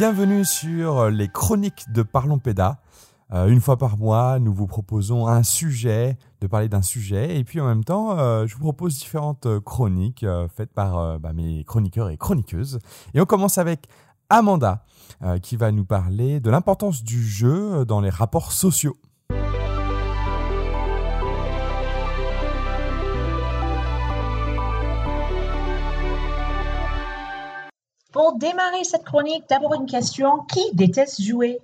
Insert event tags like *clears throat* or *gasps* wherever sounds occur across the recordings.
Bienvenue sur les chroniques de Parlons Péda. Euh, une fois par mois, nous vous proposons un sujet, de parler d'un sujet, et puis en même temps, euh, je vous propose différentes euh, chroniques faites par bah, mes chroniqueurs et chroniqueuses. Et on commence avec Amanda, qui va nous parler de l'importance du jeu dans les rapports sociaux. Pour démarrer cette chronique, d'abord une question. Qui déteste jouer?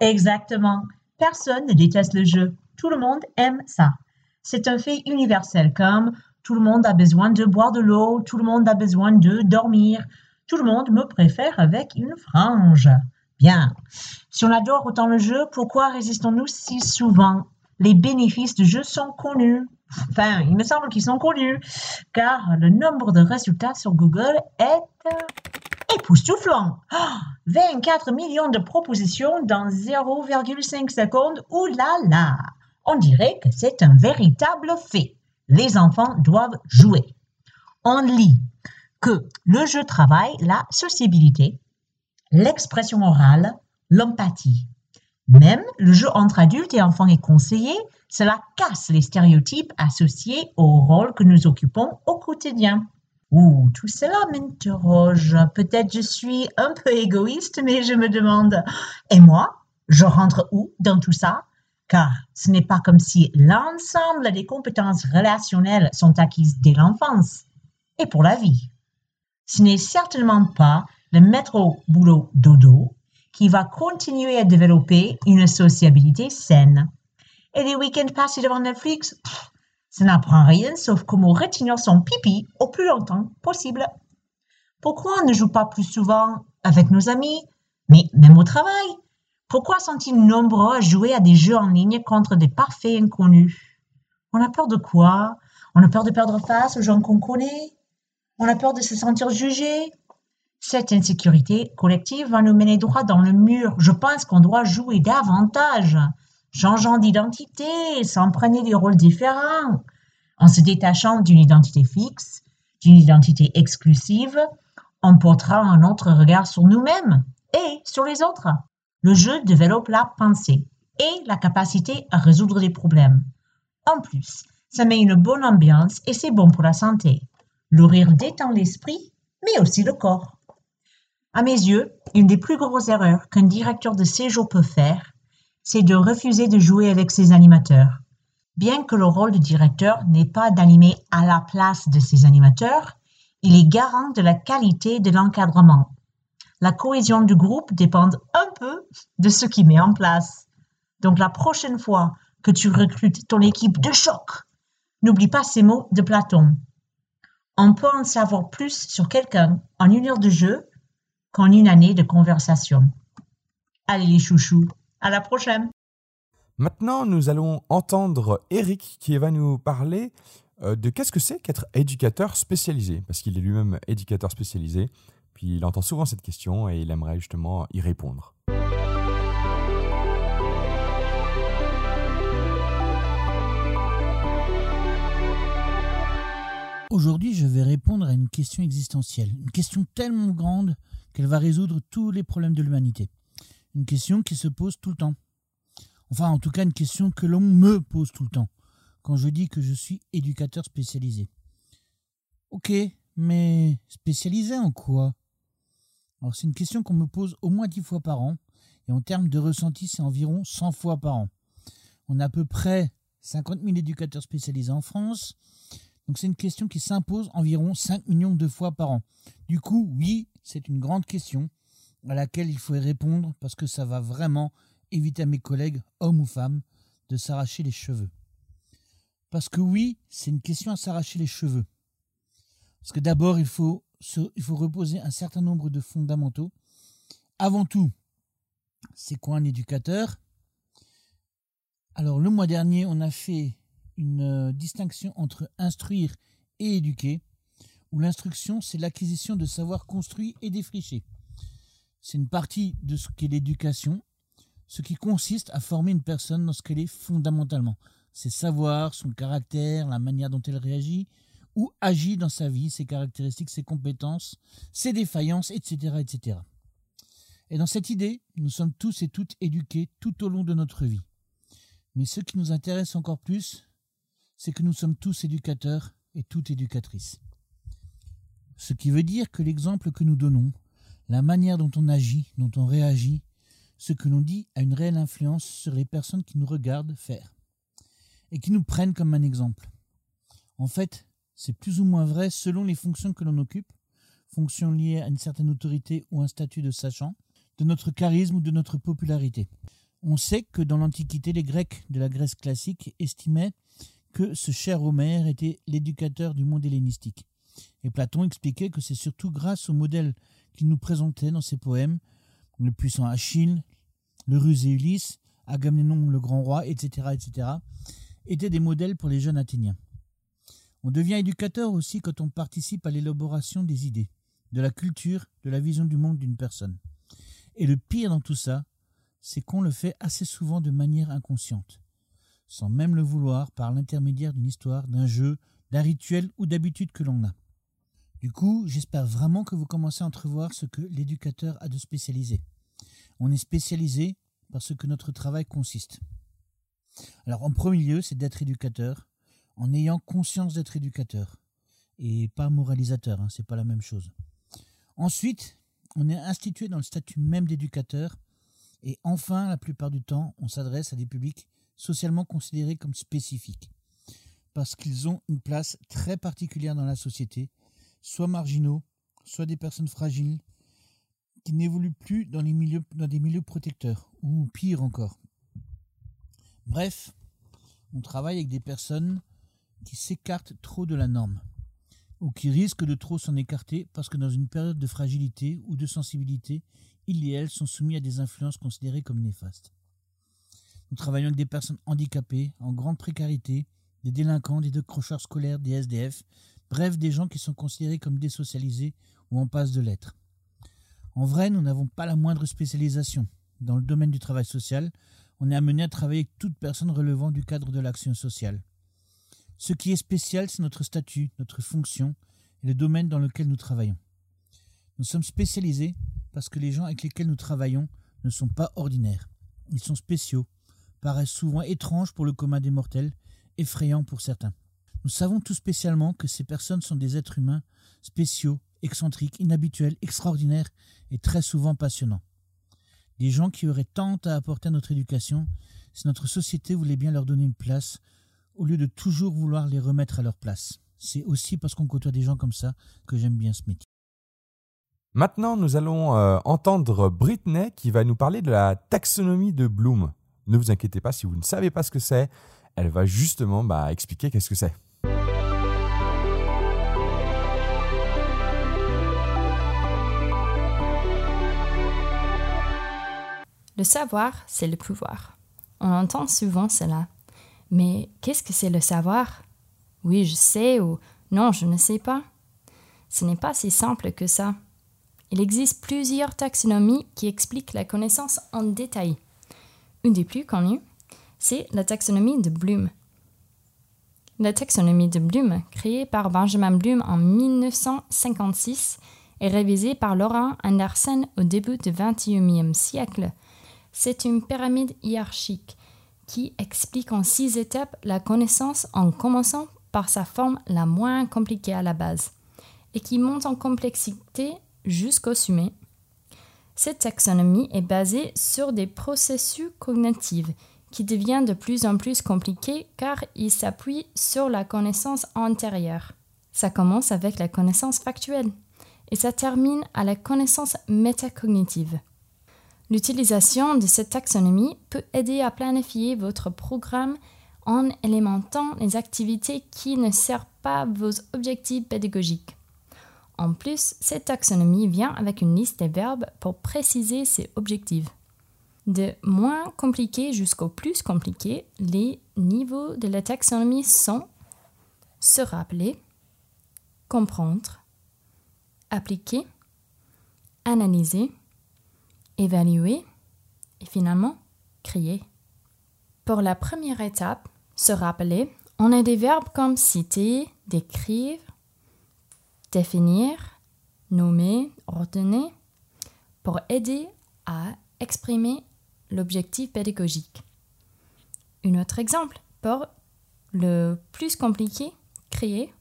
Exactement. Personne ne déteste le jeu. Tout le monde aime ça. C'est un fait universel comme tout le monde a besoin de boire de l'eau, tout le monde a besoin de dormir, tout le monde me préfère avec une frange. Bien. Si on adore autant le jeu, pourquoi résistons-nous si souvent? Les bénéfices du jeu sont connus. Enfin, il me semble qu'ils sont connus, car le nombre de résultats sur Google est époustouflant. 24 millions de propositions dans 0,5 secondes. Ouh là On dirait que c'est un véritable fait. Les enfants doivent jouer. On lit que le jeu travaille la sociabilité, l'expression orale, l'empathie. Même le jeu entre adultes et enfants est conseillé cela casse les stéréotypes associés au rôle que nous occupons au quotidien. Ouh, tout cela m'interroge. Peut-être je suis un peu égoïste, mais je me demande, et moi, je rentre où dans tout ça? Car ce n'est pas comme si l'ensemble des compétences relationnelles sont acquises dès l'enfance et pour la vie. Ce n'est certainement pas le maître au boulot dodo qui va continuer à développer une sociabilité saine. Et les week-ends passés devant Netflix, ça n'apprend rien sauf comment retenir son pipi au plus longtemps possible. Pourquoi on ne joue pas plus souvent avec nos amis, mais même au travail? Pourquoi sont-ils nombreux à jouer à des jeux en ligne contre des parfaits inconnus? On a peur de quoi? On a peur de perdre face aux gens qu'on connaît? On a peur de se sentir jugé Cette insécurité collective va nous mener droit dans le mur. Je pense qu'on doit jouer davantage changeant d'identité, prendre des rôles différents, en se détachant d'une identité fixe, d'une identité exclusive, on portera un autre regard sur nous-mêmes et sur les autres. Le jeu développe la pensée et la capacité à résoudre des problèmes. En plus, ça met une bonne ambiance et c'est bon pour la santé. Le rire détend l'esprit, mais aussi le corps. À mes yeux, une des plus grosses erreurs qu'un directeur de séjour peut faire, c'est de refuser de jouer avec ses animateurs. Bien que le rôle de directeur n'est pas d'animer à la place de ses animateurs, il est garant de la qualité de l'encadrement. La cohésion du groupe dépend un peu de ce qu'il met en place. Donc la prochaine fois que tu recrutes ton équipe de choc, n'oublie pas ces mots de Platon. On peut en savoir plus sur quelqu'un en une heure de jeu qu'en une année de conversation. Allez les chouchous, à la prochaine. Maintenant, nous allons entendre Eric qui va nous parler euh, de qu'est-ce que c'est qu'être éducateur spécialisé, parce qu'il est lui-même éducateur spécialisé, puis il entend souvent cette question et il aimerait justement y répondre. Aujourd'hui, je vais répondre à une question existentielle, une question tellement grande qu'elle va résoudre tous les problèmes de l'humanité une question qui se pose tout le temps. Enfin, en tout cas, une question que l'on me pose tout le temps quand je dis que je suis éducateur spécialisé. Ok, mais spécialisé en quoi? Alors, c'est une question qu'on me pose au moins dix fois par an, et en termes de ressenti, c'est environ 100 fois par an. On a à peu près 50 000 éducateurs spécialisés en France, donc c'est une question qui s'impose environ 5 millions de fois par an. Du coup, oui, c'est une grande question à laquelle il faut répondre parce que ça va vraiment éviter à mes collègues, hommes ou femmes, de s'arracher les cheveux. Parce que oui, c'est une question à s'arracher les cheveux. Parce que d'abord, il faut, il faut reposer un certain nombre de fondamentaux. Avant tout, c'est quoi un éducateur? Alors, le mois dernier, on a fait une euh, distinction entre instruire et éduquer, où l'instruction, c'est l'acquisition de savoir construit et défriché c'est une partie de ce qu'est l'éducation, ce qui consiste à former une personne dans ce qu'elle est fondamentalement. Ses savoirs, son caractère, la manière dont elle réagit ou agit dans sa vie, ses caractéristiques, ses compétences, ses défaillances, etc. etc. Et dans cette idée, nous sommes tous et toutes éduqués tout au long de notre vie. Mais ce qui nous intéresse encore plus, c'est que nous sommes tous éducateurs et toutes éducatrices. Ce qui veut dire que l'exemple que nous donnons, la manière dont on agit, dont on réagit, ce que l'on dit a une réelle influence sur les personnes qui nous regardent faire et qui nous prennent comme un exemple. En fait, c'est plus ou moins vrai selon les fonctions que l'on occupe, fonctions liées à une certaine autorité ou un statut de sachant, de notre charisme ou de notre popularité. On sait que dans l'Antiquité, les Grecs de la Grèce classique estimaient que ce cher Homère était l'éducateur du monde hellénistique. Et Platon expliquait que c'est surtout grâce au modèle qu'il nous présentait dans ses poèmes, le puissant Achille, le rusé Ulysse, Agamemnon le grand roi, etc., etc., étaient des modèles pour les jeunes Athéniens. On devient éducateur aussi quand on participe à l'élaboration des idées, de la culture, de la vision du monde d'une personne. Et le pire dans tout ça, c'est qu'on le fait assez souvent de manière inconsciente, sans même le vouloir par l'intermédiaire d'une histoire, d'un jeu, d'un rituel ou d'habitude que l'on a. Du coup, j'espère vraiment que vous commencez à entrevoir ce que l'éducateur a de spécialisé. On est spécialisé parce que notre travail consiste. Alors en premier lieu, c'est d'être éducateur, en ayant conscience d'être éducateur, et pas moralisateur, hein, c'est pas la même chose. Ensuite, on est institué dans le statut même d'éducateur, et enfin, la plupart du temps, on s'adresse à des publics socialement considérés comme spécifiques, parce qu'ils ont une place très particulière dans la société, soit marginaux, soit des personnes fragiles, qui n'évoluent plus dans, des milieux protecteurs, ou pire encore. Bref, on travaille avec des personnes qui s'écartent trop de la norme, ou qui risquent de trop s'en écarter parce que dans une période de fragilité ou de sensibilité, ils et elles sont soumis à des influences considérées comme néfastes. Nous travaillons avec des personnes handicapées, en grande précarité, des délinquants, des décrocheurs scolaires, des SDF, bref, des gens qui sont considérés comme désocialisés ou en passe de l'être. En vrai, nous n'avons pas la moindre spécialisation. Dans le domaine du travail social, on est amené à travailler avec toute personne relevant du cadre de l'action sociale. Ce qui est spécial, c'est notre statut, notre fonction et le domaine dans lequel nous travaillons. Nous sommes spécialisés parce que les gens avec lesquels nous travaillons ne sont pas ordinaires. Ils sont spéciaux, paraissent souvent étranges pour le commun des mortels, effrayants pour certains. Nous savons tout spécialement que ces personnes sont des êtres humains spéciaux, excentriques, inhabituels, extraordinaires et très souvent passionnants. Des gens qui auraient tant à apporter à notre éducation si notre société voulait bien leur donner une place au lieu de toujours vouloir les remettre à leur place. C'est aussi parce qu'on côtoie des gens comme ça que j'aime bien ce métier. Maintenant, nous allons euh, entendre Britney qui va nous parler de la taxonomie de Bloom. Ne vous inquiétez pas si vous ne savez pas ce que c'est, elle va justement bah, expliquer qu'est-ce que c'est. Le savoir, c'est le pouvoir. On entend souvent cela. Mais qu'est-ce que c'est le savoir? Oui, je sais ou non, je ne sais pas. Ce n'est pas si simple que ça. Il existe plusieurs taxonomies qui expliquent la connaissance en détail. Une des plus connues, c'est la taxonomie de Bloom. La taxonomie de Bloom, créée par Benjamin Bloom en 1956, et révisée par Laurent Anderson au début du XXIe siècle, c'est une pyramide hiérarchique qui explique en six étapes la connaissance en commençant par sa forme la moins compliquée à la base et qui monte en complexité jusqu'au sommet. Cette taxonomie est basée sur des processus cognitifs qui deviennent de plus en plus compliqués car ils s'appuient sur la connaissance antérieure. Ça commence avec la connaissance factuelle et ça termine à la connaissance métacognitive. L'utilisation de cette taxonomie peut aider à planifier votre programme en élémentant les activités qui ne servent pas vos objectifs pédagogiques. En plus, cette taxonomie vient avec une liste des verbes pour préciser ces objectifs. De moins compliqué jusqu'au plus compliqué, les niveaux de la taxonomie sont se rappeler, comprendre, appliquer, analyser, évaluer et finalement crier. Pour la première étape, se rappeler, on a des verbes comme citer, décrire, définir, nommer, ordonner, pour aider à exprimer l'objectif pédagogique. Un autre exemple, pour le plus compliqué, créer,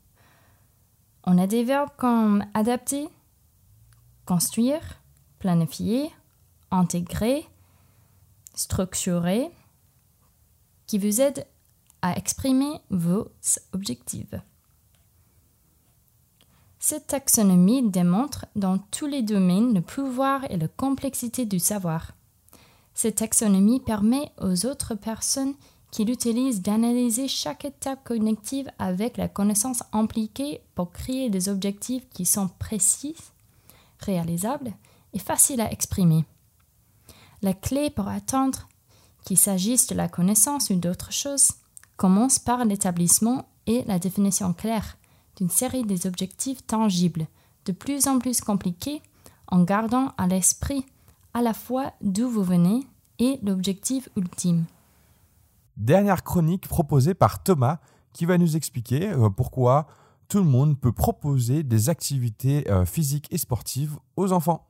on a des verbes comme adapter, construire, planifier, intégrer, structurer, qui vous aident à exprimer vos objectifs. Cette taxonomie démontre dans tous les domaines le pouvoir et la complexité du savoir. Cette taxonomie permet aux autres personnes qui l'utilisent d'analyser chaque étape cognitive avec la connaissance impliquée pour créer des objectifs qui sont précis, réalisables et faciles à exprimer. La clé pour atteindre qu'il s'agisse de la connaissance ou d'autre chose commence par l'établissement et la définition claire d'une série des objectifs tangibles, de plus en plus compliqués, en gardant à l'esprit à la fois d'où vous venez et l'objectif ultime. Dernière chronique proposée par Thomas qui va nous expliquer euh, pourquoi tout le monde peut proposer des activités euh, physiques et sportives aux enfants.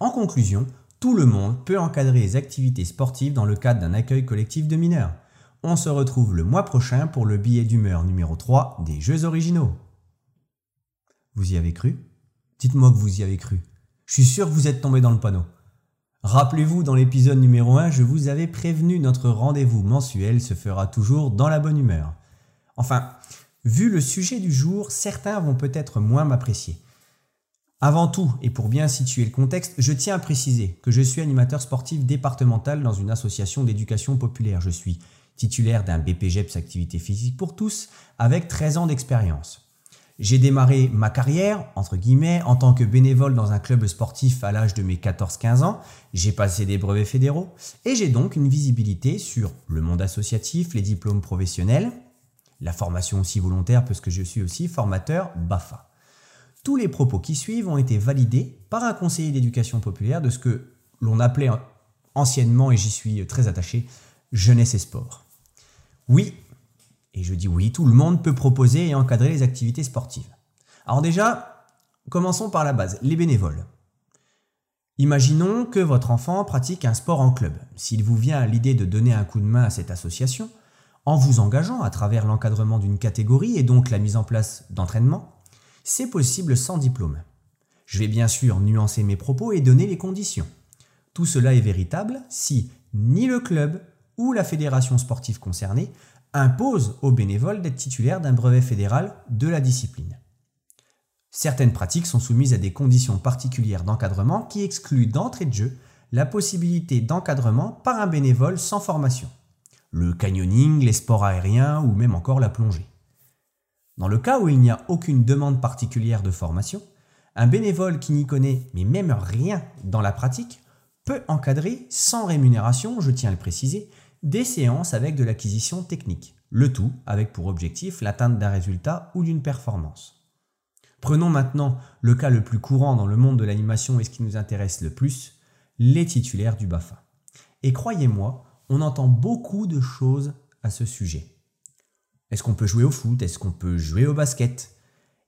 En conclusion, tout le monde peut encadrer les activités sportives dans le cadre d'un accueil collectif de mineurs. On se retrouve le mois prochain pour le billet d'humeur numéro 3 des Jeux originaux. Vous y avez cru? Dites-moi que vous y avez cru. Je suis sûr que vous êtes tombé dans le panneau. Rappelez-vous, dans l'épisode numéro 1, je vous avais prévenu notre rendez-vous mensuel se fera toujours dans la bonne humeur. Enfin, vu le sujet du jour, certains vont peut-être moins m'apprécier. Avant tout, et pour bien situer le contexte, je tiens à préciser que je suis animateur sportif départemental dans une association d'éducation populaire. Je suis titulaire d'un BPGEPS Activité physique pour tous avec 13 ans d'expérience. J'ai démarré ma carrière, entre guillemets, en tant que bénévole dans un club sportif à l'âge de mes 14-15 ans. J'ai passé des brevets fédéraux et j'ai donc une visibilité sur le monde associatif, les diplômes professionnels, la formation aussi volontaire parce que je suis aussi formateur BAFA. Tous les propos qui suivent ont été validés par un conseiller d'éducation populaire de ce que l'on appelait anciennement, et j'y suis très attaché, jeunesse et sport. Oui, et je dis oui, tout le monde peut proposer et encadrer les activités sportives. Alors déjà, commençons par la base, les bénévoles. Imaginons que votre enfant pratique un sport en club. S'il vous vient l'idée de donner un coup de main à cette association, en vous engageant à travers l'encadrement d'une catégorie et donc la mise en place d'entraînement, c'est possible sans diplôme. Je vais bien sûr nuancer mes propos et donner les conditions. Tout cela est véritable si ni le club ou la fédération sportive concernée impose aux bénévoles d'être titulaires d'un brevet fédéral de la discipline. Certaines pratiques sont soumises à des conditions particulières d'encadrement qui excluent d'entrée de jeu la possibilité d'encadrement par un bénévole sans formation. Le canyoning, les sports aériens ou même encore la plongée. Dans le cas où il n'y a aucune demande particulière de formation, un bénévole qui n'y connaît mais même rien dans la pratique peut encadrer sans rémunération, je tiens à le préciser, des séances avec de l'acquisition technique, le tout avec pour objectif l'atteinte d'un résultat ou d'une performance. Prenons maintenant le cas le plus courant dans le monde de l'animation et ce qui nous intéresse le plus, les titulaires du BAFA. Et croyez-moi, on entend beaucoup de choses à ce sujet. Est-ce qu'on peut jouer au foot? Est-ce qu'on peut jouer au basket?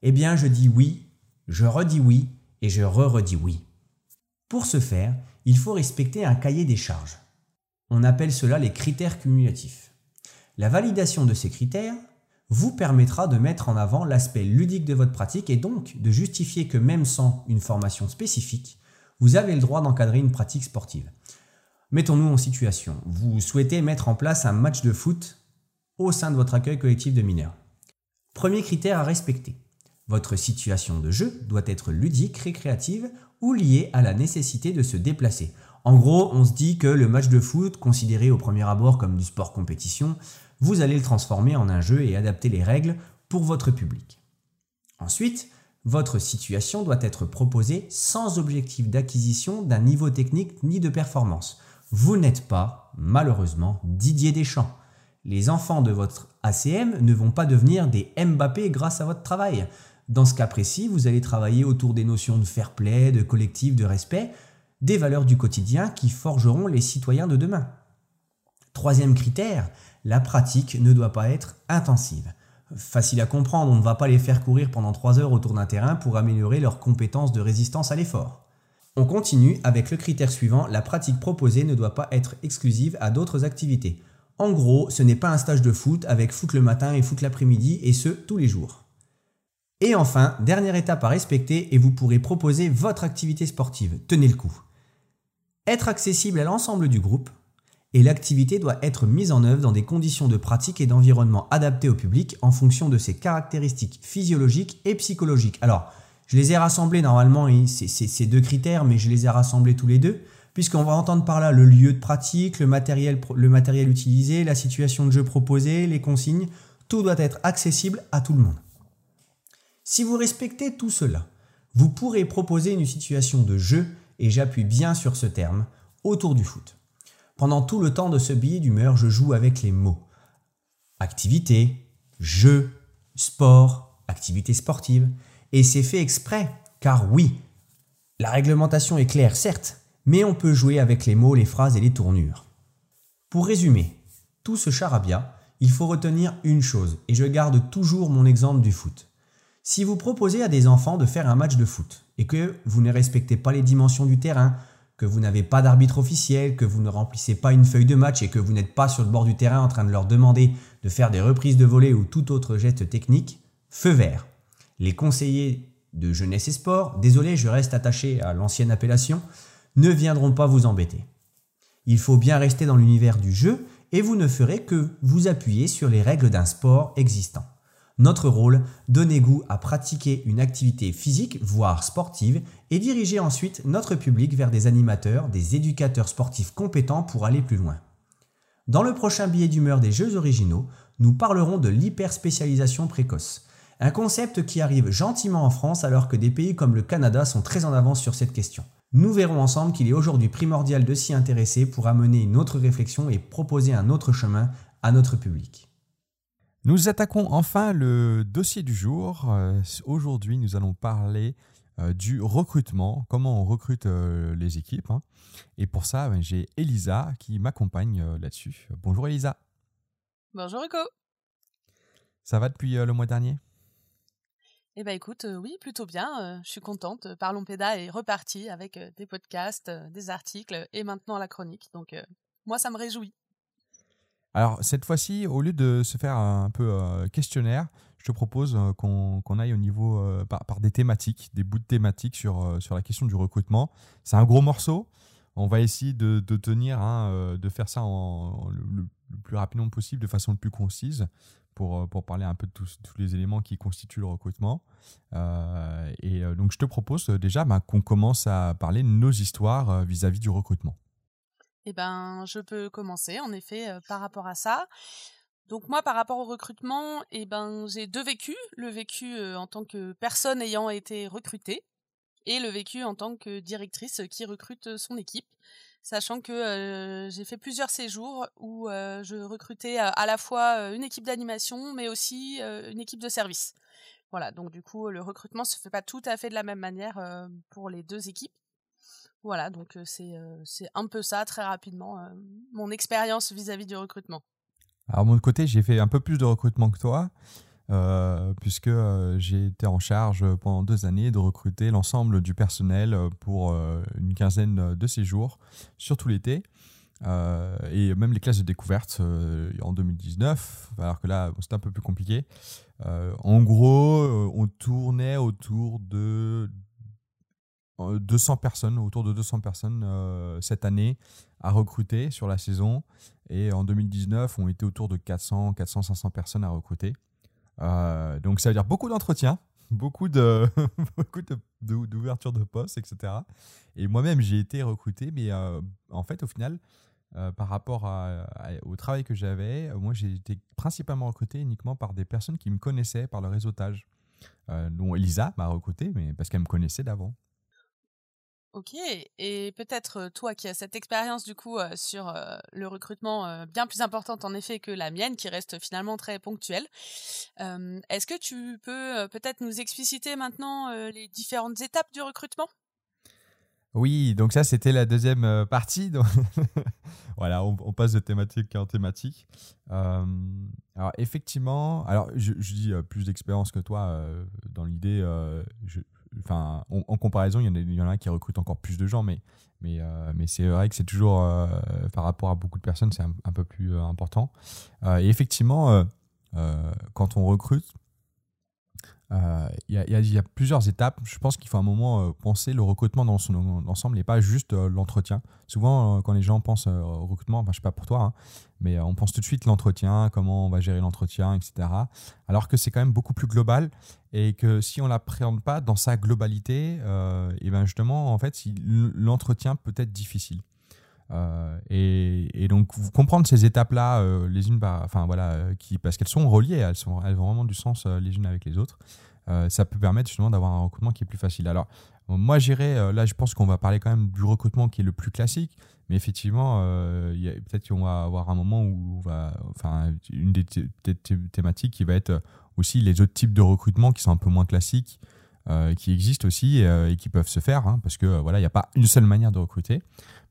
Eh bien, je dis oui, je redis oui et je re-redis oui. Pour ce faire, il faut respecter un cahier des charges. On appelle cela les critères cumulatifs. La validation de ces critères vous permettra de mettre en avant l'aspect ludique de votre pratique et donc de justifier que même sans une formation spécifique, vous avez le droit d'encadrer une pratique sportive. Mettons-nous en situation. Vous souhaitez mettre en place un match de foot au sein de votre accueil collectif de mineurs. Premier critère à respecter. Votre situation de jeu doit être ludique, récréative ou liée à la nécessité de se déplacer. En gros, on se dit que le match de foot, considéré au premier abord comme du sport compétition, vous allez le transformer en un jeu et adapter les règles pour votre public. Ensuite, votre situation doit être proposée sans objectif d'acquisition d'un niveau technique ni de performance. Vous n'êtes pas, malheureusement, Didier Deschamps les enfants de votre ACM ne vont pas devenir des Mbappé grâce à votre travail. Dans ce cas précis, vous allez travailler autour des notions de fair play, de collectif, de respect, des valeurs du quotidien qui forgeront les citoyens de demain. Troisième critère, la pratique ne doit pas être intensive. Facile à comprendre, on ne va pas les faire courir pendant 3 heures autour d'un terrain pour améliorer leurs compétences de résistance à l'effort. On continue avec le critère suivant, la pratique proposée ne doit pas être exclusive à d'autres activités. En gros, ce n'est pas un stage de foot avec foot le matin et foot l'après-midi, et ce, tous les jours. Et enfin, dernière étape à respecter, et vous pourrez proposer votre activité sportive. Tenez le coup. Être accessible à l'ensemble du groupe, et l'activité doit être mise en œuvre dans des conditions de pratique et d'environnement adaptés au public en fonction de ses caractéristiques physiologiques et psychologiques. Alors, je les ai rassemblés normalement, ces deux critères, mais je les ai rassemblés tous les deux, puisqu'on va entendre par là le lieu de pratique, le matériel, utilisé, la situation de jeu proposée, les consignes, tout doit être accessible à tout le monde. Si vous respectez tout cela, vous pourrez proposer une situation de jeu, et j'appuie bien sur ce terme, autour du foot. Pendant tout le temps de ce billet d'humeur, je joue avec les mots. Activité, jeu, sport, activité sportive. Et c'est fait exprès, car oui, la réglementation est claire, certes, mais on peut jouer avec les mots, les phrases et les tournures. Pour résumer, tout ce charabia, il faut retenir une chose, et je garde toujours mon exemple du foot. Si vous proposez à des enfants de faire un match de foot, et que vous ne respectez pas les dimensions du terrain, que vous n'avez pas d'arbitre officiel, que vous ne remplissez pas une feuille de match et que vous n'êtes pas sur le bord du terrain en train de leur demander de faire des reprises de volée ou tout autre geste technique, feu vert. Les conseillers de jeunesse et sport, désolé, je reste attaché à l'ancienne appellation, ne viendront pas vous embêter. Il faut bien rester dans l'univers du jeu et vous ne ferez que vous appuyer sur les règles d'un sport existant. Notre rôle, donner goût à pratiquer une activité physique, voire sportive, et diriger ensuite notre public vers des animateurs, des éducateurs sportifs compétents pour aller plus loin. Dans le prochain billet d'humeur des Jeux originaux, nous parlerons de l'hyperspécialisation précoce, un concept qui arrive gentiment en France alors que des pays comme le Canada sont très en avance sur cette question. Nous verrons ensemble qu'il est aujourd'hui primordial de s'y intéresser pour amener une autre réflexion et proposer un autre chemin à notre public. Nous attaquons enfin le dossier du jour. Euh, aujourd'hui, nous allons parler euh, du recrutement, comment on recrute euh, les équipes. Hein. Et pour ça, ben, j'ai Elisa qui m'accompagne là-dessus. Bonjour Elisa. Bonjour Hugo. Ça va depuis le mois dernier? Eh bien écoute, oui, plutôt bien. je suis contente. Parlons Péda est reparti avec des podcasts, des articles et maintenant la chronique. Donc moi, ça me réjouit. Alors, cette fois-ci, au lieu de se faire un peu euh, questionnaire, je te propose euh, qu'on aille au niveau euh, par, des thématiques, des bouts de thématiques sur, sur la question du recrutement. C'est un gros morceau. On va essayer de, tenir, hein, de faire ça le, plus rapidement possible, de façon le plus concise, pour, pour parler un peu de tous, les éléments qui constituent le recrutement. et donc, je te propose déjà bah, qu'on commence à parler de nos histoires vis à -vis du recrutement. Eh ben, je peux commencer, en effet, par rapport à ça. Donc moi, par rapport au recrutement, eh ben, j'ai deux vécus. Le vécu en tant que personne ayant été recrutée et le vécu en tant que directrice qui recrute son équipe. Sachant que j'ai fait plusieurs séjours où je recrutais à la fois une équipe d'animation, mais aussi une équipe de service. Voilà, donc du coup, le recrutement se fait pas tout à fait de la même manière pour les deux équipes. Voilà, donc c'est un peu ça, très rapidement, mon expérience vis-à-vis du recrutement. Alors, mon côté, j'ai fait un peu plus de recrutement que toi, puisque j'ai été en charge pendant deux années de recruter l'ensemble du personnel pour une quinzaine de séjours, surtout l'été. et même les classes de découverte en 2019, alors que là, c'était un peu plus compliqué. en gros, on tournait autour de 200 personnes, autour de 200 personnes euh, cette année à recruter sur la saison. Et en 2019, on était autour de 400, 400, 500 personnes à recruter. Euh, donc ça veut dire beaucoup d'entretiens, *laughs* beaucoup de *laughs* beaucoup d'ouverture de, postes, etc. Et moi-même, j'ai été recruté, mais euh, en fait, au final, par rapport au travail que j'avais, moi, j'ai été principalement recruté uniquement par des personnes qui me connaissaient par le réseautage. dont Elisa m'a recruté, mais parce qu'elle me connaissait d'avant. Ok, et peut-être toi qui as cette expérience du coup sur le recrutement bien plus importante en effet que la mienne, qui reste finalement très ponctuelle, est-ce que tu peux peut-être nous expliciter maintenant les différentes étapes du recrutement? Oui, donc ça c'était la deuxième euh, partie. *laughs* voilà, on, passe de thématique en thématique. Euh, alors effectivement, alors je, dis euh, plus d'expérience que toi dans l'idée. Enfin, en comparaison, il y, en a, qui recrutent encore plus de gens, mais mais, mais c'est vrai que c'est toujours par rapport à beaucoup de personnes, c'est un, peu plus important. et effectivement, quand on recrute, euh, il y, a plusieurs étapes. Je pense qu'il faut un moment euh, penser le recrutement dans son ensemble et pas juste euh, l'entretien. Souvent, quand les gens pensent au recrutement, je sais pas pour toi, hein, mais on pense tout de suite l'entretien, comment on va gérer l'entretien, etc. Alors que c'est quand même beaucoup plus global et que si on l'appréhende pas dans sa globalité, et ben justement, en fait, l'entretien peut être difficile. Et, donc comprendre ces étapes-là, les unes, enfin voilà, qui, parce qu'elles sont reliées, elles ont vraiment du sens les unes avec les autres. ça peut permettre justement d'avoir un recrutement qui est plus facile. Alors moi j'irai, là je pense qu'on va parler quand même du recrutement qui est le plus classique, mais effectivement, peut-être qu'on va avoir un moment où on va, enfin une des thématiques qui va être aussi les autres types de recrutement qui sont un peu moins classiques. Qui existent aussi et qui peuvent se faire, hein, parce que voilà, il n'y a pas une seule manière de recruter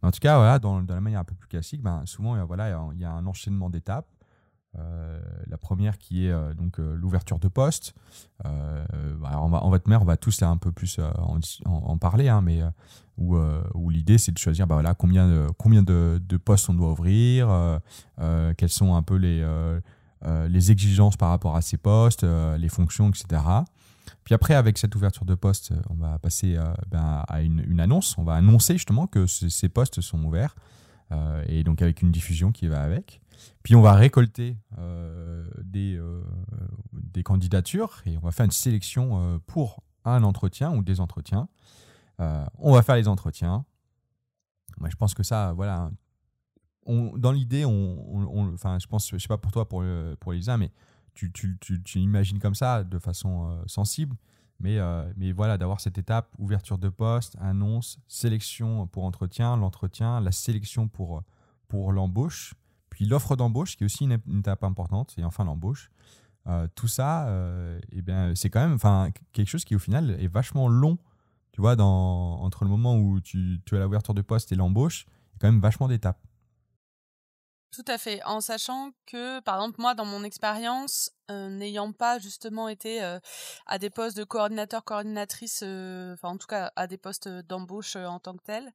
en tout cas, voilà, dans, la manière un peu plus classique, ben, souvent, voilà, il y a un enchaînement d'étapes. Euh, la première qui est euh, donc euh, l'ouverture de poste. Bah, en votre mère, on va tous un peu plus en, parler, hein, mais où, l'idée c'est de choisir bah, voilà, combien, de, combien de, postes on doit ouvrir, quelles sont un peu les exigences par rapport à ces postes, les fonctions, etc. Puis après, avec cette ouverture de poste, euh, on va passer euh, ben, à une, annonce. On va annoncer justement que ces postes sont ouverts. Euh, et donc avec une diffusion qui va avec. Puis on va récolter des, candidatures et on va faire une sélection pour un entretien ou des entretiens. on va faire les entretiens. Moi, je pense que ça, voilà, on, dans l'idée, enfin, je pense, je sais pas pour toi, pour, pour Elisa, mais tu, tu, tu, imagines comme ça de façon euh, sensible. Mais, euh, mais voilà, d'avoir cette étape, ouverture de poste, annonce, sélection pour entretien, l'entretien, la sélection pour, pour l'embauche, puis l'offre d'embauche qui est aussi une, étape importante, et enfin l'embauche. Euh, tout ça, eh bien, c'est quand même quelque chose qui au final est vachement long. Tu vois, entre le moment où tu, tu as l'ouverture de poste et l'embauche, il y a quand même vachement d'étapes. Tout à fait, en sachant que, par exemple, moi, dans mon expérience, euh, n'ayant pas justement été euh, à des postes de coordinateur, coordinatrice, euh, enfin en tout cas à des postes d'embauche en tant que tel,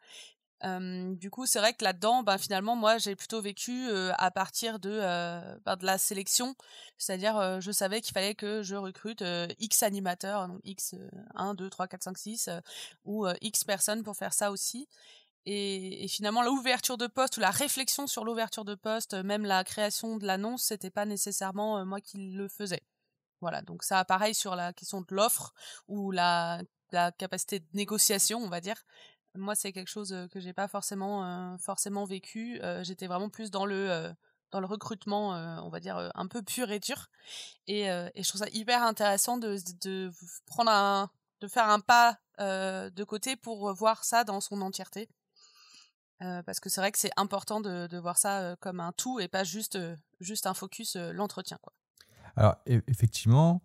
du coup, c'est vrai que là-dedans, ben, finalement, moi, j'ai plutôt vécu à partir de, ben, de la sélection, c'est-à-dire, je savais qu'il fallait que je recrute X animateurs, donc X 1, 2, 3, 4, 5, 6, ou X personnes pour faire ça aussi. Et, finalement, l'ouverture de poste ou la réflexion sur l'ouverture de poste, même la création de l'annonce, c'était pas nécessairement euh, moi qui le faisais. Voilà, donc ça, pareil sur la question de l'offre ou la, la capacité de négociation, on va dire. Moi, c'est quelque chose euh, que j'ai pas forcément euh, forcément vécu. J'étais vraiment plus dans le dans le recrutement, on va dire un peu pur et dur. Et, et je trouve ça hyper intéressant de, de prendre un, de faire un pas de côté pour voir ça dans son entièreté. Euh, parce que c'est vrai que c'est important de, voir ça euh, comme un tout et pas juste, euh, juste un focus l'entretien. Quoi. Alors e, effectivement,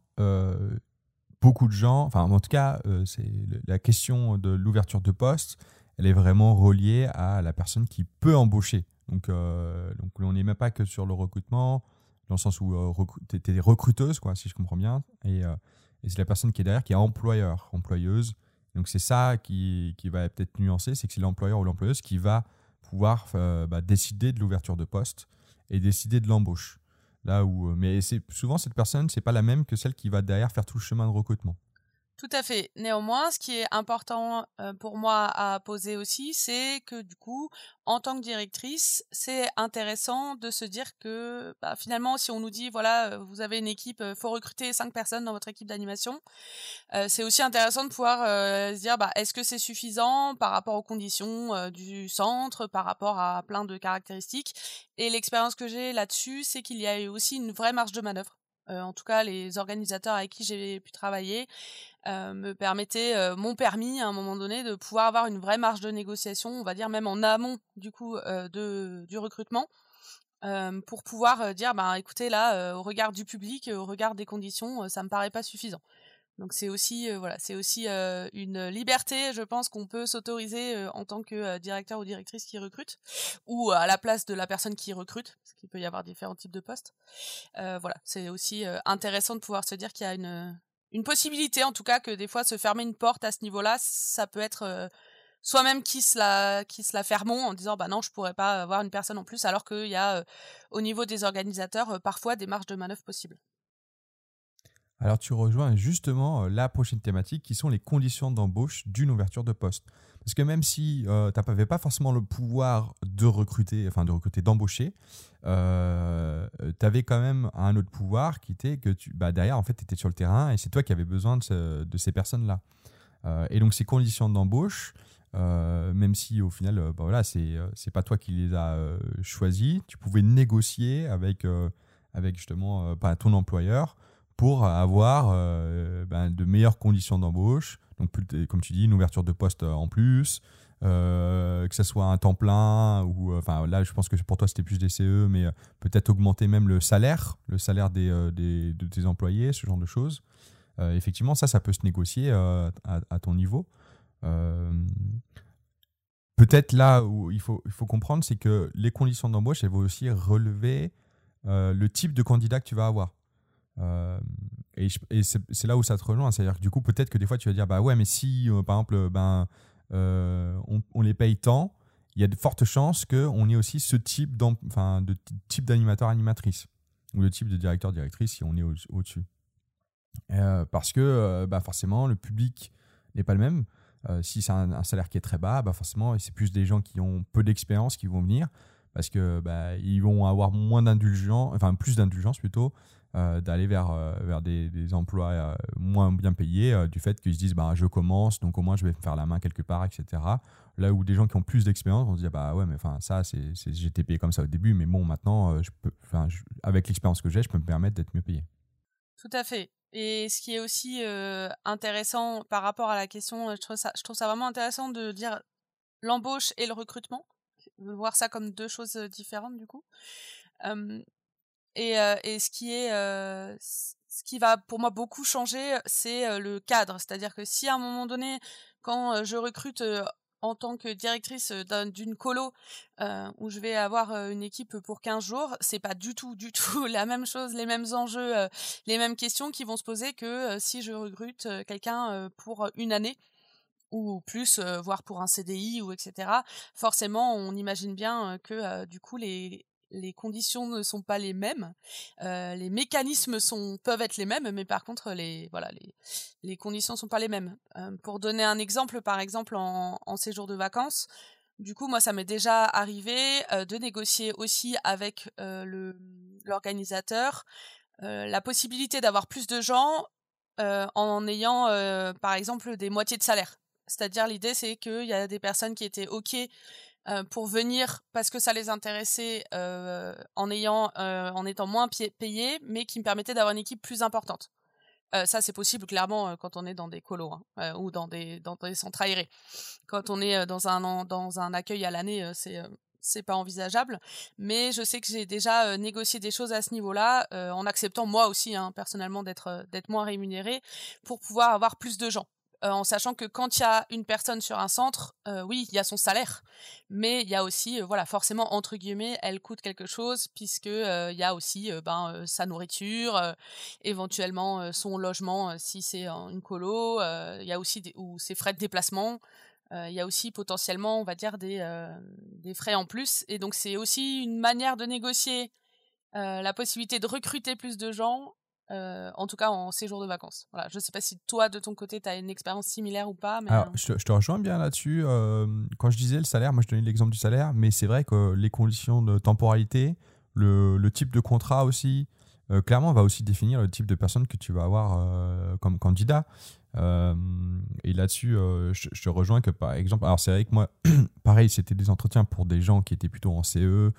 beaucoup de gens, enfin en tout cas, c'est la question de l'ouverture de poste, elle est vraiment reliée à la personne qui peut embaucher. Donc, donc on n'est même pas que sur le recrutement, dans le sens où tu es recruteuse, quoi, si je comprends bien, et, et c'est la personne qui est derrière qui est employeur, employeuse. Donc c'est ça qui, qui va peut-être nuancer, c'est que c'est l'employeur ou l'employeuse qui va pouvoir euh, bah, décider de l'ouverture de poste et décider de l'embauche. Là où, euh, mais c'est souvent cette personne, c'est pas la même que celle qui va derrière faire tout le chemin de recrutement. Tout à fait. Néanmoins, ce qui est important euh, pour moi à poser aussi, c'est que du coup, en tant que directrice, c'est intéressant de se dire que bah, finalement, si on nous dit voilà, euh, vous avez une équipe, euh, faut recruter cinq personnes dans votre équipe d'animation, c'est aussi intéressant de pouvoir se dire bah, est-ce que c'est suffisant par rapport aux conditions du centre, par rapport à plein de caractéristiques? Et l'expérience que j'ai là-dessus, c'est qu'il y a eu aussi une vraie marge de manœuvre. En tout cas, les organisateurs avec qui j'ai pu travailler euh, me permettait, euh, mon permis à un moment donné, de pouvoir avoir une vraie marge de négociation, on va dire même en amont du coup euh, de, du recrutement, pour pouvoir dire, bah, écoutez là, au regard du public, au regard des conditions, ça me paraît pas suffisant. Donc c'est aussi voilà, c'est aussi une liberté, je pense qu'on peut s'autoriser en tant que directeur ou directrice qui recrute ou à la place de la personne qui recrute, parce qu'il peut y avoir différents types de postes. voilà, c'est aussi intéressant de pouvoir se dire qu'il y a une une possibilité en tout cas que des fois se fermer une porte à ce niveau-là, ça peut être soi-même qui se la qui se la fermons en disant bah non je pourrais pas avoir une personne en plus alors qu'il y a au niveau des organisateurs parfois des marges de manœuvre possibles. Alors tu rejoins justement la prochaine thématique qui sont les conditions d'embauche d'une ouverture de poste. Parce que même si tu n'avais pas forcément le pouvoir de recruter, enfin de recruter, d'embaucher, euh, tu avais quand même un autre pouvoir qui était que tu, bah, derrière, en fait, tu étais sur le terrain et c'est toi qui avais besoin de, ces personnes-là. et donc ces conditions d'embauche, euh, même si au final, euh, bah voilà, c'est pas toi qui les as euh, choisis. Tu pouvais négocier avec avec justement pas ton employeur pour avoir ben, de meilleures conditions d'embauche. Donc, comme tu dis, une ouverture de poste en plus, que ce soit un temps plein ou enfin là, je pense que pour toi c'était plus des CE, mais peut-être augmenter même le salaire, le salaire des, des, de tes employés, ce genre de choses. effectivement, ça, ça peut se négocier à, à, ton niveau. Euh, peut-être là où il faut, il faut comprendre, c'est que les conditions d'embauche, elles vont aussi relever euh, le type de candidat que tu vas avoir. Euh, et, c'est là où ça te rejoint. C'est-à-dire que du coup, peut-être que des fois, tu vas dire, bah ouais, mais si, par exemple, ben, on, les paye tant, il y a de fortes chances qu'on ait aussi ce type d'animateur, animatrice, ou le type de directeur, directrice si on est au-dessus. parce que bah forcément, le public n'est pas le même. Euh, si c'est un, salaire qui est très bas, bah forcément, c'est plus des gens qui ont peu d'expérience qui vont venir parce que bah, vont avoir moins d'indulgence, enfin plus d'indulgence plutôt, euh, d'aller vers, euh, vers des, des emplois moins bien payés du fait qu'ils se disent bah, je commence, donc au moins je vais me faire la main quelque part, etc. Là où des gens qui ont plus d'expérience vont se dire bah ouais, mais enfin ça, c'est, j'étais payé comme ça au début, mais bon, maintenant, je peux, avec l'expérience que j'ai, je peux me permettre d'être mieux payé. Tout à fait. Et ce qui est aussi intéressant par rapport à la question, je trouve ça, je trouve ça vraiment intéressant de dire l'embauche et le recrutement, voir ça comme deux choses différentes du coup. Et, et ce qui est, ce qui va pour moi beaucoup changer, c'est le cadre. C'est-à-dire que si à un moment donné, quand je recrute en tant que directrice d'une colo où je vais avoir une équipe pour 15 jours, c'est pas du tout, du *laughs* tout la même chose, les mêmes enjeux, les mêmes questions qui vont se poser que si je recrute quelqu'un pour une année ou plus, voire pour un CDI ou etc. Forcément, on imagine bien que du coup les les conditions ne sont pas les mêmes, euh, les mécanismes sont peuvent être les mêmes, mais par contre les voilà les les conditions sont pas les mêmes. Euh, pour donner un exemple, par exemple en, séjour de vacances, du coup moi ça m'est déjà arrivé euh, de négocier aussi avec l'organisateur la possibilité d'avoir plus de gens en ayant par exemple des moitiés de salaire. C'est-à-dire l'idée c'est qu'il y a des personnes qui étaient ok euh, pour venir parce que ça les intéressait euh, en ayant euh, en étant moins payés, mais qui me permettait d'avoir une équipe plus importante. ça, c'est possible clairement quand on est dans des colos hein, ou dans des dans des centres aérés. Quand on est dans un dans un accueil à l'année, c'est c'est pas envisageable. Mais je sais que j'ai déjà négocié des choses à ce niveau-là, en acceptant moi aussi hein, personnellement d'être d'être moins rémunéré pour pouvoir avoir plus de gens. Euh, en sachant que quand il y a une personne sur un centre, euh, oui, il y a son salaire, mais il y a aussi, euh, voilà, forcément entre guillemets, elle coûte quelque chose puisque il y a aussi, ben, sa nourriture, éventuellement son logement si c'est une colo, il y a aussi des, ou ses frais de déplacement. Il y a aussi potentiellement, on va dire, des, des frais en plus. Et donc, c'est aussi une manière de négocier la possibilité de recruter plus de gens euh, en tout cas en séjour de vacances. Voilà, je ne sais pas si toi, de ton côté, tu as une expérience similaire ou pas. Mais... Alors, je, te, rejoins bien là-dessus. Euh, quand je disais le salaire, moi je donnais l'exemple du salaire, mais c'est vrai que les conditions de temporalité, le, le type de contrat aussi, euh, clairement, va aussi définir le type de personne que tu vas avoir comme candidat. et là-dessus, je, je, te rejoins que par exemple, alors c'est vrai que moi, *clears throat* pareil, c'était des entretiens pour des gens qui étaient plutôt en CE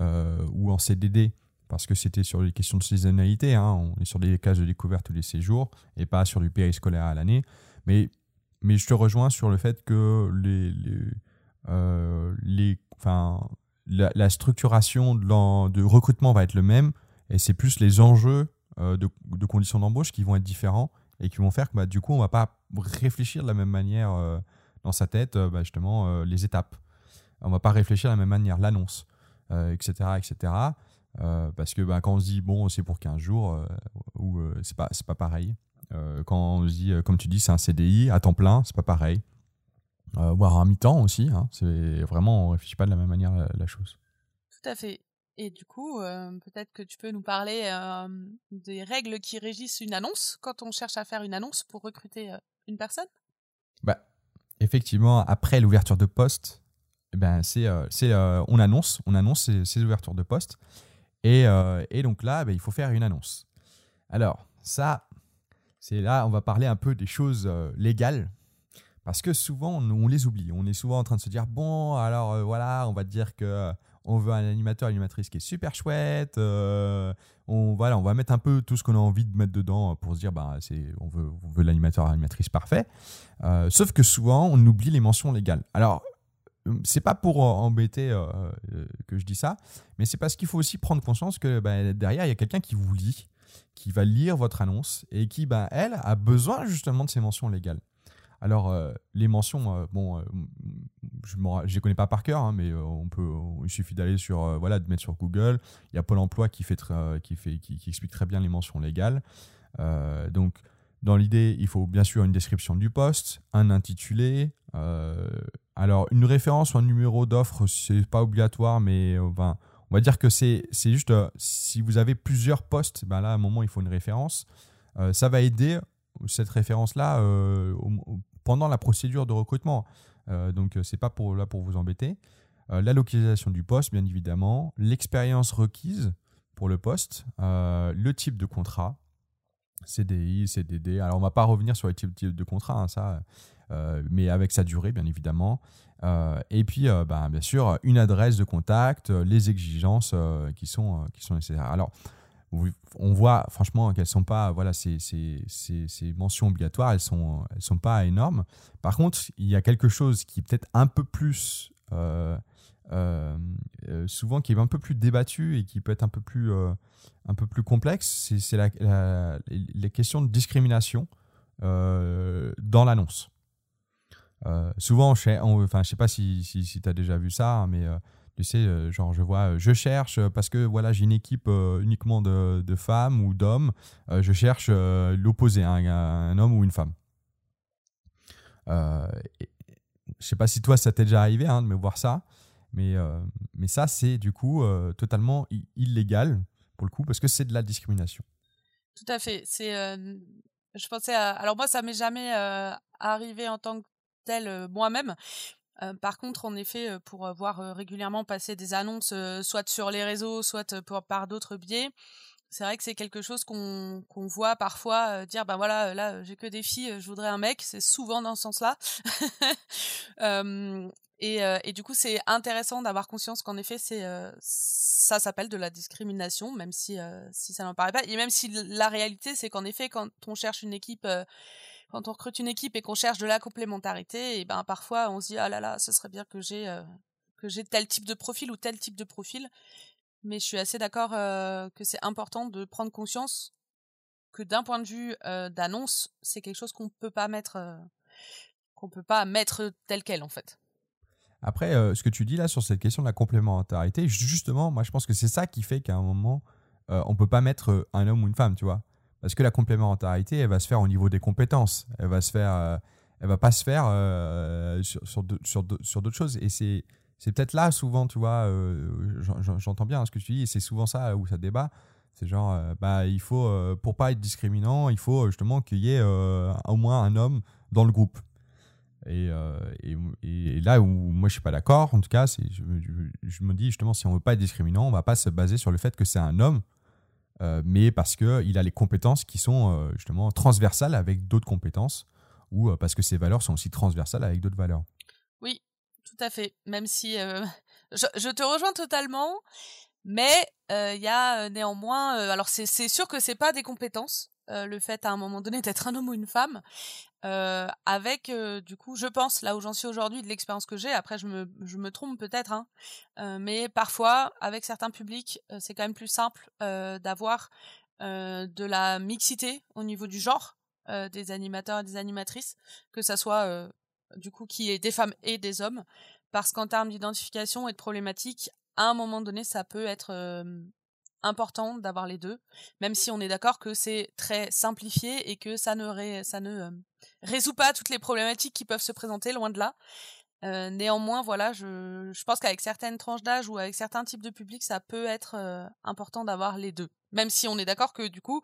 ou en CDD parce que c'était sur les questions de saisonnalité. Hein. On est sur des cases de découverte tous les séjours et pas sur du périscolaire à l'année. Mais, mais je te rejoins sur le fait que les, les, euh, enfin, la, structuration de, recrutement va être le même et c'est plus les enjeux euh, de, conditions d'embauche qui vont être différents et qui vont faire que bah, du coup, on va pas réfléchir de la même manière euh, dans sa tête, bah, justement, les étapes. On va pas réfléchir de la même manière, l'annonce, etc., etc. parce que bah, quand on se dit, bon, c'est pour 15 jours, ou c'est pas, c'est pas pareil. quand on se dit, comme tu dis, c'est un CDI à temps plein, c'est pas pareil. voire à mi-temps aussi, hein, c'est vraiment, on réfléchit pas de la même manière la, la chose. Tout à fait. Et du coup, euh, peut-être que tu peux nous parler euh, des règles qui régissent une annonce quand on cherche à faire une annonce pour recruter euh, une personne? Bah, Effectivement, après l'ouverture de poste, eh ben, c'est, c'est, on annonce, on annonce ces, ouvertures de poste. Et, et donc là, bah, il faut faire une annonce. Alors, ça, c'est là, on va parler un peu des choses légales. Parce que souvent, on, les oublie. On est souvent en train de se dire, bon, alors voilà, on va dire que on veut un animateur, animatrice qui est super chouette. Euh, on, voilà, on va mettre un peu tout ce qu'on a envie de mettre dedans pour se dire, bah, on veut, l'animateur, animatrice parfait. Euh, sauf que souvent, on oublie les mentions légales. Alors, c'est pas pour embêter euh, que je dis ça, mais c'est parce qu'il faut aussi prendre conscience que bah, derrière, il y a quelqu'un qui vous lit, qui va lire votre annonce et qui, bah, elle, a besoin justement de ces mentions légales. Alors, euh, les mentions, euh, bon, euh, je ne les connais pas par cœur, hein, mais on peut, il suffit d'aller sur, voilà, de mettre sur Google. Il y a Pôle emploi qui, fait qui, fait, qui, explique très bien les mentions légales. donc, dans l'idée, il faut bien sûr une description du poste, un intitulé. Alors, une référence ou un numéro d'offre, c'est pas obligatoire, mais enfin, on va dire que c'est juste si vous avez plusieurs postes, ben là, à un moment, il faut une référence. ça va aider cette référence-là pendant la procédure de recrutement. Euh, donc, euh, c'est pas pour, là pour vous embêter. Euh, la localisation du poste, bien évidemment, l'expérience requise pour le poste, le type de contrat, CDI, CDD. Alors, on va pas revenir sur les types de contrat, hein, ça, mais avec sa durée, bien évidemment. et puis, ben, bien sûr, une adresse de contact, les exigences qui, sont, qui sont nécessaires. Alors, on voit franchement qu'elles sont pas, voilà, ces, mentions obligatoires, elles sont, elles sont pas énormes. Par contre, il y a quelque chose qui est peut-être un peu plus, euh, euh, euh, souvent qui est un peu plus débattu et qui peut être un peu plus, un peu plus complexe, c'est la, les questions de discrimination dans l'annonce. Souvent, enfin, je sais pas si, si, tu as déjà vu ça, hein, mais tu sais, euh, genre, je vois, euh, je cherche euh, parce que voilà, j'ai une équipe uniquement de, de, femmes ou d'hommes. je cherche l'opposé, un, un, homme ou une femme. je sais pas si toi, ça t'est déjà arrivé hein, de me voir ça, mais, mais ça, c'est du coup totalement illégal pour le coup parce que c'est de la discrimination. Tout à fait. C'est, je pensais alors moi, ça m'est jamais arrivé en tant que tel moi-même, par contre, en effet, pour voir régulièrement passer des annonces, soit sur les réseaux, soit par d'autres biais, c'est vrai que c'est quelque chose qu'on voit parfois dire ben voilà là j'ai que des filles je voudrais un mec c'est souvent dans ce sens-là. *laughs* Et, du coup c'est intéressant d'avoir conscience qu'en effet ça s'appelle de la discrimination même si si ça n'en paraît pas et même si la réalité c'est qu'en effet quand on cherche une équipe quand on recrute une équipe et qu'on cherche de la complémentarité, et ben parfois on se dit ah là là, ce serait bien que j'ai euh, que j'ai tel type de profil ou tel type de profil. Mais je suis assez d'accord euh, que c'est important de prendre conscience que d'un point de vue euh, d'annonce, c'est quelque chose qu'on peut pas mettre qu'on peut pas mettre tel quel en fait. Après, ce que tu dis là sur cette question de la complémentarité, justement, moi je pense que c'est ça qui fait qu'à un moment, on peut pas mettre un homme ou une femme, tu vois. Parce que la complémentarité, elle va se faire au niveau des compétences. Elle va se faire, euh, elle va pas se faire euh, sur, d'autres choses. Et c'est, peut-être là souvent, tu vois, euh, j'entends bien ce que tu dis, c'est souvent ça où ça débat. C'est genre, bah, il faut, pour pas être discriminant, il faut justement qu'il y ait au moins un homme dans le groupe. Et, là où moi je suis pas d'accord, en tout cas, je, je, me dis justement, si on veut pas être discriminant, on va pas se baser sur le fait que c'est un homme euh, mais parce qu'il a les compétences qui sont euh, justement transversales avec d'autres compétences, ou euh, parce que ses valeurs sont aussi transversales avec d'autres valeurs. Oui, tout à fait. Même si *laughs* je, te rejoins totalement, mais il y a néanmoins, alors c'est sûr que c'est pas des compétences, le fait à un moment donné d'être un homme ou une femme, euh, avec euh, du coup, je pense là où j'en suis aujourd'hui de l'expérience que j'ai. Après, je me, je me trompe peut-être, hein, euh, mais parfois avec certains publics, c'est quand même plus simple d'avoir de la mixité au niveau du genre. des animateurs et des animatrices, que ça soit du coup qui est des femmes et des hommes, parce qu'en termes d'identification et de problématiques, à un moment donné, ça peut être important d'avoir les deux, même si on est d'accord que c'est très simplifié et que ça ne, ne résout pas toutes les problématiques qui peuvent se présenter, loin de là. néanmoins, voilà, je, pense qu'avec certaines tranches d'âge ou avec certains types de publics, ça peut être important d'avoir les deux. Même si on est d'accord que du coup,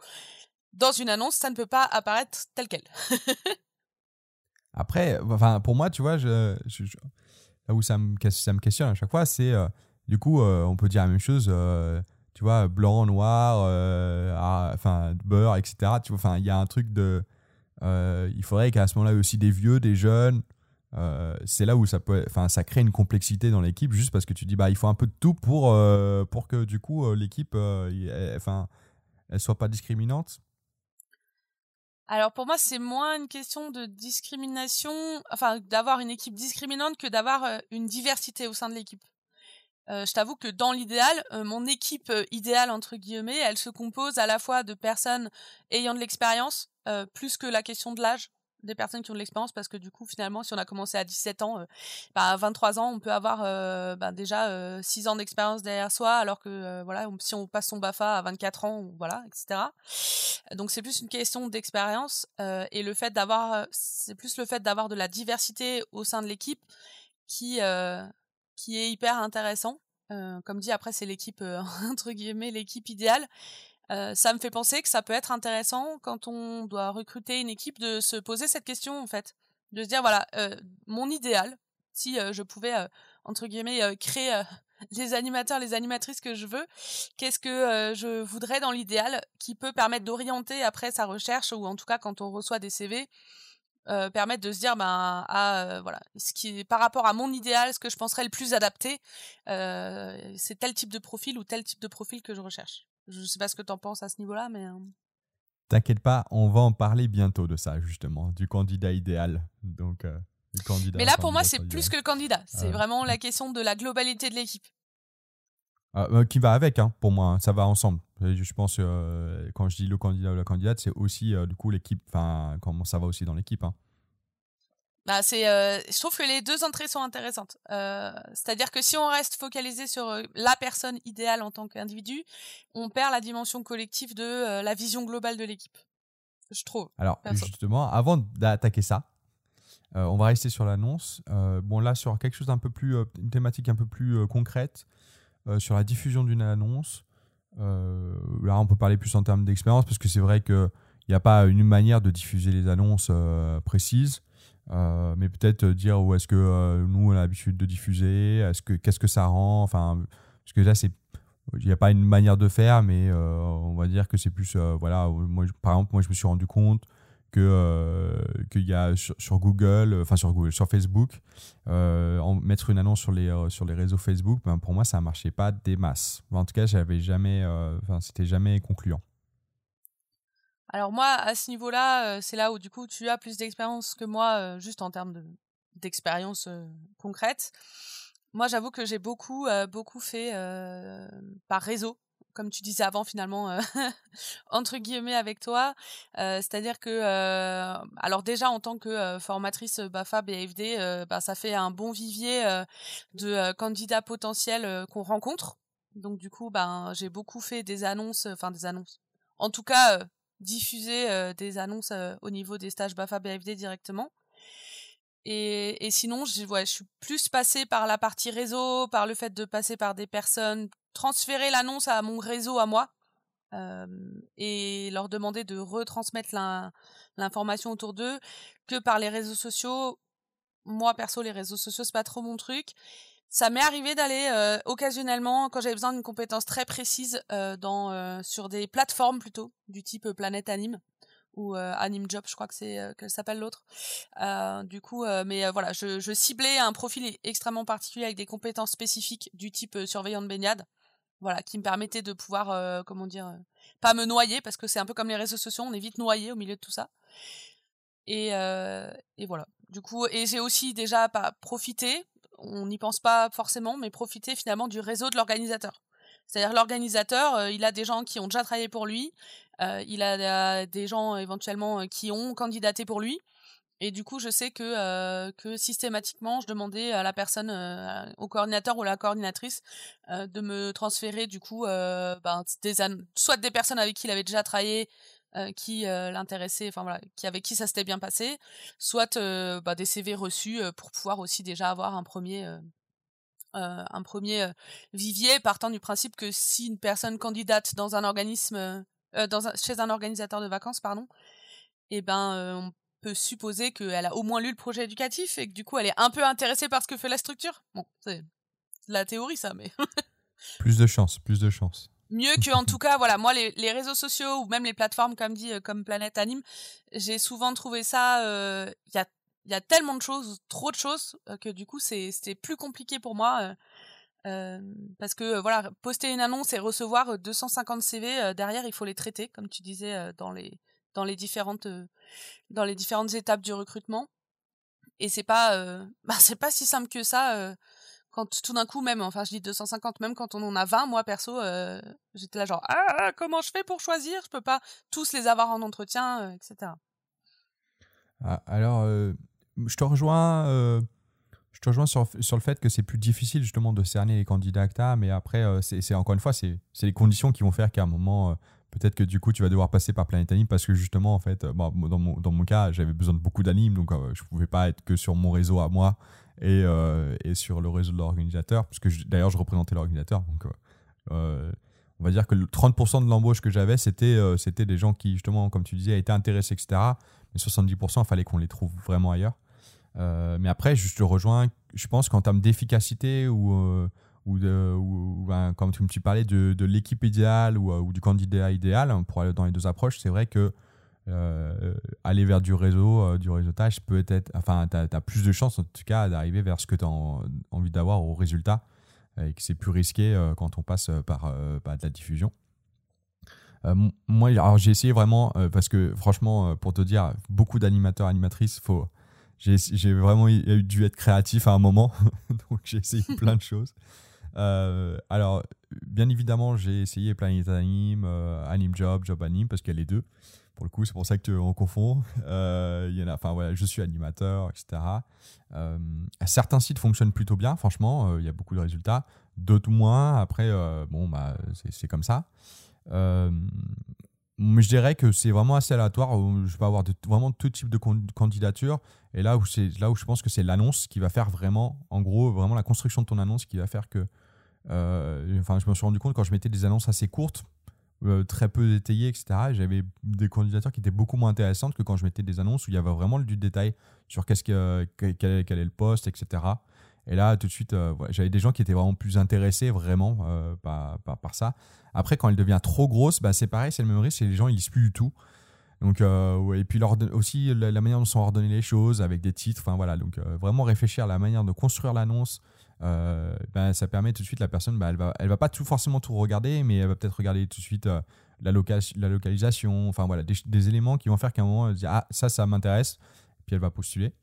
dans une annonce, ça ne peut pas apparaître tel quel. *laughs* Après, pour moi, tu vois, là où ça me, ça me questionne à chaque fois, c'est du coup, on peut dire la même chose tu vois, blanc, noir, euh, enfin, beurre, etc. Tu vois, il y a un truc de. Euh, il faudrait qu'à ce moment-là, aussi des vieux, des jeunes. Euh, c'est là où ça peut, enfin, ça crée une complexité dans l'équipe, juste parce que tu dis, bah, il faut un peu de tout pour, pour que du coup, l'équipe, enfin, elle soit pas discriminante. Alors pour moi, c'est moins une question de discrimination, enfin d'avoir une équipe discriminante que d'avoir une diversité au sein de l'équipe. Euh, je t'avoue que dans l'idéal, euh, mon équipe euh, idéale entre guillemets, elle se compose à la fois de personnes ayant de l'expérience, plus que la question de l'âge des personnes qui ont de l'expérience parce que du coup finalement si on a commencé à 17 ans bah, à 23 ans on peut avoir bah, déjà 6 ans d'expérience derrière soi alors que voilà si on passe son Bafa à 24 ans voilà etc donc c'est plus une question d'expérience et le fait d'avoir c'est plus le fait d'avoir de la diversité au sein de l'équipe qui qui est hyper intéressant. Euh, comme dit, après, c'est l'équipe, euh, *laughs* entre guillemets, l'équipe idéale. Euh, ça me fait penser que ça peut être intéressant quand on doit recruter une équipe de se poser cette question, en fait. De se dire, voilà, mon idéal, si je pouvais, entre guillemets, créer *laughs* les animateurs, les animatrices que je veux, qu'est-ce que je voudrais dans l'idéal qui peut permettre d'orienter après sa recherche ou en tout cas quand on reçoit des CV, euh, permettre de se dire ben ah, euh, voilà ce qui est par rapport à mon idéal ce que je penserais le plus adapté euh, c'est tel type de profil ou tel type de profil que je recherche. Je sais pas ce que tu en penses à ce niveau là mais t'inquiète pas on va en parler bientôt de ça justement du candidat idéal. Donc candidat mais là pour moi c'est plus que le candidat. C'est vraiment la question de la globalité de l'équipe ah, bah, qui va avec, hein, pour moi, hein, ça va ensemble. Je pense, euh, quand je dis le candidat ou la candidate, c'est aussi euh, du coup l'équipe, enfin, comment ça va aussi dans l'équipe. Hein. Bah, c'est, euh, je trouve que les deux entrées sont intéressantes. c'est-à-dire que si on reste focalisé sur la personne idéale en tant qu'individu, on perd la dimension collective de la vision globale de l'équipe. Je trouve. Alors, justement, avant d'attaquer ça, on va rester sur l'annonce. bon, là, sur quelque chose d'un peu plus, une thématique un peu plus concrète. Euh, sur la diffusion d'une annonce. Euh, là, on peut parler plus en termes d'expérience parce que c'est vrai qu'il n'y a pas une manière de diffuser les annonces euh, précises. mais peut-être dire où est-ce que nous on a l'habitude de diffuser, est-ce que qu'est-ce que ça rend, enfin parce que là il n'y a pas une manière de faire, mais on va dire que c'est plus voilà moi par exemple moi je me suis rendu compte que euh, qu'il y a sur, Google, enfin sur Google, sur Facebook, euh, mettre une annonce sur les euh, sur les réseaux Facebook, ben pour moi ça marchait pas des masses. En tout cas, j'avais jamais, c'était jamais concluant. Alors moi, à ce niveau-là, c'est là où du coup tu as plus d'expérience que moi, juste en termes d'expérience concrète. Moi, j'avoue que j'ai beaucoup beaucoup fait par réseau comme tu disais avant finalement euh, *laughs* entre guillemets avec toi. Euh, c'est-à-dire que euh, alors déjà en tant que formatrice Bafa BFD bah, ça fait un bon vivier de candidats potentiels qu'on rencontre. Donc du coup ben j'ai beaucoup fait des annonces enfin des annonces en tout cas diffuser des annonces au niveau des stages Bafa BFD directement. Et, et, sinon, je, ouais, je suis plus passée par la partie réseau, par le fait de passer par des personnes transférer l'annonce à mon réseau à moi euh, et leur demander de retransmettre l'information autour d'eux que par les réseaux sociaux. Moi perso, les réseaux sociaux c'est pas trop mon truc. Ça m'est arrivé d'aller euh, occasionnellement quand j'avais besoin d'une compétence très précise euh, dans sur des plateformes plutôt du type Planète Anime ou Anime Job, je crois que c'est que s'appelle l'autre. du coup, mais voilà, je, ciblais un profil extrêmement particulier avec des compétences spécifiques du type surveillant de baignade voilà, qui me permettait de pouvoir, euh, comment dire, euh, pas me noyer, parce que c'est un peu comme les réseaux sociaux, on est vite noyé au milieu de tout ça. Et, euh, et voilà. Du coup, et j'ai aussi déjà pas profité, on n'y pense pas forcément, mais profiter finalement du réseau de l'organisateur. C'est-à-dire l'organisateur, il a des gens qui ont déjà travaillé pour lui, il a des gens éventuellement qui ont candidaté pour lui. Et du coup, je sais que, que systématiquement, je demandais à la personne, au coordinateur ou à la coordinatrice, de me transférer du coup, ben, des soit des personnes avec qui il avait déjà travaillé, qui l'intéressaient, enfin voilà, qui avec qui ça s'était bien passé, soit bah, des CV reçus pour pouvoir aussi déjà avoir un premier, un premier vivier, partant du principe que si une personne candidate dans un organisme, dans chez un organisateur de vacances, pardon, et eh ben on peut supposer qu'elle a au moins lu le projet éducatif et que du coup elle est un peu intéressée par ce que fait la structure. Bon, c'est la théorie ça, mais. *laughs* plus de chance, plus de chance. Mieux que en tout cas, voilà, moi les, les, réseaux sociaux ou même les plateformes comme dit euh, comme Planète Anime, j'ai souvent trouvé ça. Euh, il y a y a tellement de choses, trop de choses euh, que du coup c'était plus compliqué pour moi. parce que voilà, poster une annonce et recevoir 250 CV derrière, il faut les traiter, comme tu disais dans les dans les différentes dans les différentes étapes du recrutement. Et c'est pas *laughs* bah c'est pas si simple que ça quand tout d'un coup même enfin je dis 250 même quand on en a 20 moi perso j'étais là genre ah, ah comment je fais pour choisir? Je peux pas tous les avoir en entretien etc ah, alors je te rejoins je te rejoins sur, sur le fait que c'est plus difficile justement de cerner les candidats que tu mais après c'est encore une fois c'est les conditions qui vont faire qu'à un moment peut-être que du coup tu vas devoir passer par Planet Anime parce que justement en fait euh, dans, mon, dans mon cas j'avais besoin de beaucoup d'animes donc euh, je pouvais pas être que sur mon réseau à moi et, euh, sur le réseau de l'organisateur parce que d'ailleurs je représentais l'organisateur donc on va dire que le 30% de l'embauche que j'avais c'était c'était des gens qui justement comme tu disais étaient intéressés etc mais 70% il fallait qu'on les trouve vraiment ailleurs. Mais après je te rejoins je pense qu'en termes d'efficacité ou ou, ou, ben, comme tu, me parlais de, de l'équipe idéale ou, ou, du candidat idéal, hein, pour aller dans les deux approches, c'est vrai que euh, aller vers du réseau, euh, du réseautage, peut être, enfin, tu as, plus de chances en tout cas d'arriver vers ce que tu as envie d'avoir au résultat et que c'est plus risqué euh, quand on passe par, par, de la diffusion. moi, alors j'ai essayé vraiment, parce que franchement, pour te dire, beaucoup d'animateurs, animatrices, faut, j'ai vraiment dû être créatif à un moment, *laughs* donc j'ai essayé plein de choses. Euh, alors, bien évidemment, j'ai essayé Planet Anime, euh, Anime Job, Job Anime, parce qu'il y a les deux. Pour le coup, c'est pour ça qu'on confond. *laughs* Euh, y en a, enfin, voilà, je suis animateur, etc. certains sites fonctionnent plutôt bien, franchement, il y a beaucoup de résultats. D'autres moins. Après, bon, bah, c'est comme ça. mais je dirais que c'est vraiment assez aléatoire. Je peux avoir vraiment tout type de candidature. Et là où, là où je pense que c'est l'annonce qui va faire vraiment, en gros, vraiment la construction de ton annonce qui va faire que euh, enfin, je me suis rendu compte quand je mettais des annonces assez courtes, euh, très peu détaillées, etc. J'avais des candidatures qui étaient beaucoup moins intéressantes que quand je mettais des annonces où il y avait vraiment du détail sur qu'est-ce que, quel, est le poste, etc. Et là, tout de suite, euh, j'avais des gens qui étaient vraiment plus intéressés vraiment par, par, ça. Après, quand elle devient trop grosse, bah, c'est pareil, c'est le même risque, les gens ils lisent plus du tout. Donc, et puis aussi la, manière dont sont ordonnées les choses avec des titres. Voilà, donc vraiment réfléchir à la manière de construire l'annonce, ben, ça permet tout de suite la personne, ben, elle va, elle va pas tout forcément tout regarder, mais elle va peut-être regarder tout de suite euh, la, la localisation, enfin voilà, des, éléments qui vont faire qu'à un moment elle dit ah ça ça m'intéresse, puis elle va postuler.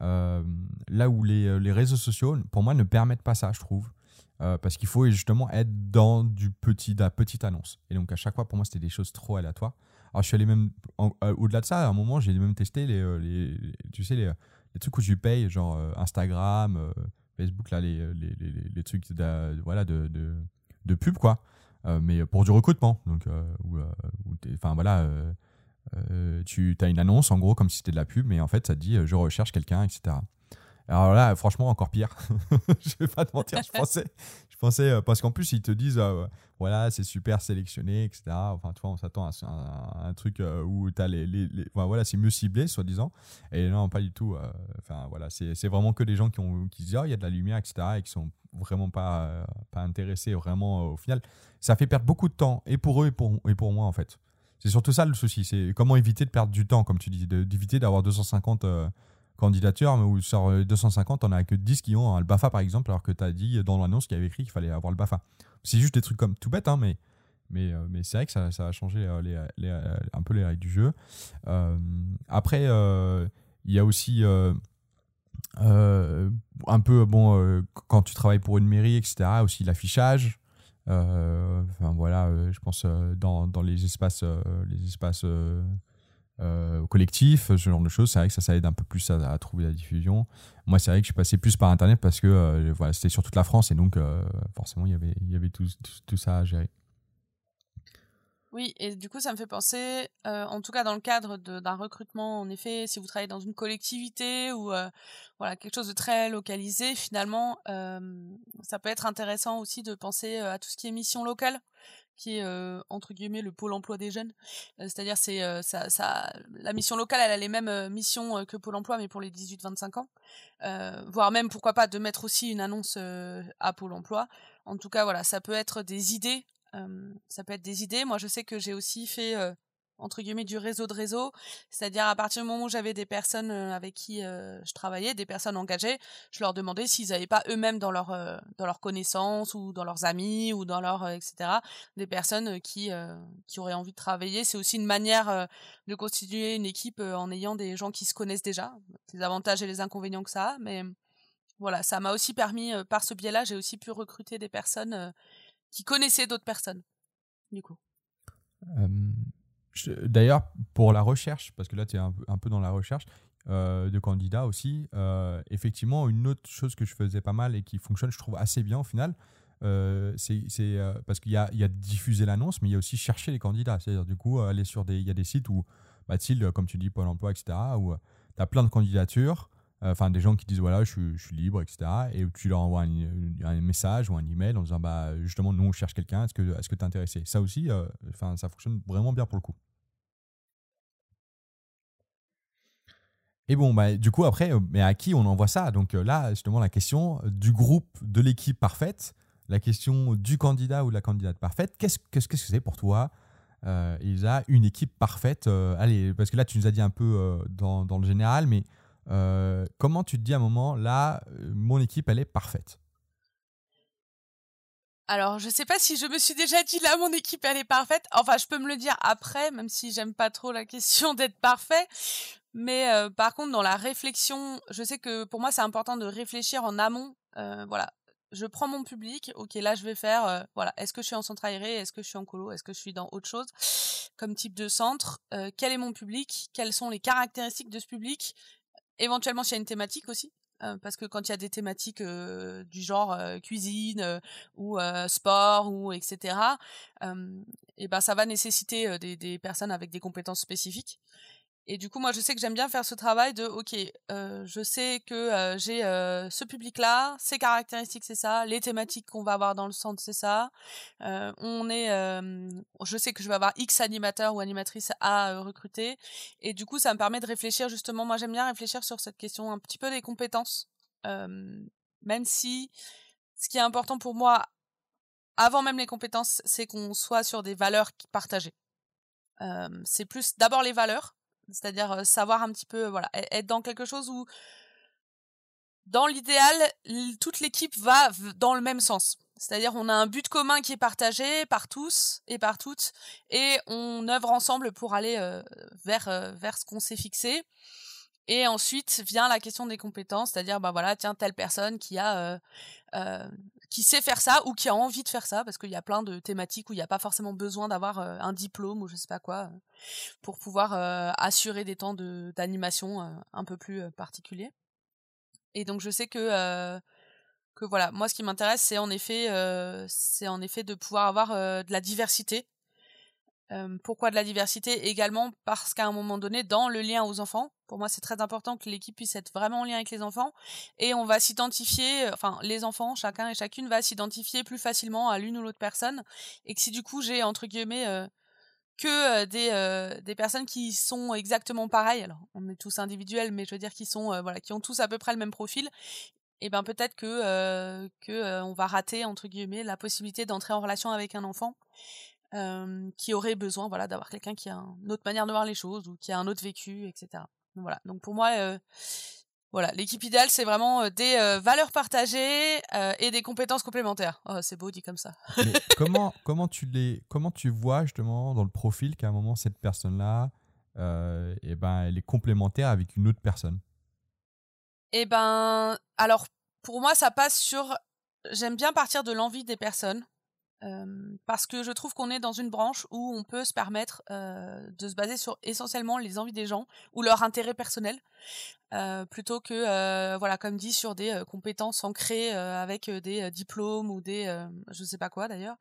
Euh, là où les, les, réseaux sociaux, pour moi, ne permettent pas ça, je trouve. parce qu'il faut justement être dans du petit, de la petite annonce. Et donc, à chaque fois, pour moi, c'était des choses trop aléatoires. Alors, je suis allé même, au-delà de ça, à un moment, j'ai même testé les, les, tu sais, les, les, trucs où je paye, genre Instagram, Facebook, là, les, les, les, les trucs de, voilà, de, de, de pub, quoi. Euh, mais pour du recrutement. Donc, euh, euh, enfin voilà, tu as une annonce, en gros, comme si c'était de la pub, mais en fait, ça te dit je recherche quelqu'un, etc. Alors là, franchement, encore pire. *laughs* je vais pas te mentir, je *laughs* pensais, je pensais parce qu'en plus, ils te disent voilà, c'est super sélectionné, etc. Enfin, tu vois, on s'attend à, un truc où tu as les. voilà, c'est mieux ciblé, soi-disant. Et non, pas du tout. Enfin, voilà, c'est vraiment que des gens qui, ont, qui se disent, oh, il y a de la lumière, etc. et qui sont vraiment pas, pas intéressés vraiment au final. Ça fait perdre beaucoup de temps, et pour eux, et pour, et pour moi, en fait. C'est surtout ça le souci. C'est comment éviter de perdre du temps, comme tu dis, d'éviter d'avoir 250 candidatures, mais où sur 250, on a que 10 qui ont le BAFA, par exemple, alors que tu as dit dans l'annonce qu'il y avait écrit qu'il fallait avoir le BAFA. C'est juste des trucs comme tout bête, hein, mais, mais, euh, mais c'est vrai que ça, a changé euh, les, euh, un peu les règles du jeu. après, il y a aussi un peu, bon, quand tu travailles pour une mairie, etc., aussi l'affichage. enfin voilà, je pense dans, dans, les espaces, les espaces collectifs, ce genre de choses. C'est vrai que ça, aide un peu plus à, trouver la diffusion. Moi, c'est vrai que je suis passé plus par Internet parce que voilà, c'était sur toute la France et donc forcément, il y avait, il y avait tout, ça à gérer. Oui, et du coup, ça me fait penser, euh, en tout cas dans le cadre d'un recrutement, en effet, si vous travaillez dans une collectivité ou euh, voilà quelque chose de très localisé, finalement, euh, ça peut être intéressant aussi de penser à tout ce qui est mission locale, qui est entre guillemets le pôle emploi des jeunes. C'est-à-dire, c'est ça, la mission locale, elle a les mêmes missions que Pôle Emploi, mais pour les 18-25 ans, voire même pourquoi pas de mettre aussi une annonce à Pôle Emploi. En tout cas, voilà, ça peut être des idées ça peut être des idées. Moi, je sais que j'ai aussi fait entre guillemets du réseau de réseau, c'est-à-dire à partir du moment où j'avais des personnes avec qui je travaillais, des personnes engagées, je leur demandais s'ils n'avaient pas eux-mêmes dans leur dans leurs connaissances ou dans leurs amis ou dans leur etc des personnes qui qui auraient envie de travailler. C'est aussi une manière de constituer une équipe en ayant des gens qui se connaissent déjà, les avantages et les inconvénients que ça a, mais voilà, ça m'a aussi permis par ce biais-là, j'ai aussi pu recruter des personnes qui connaissaient d'autres personnes, du coup. D'ailleurs, pour la recherche, parce que là, tu es un, peu dans la recherche euh, de candidats aussi, euh, effectivement, une autre chose que je faisais pas mal et qui fonctionne, je trouve, assez bien au final, euh, c'est parce qu'il y a, y a diffuser l'annonce, mais il y a aussi chercher les candidats. C'est-à-dire, du coup, aller sur des. Il y a des sites où, bah, comme tu dis, Pôle emploi, etc., où tu as plein de candidatures enfin des gens qui disent voilà je, suis libre etc et tu leur envoies un, message ou un email en disant bah justement nous on cherche quelqu'un. Est-ce que est-ce que t'es intéressé? Ça aussi euh, enfin ça fonctionne vraiment bien pour le coup. Et bon bah du coup après euh, mais à qui on envoie ça? Donc euh, là justement la question du groupe de l'équipe parfaite la question du candidat ou de la candidate parfaite qu'est-ce qu'est-ce que c'est pour toi? Euh, Isa, une équipe parfaite allez parce que là tu nous as dit un peu dans, dans le général mais euh, comment tu te dis à un moment, là, euh, mon équipe, elle est parfaite? Alors, je sais pas si je me suis déjà dit là, mon équipe, elle est parfaite. Enfin, je peux me le dire après, même si j'aime pas trop la question *laughs* d'être parfait. Mais euh, par contre, dans la réflexion, je sais que pour moi, c'est important de réfléchir en amont. voilà, je prends mon public. Ok, là, je vais faire. voilà, est-ce que je suis en centre aéré? Est-ce que je suis en colo? Est-ce que je suis dans autre chose? Comme type de centre Quel est mon public? Quelles sont les caractéristiques de ce public? Éventuellement s'il y a une thématique aussi. Euh, parce que quand il y a des thématiques euh, du genre euh, cuisine ou sport ou etc et ben ça va nécessiter des, des, personnes avec des compétences spécifiques et du coup, moi, je sais que j'aime bien faire ce travail de, ok, euh, je sais que euh, j'ai euh, ce public-là, ses caractéristiques, c'est ça, les thématiques qu'on va avoir dans le centre, c'est ça. on est, je sais que je vais avoir X animateurs ou animatrices à recruter, et du coup, ça me permet de réfléchir justement. Moi, j'aime bien réfléchir sur cette question un petit peu des compétences, même si ce qui est important pour moi, avant même les compétences, c'est qu'on soit sur des valeurs partagées. c'est plus d'abord les valeurs c'est-à-dire savoir un petit peu, voilà, être dans quelque chose où, dans l'idéal, toute l'équipe va dans le même sens. C'est-à-dire on a un but commun qui est partagé par tous et par toutes, et on œuvre ensemble pour aller vers vers ce qu'on s'est fixé. Et ensuite vient la question des compétences, c'est-à-dire bah voilà, tiens telle personne qui a qui sait faire ça ou qui a envie de faire ça, parce qu'il y a plein de thématiques où il n'y a pas forcément besoin d'avoir euh, un diplôme ou je sais pas quoi euh, pour pouvoir euh, assurer des temps d'animation un peu plus particuliers. Et donc je sais que que voilà, moi ce qui m'intéresse c'est en effet c'est en effet de pouvoir avoir de la diversité pourquoi de la diversité Également? Parce qu'à un moment donné, dans le lien aux enfants, pour moi c'est très important que l'équipe puisse être vraiment en lien avec les enfants, et on va s'identifier, enfin les enfants, chacun et chacune va s'identifier plus facilement à l'une ou l'autre personne, et que si du coup j'ai entre guillemets que des, des personnes qui sont exactement pareilles, alors on est tous individuels, mais je veux dire qui sont voilà, qui ont tous à peu près le même profil, et ben peut-être que que on va rater entre guillemets la possibilité d'entrer en relation avec un enfant qui aurait besoin voilà d'avoir quelqu'un qui a une autre manière de voir les choses ou qui a un autre vécu etc donc, voilà. Donc pour moi voilà l'équipe idéale c'est vraiment des valeurs partagées et des compétences complémentaires. Oh, c'est beau dit comme ça. *laughs* Comment comment tu les comment tu vois justement dans le profil qu'à un moment cette personne là et ben elle est complémentaire avec une autre personne? Et ben alors pour moi ça passe sur j'aime bien partir de l'envie des personnes parce que je trouve qu'on est dans une branche où on peut se permettre de se baser sur essentiellement les envies des gens ou leur intérêt personnel, plutôt que voilà comme dit sur des compétences ancrées avec des diplômes ou des je sais pas quoi d'ailleurs.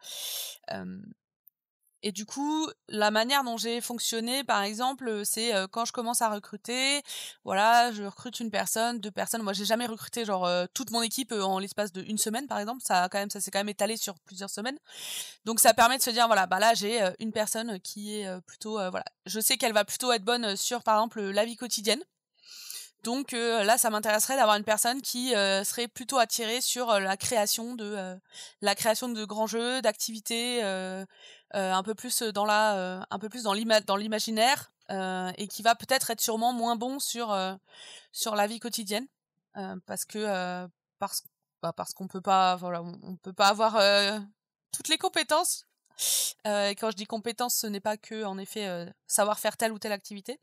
Et du coup, la manière dont j'ai fonctionné, par exemple, c'est quand je commence à recruter, voilà, je recrute une personne, deux personnes. Moi, j'ai jamais recruté genre toute mon équipe en l'espace de une semaine, par exemple. Ça, quand même, ça s'est quand même étalé sur plusieurs semaines. Donc, ça permet de se dire, voilà, bah là, j'ai une personne qui est plutôt, voilà, je sais qu'elle va plutôt être bonne sur, par exemple, la vie quotidienne. Donc là, ça m'intéresserait d'avoir une personne qui serait plutôt attirée sur la création de la création de grands jeux, d'activités un peu plus dans la un peu plus dans l'imaginaire et qui va peut-être être sûrement moins bon sur sur la vie quotidienne parce que parce bah, parce qu'on peut pas voilà on, peut pas avoir toutes les compétences et quand je dis compétences ce n'est pas que en effet savoir faire telle ou telle activité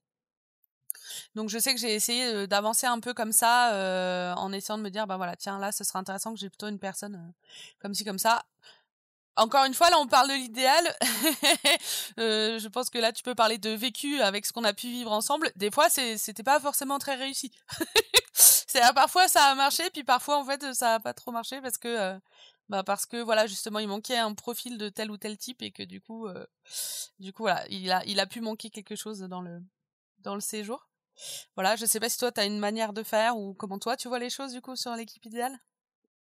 donc je sais que j'ai essayé d'avancer un peu comme ça, en essayant de me dire, bah voilà, tiens là, ce serait intéressant que j'ai plutôt une personne comme ci comme ça. Encore une fois, là, on parle de l'idéal. *laughs* je pense que là, tu peux parler de vécu avec ce qu'on a pu vivre ensemble. Des fois, c'était pas forcément très réussi. *laughs* c'est parfois ça a marché, puis parfois en fait ça a pas trop marché parce que bah parce que voilà justement il manquait un profil de tel ou tel type et que du coup du coup voilà il a il a pu manquer quelque chose dans le dans le séjour. Voilà, je sais pas si toi tu as une manière de faire ou comment toi tu vois les choses du coup sur l'équipe idéale?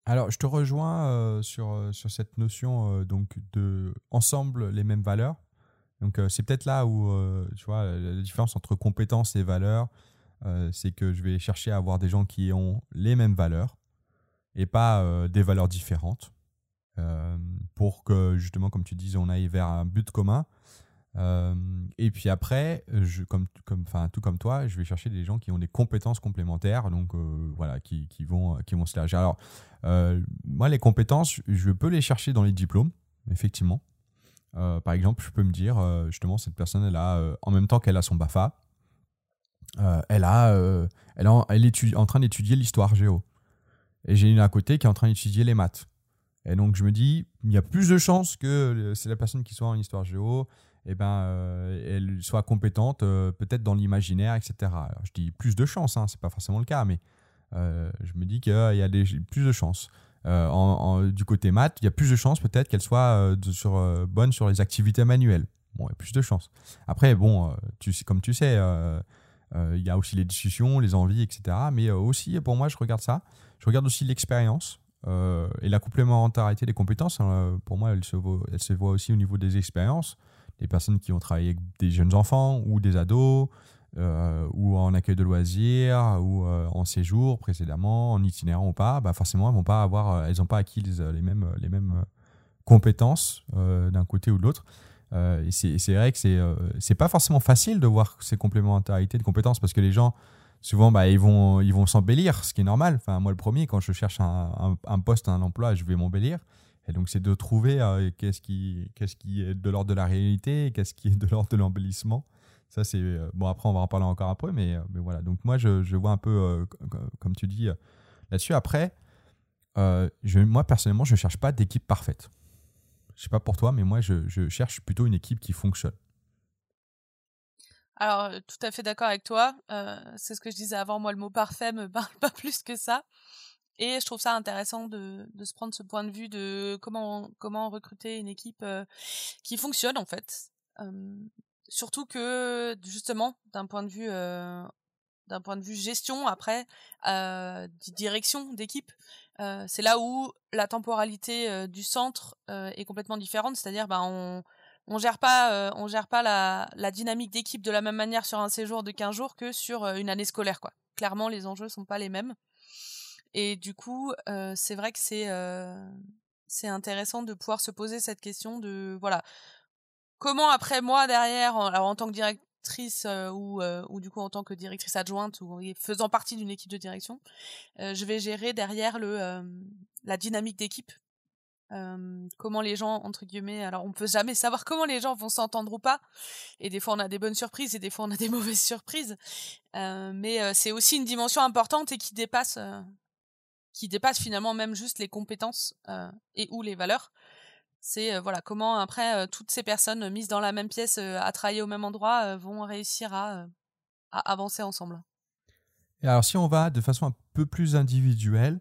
Alors, je te rejoins euh, sur, euh, sur cette notion euh, donc de ensemble les mêmes valeurs. Donc, c'est peut-être là où tu vois la différence entre compétences et valeurs, c'est que je vais chercher à avoir des gens qui ont les mêmes valeurs et pas des valeurs différentes pour que justement, comme tu disais, on aille vers un but commun. Euh, et puis après, je, comme, comme, tout comme toi, je vais chercher des gens qui ont des compétences complémentaires, donc euh, voilà, qui, qui, vont, qui vont se lâcher. Alors, euh, moi, les compétences, je peux les chercher dans les diplômes, effectivement. par exemple, je peux me dire, justement, cette personne, elle a, en même temps qu'elle a son BAFA, elle, a, elle, elle est en train d'étudier l'histoire géo. Et j'ai une à côté qui est en train d'étudier les maths. Et donc, je me dis, il y a plus de chances que c'est la personne qui soit en histoire géo eh ben, euh, elle soit compétente euh, peut-être dans l'imaginaire, etc. je dis plus de chance, hein, c'est pas forcément le cas, mais euh, je me dis qu'il y a plus de chances. du côté maths, il y a plus de chances peut-être qu'elle soit sur, bonne sur les activités manuelles. Bon, il y a plus de chances. Après, bon, tu comme tu sais, il y a aussi les discussions, les envies, etc. Mais aussi, pour moi, je regarde ça. Je regarde aussi l'expérience. et la complémentarité des compétences, hein, pour moi, elle se voit aussi au niveau des expériences des personnes qui ont travaillé avec des jeunes enfants ou des ados, euh, ou en accueil de loisirs, ou euh, en séjour précédemment, en itinérant ou pas, bah forcément, elles n'ont pas, avoir, euh, elles ont pas acquis les, mêmes, les mêmes compétences d'un côté ou de l'autre. et c'est vrai que c'est c'est pas forcément facile de voir ces complémentarités de compétences parce que les gens, souvent, bah, ils vont ils vont s'embellir, ce qui est normal. Enfin, moi, le premier, quand je cherche un, un poste, un emploi, je vais m'embellir. Et donc, c'est de trouver euh, qu'est-ce qui, est de l'ordre de la réalité, qu'est-ce qui est de l'ordre de l'embellissement. Ça, c'est. Euh, bon, après, on va en parler encore après, mais, euh, mais voilà. Donc, moi, je, vois un peu, comme tu dis, là-dessus. Après, moi, personnellement, je ne cherche pas d'équipe parfaite. Je ne sais pas pour toi, mais moi, je, cherche plutôt une équipe qui fonctionne. Alors, tout à fait d'accord avec toi. c'est ce que je disais avant. Moi, le mot parfait me *laughs* parle pas plus que ça. Et je trouve ça intéressant de, se prendre ce point de vue de comment comment recruter une équipe euh, qui fonctionne en fait. surtout que justement d'un point de vue euh, point de vue gestion après euh, direction d'équipe, c'est là où la temporalité du centre est complètement différente. C'est-à-dire ben on on gère pas on gère pas la, la dynamique d'équipe de la même manière sur un séjour de 15 jours que sur une année scolaire quoi. Clairement les enjeux sont pas les mêmes. Et du coup, c'est vrai que c'est c'est intéressant de pouvoir se poser cette question de voilà comment après moi derrière, alors en tant que directrice ou ou du coup en tant que directrice adjointe ou faisant partie d'une équipe de direction, je vais gérer derrière le la dynamique d'équipe. comment les gens entre guillemets alors on peut jamais savoir comment les gens vont s'entendre ou pas et des fois on a des bonnes surprises et des fois on a des *laughs* mauvaises surprises mais c'est aussi une dimension importante et qui dépasse qui dépasse finalement même juste les compétences euh, et ou les valeurs. C'est voilà comment après toutes ces personnes mises dans la même pièce à travailler au même endroit vont réussir à, à, avancer ensemble. Et alors si on va de façon un peu plus individuelle,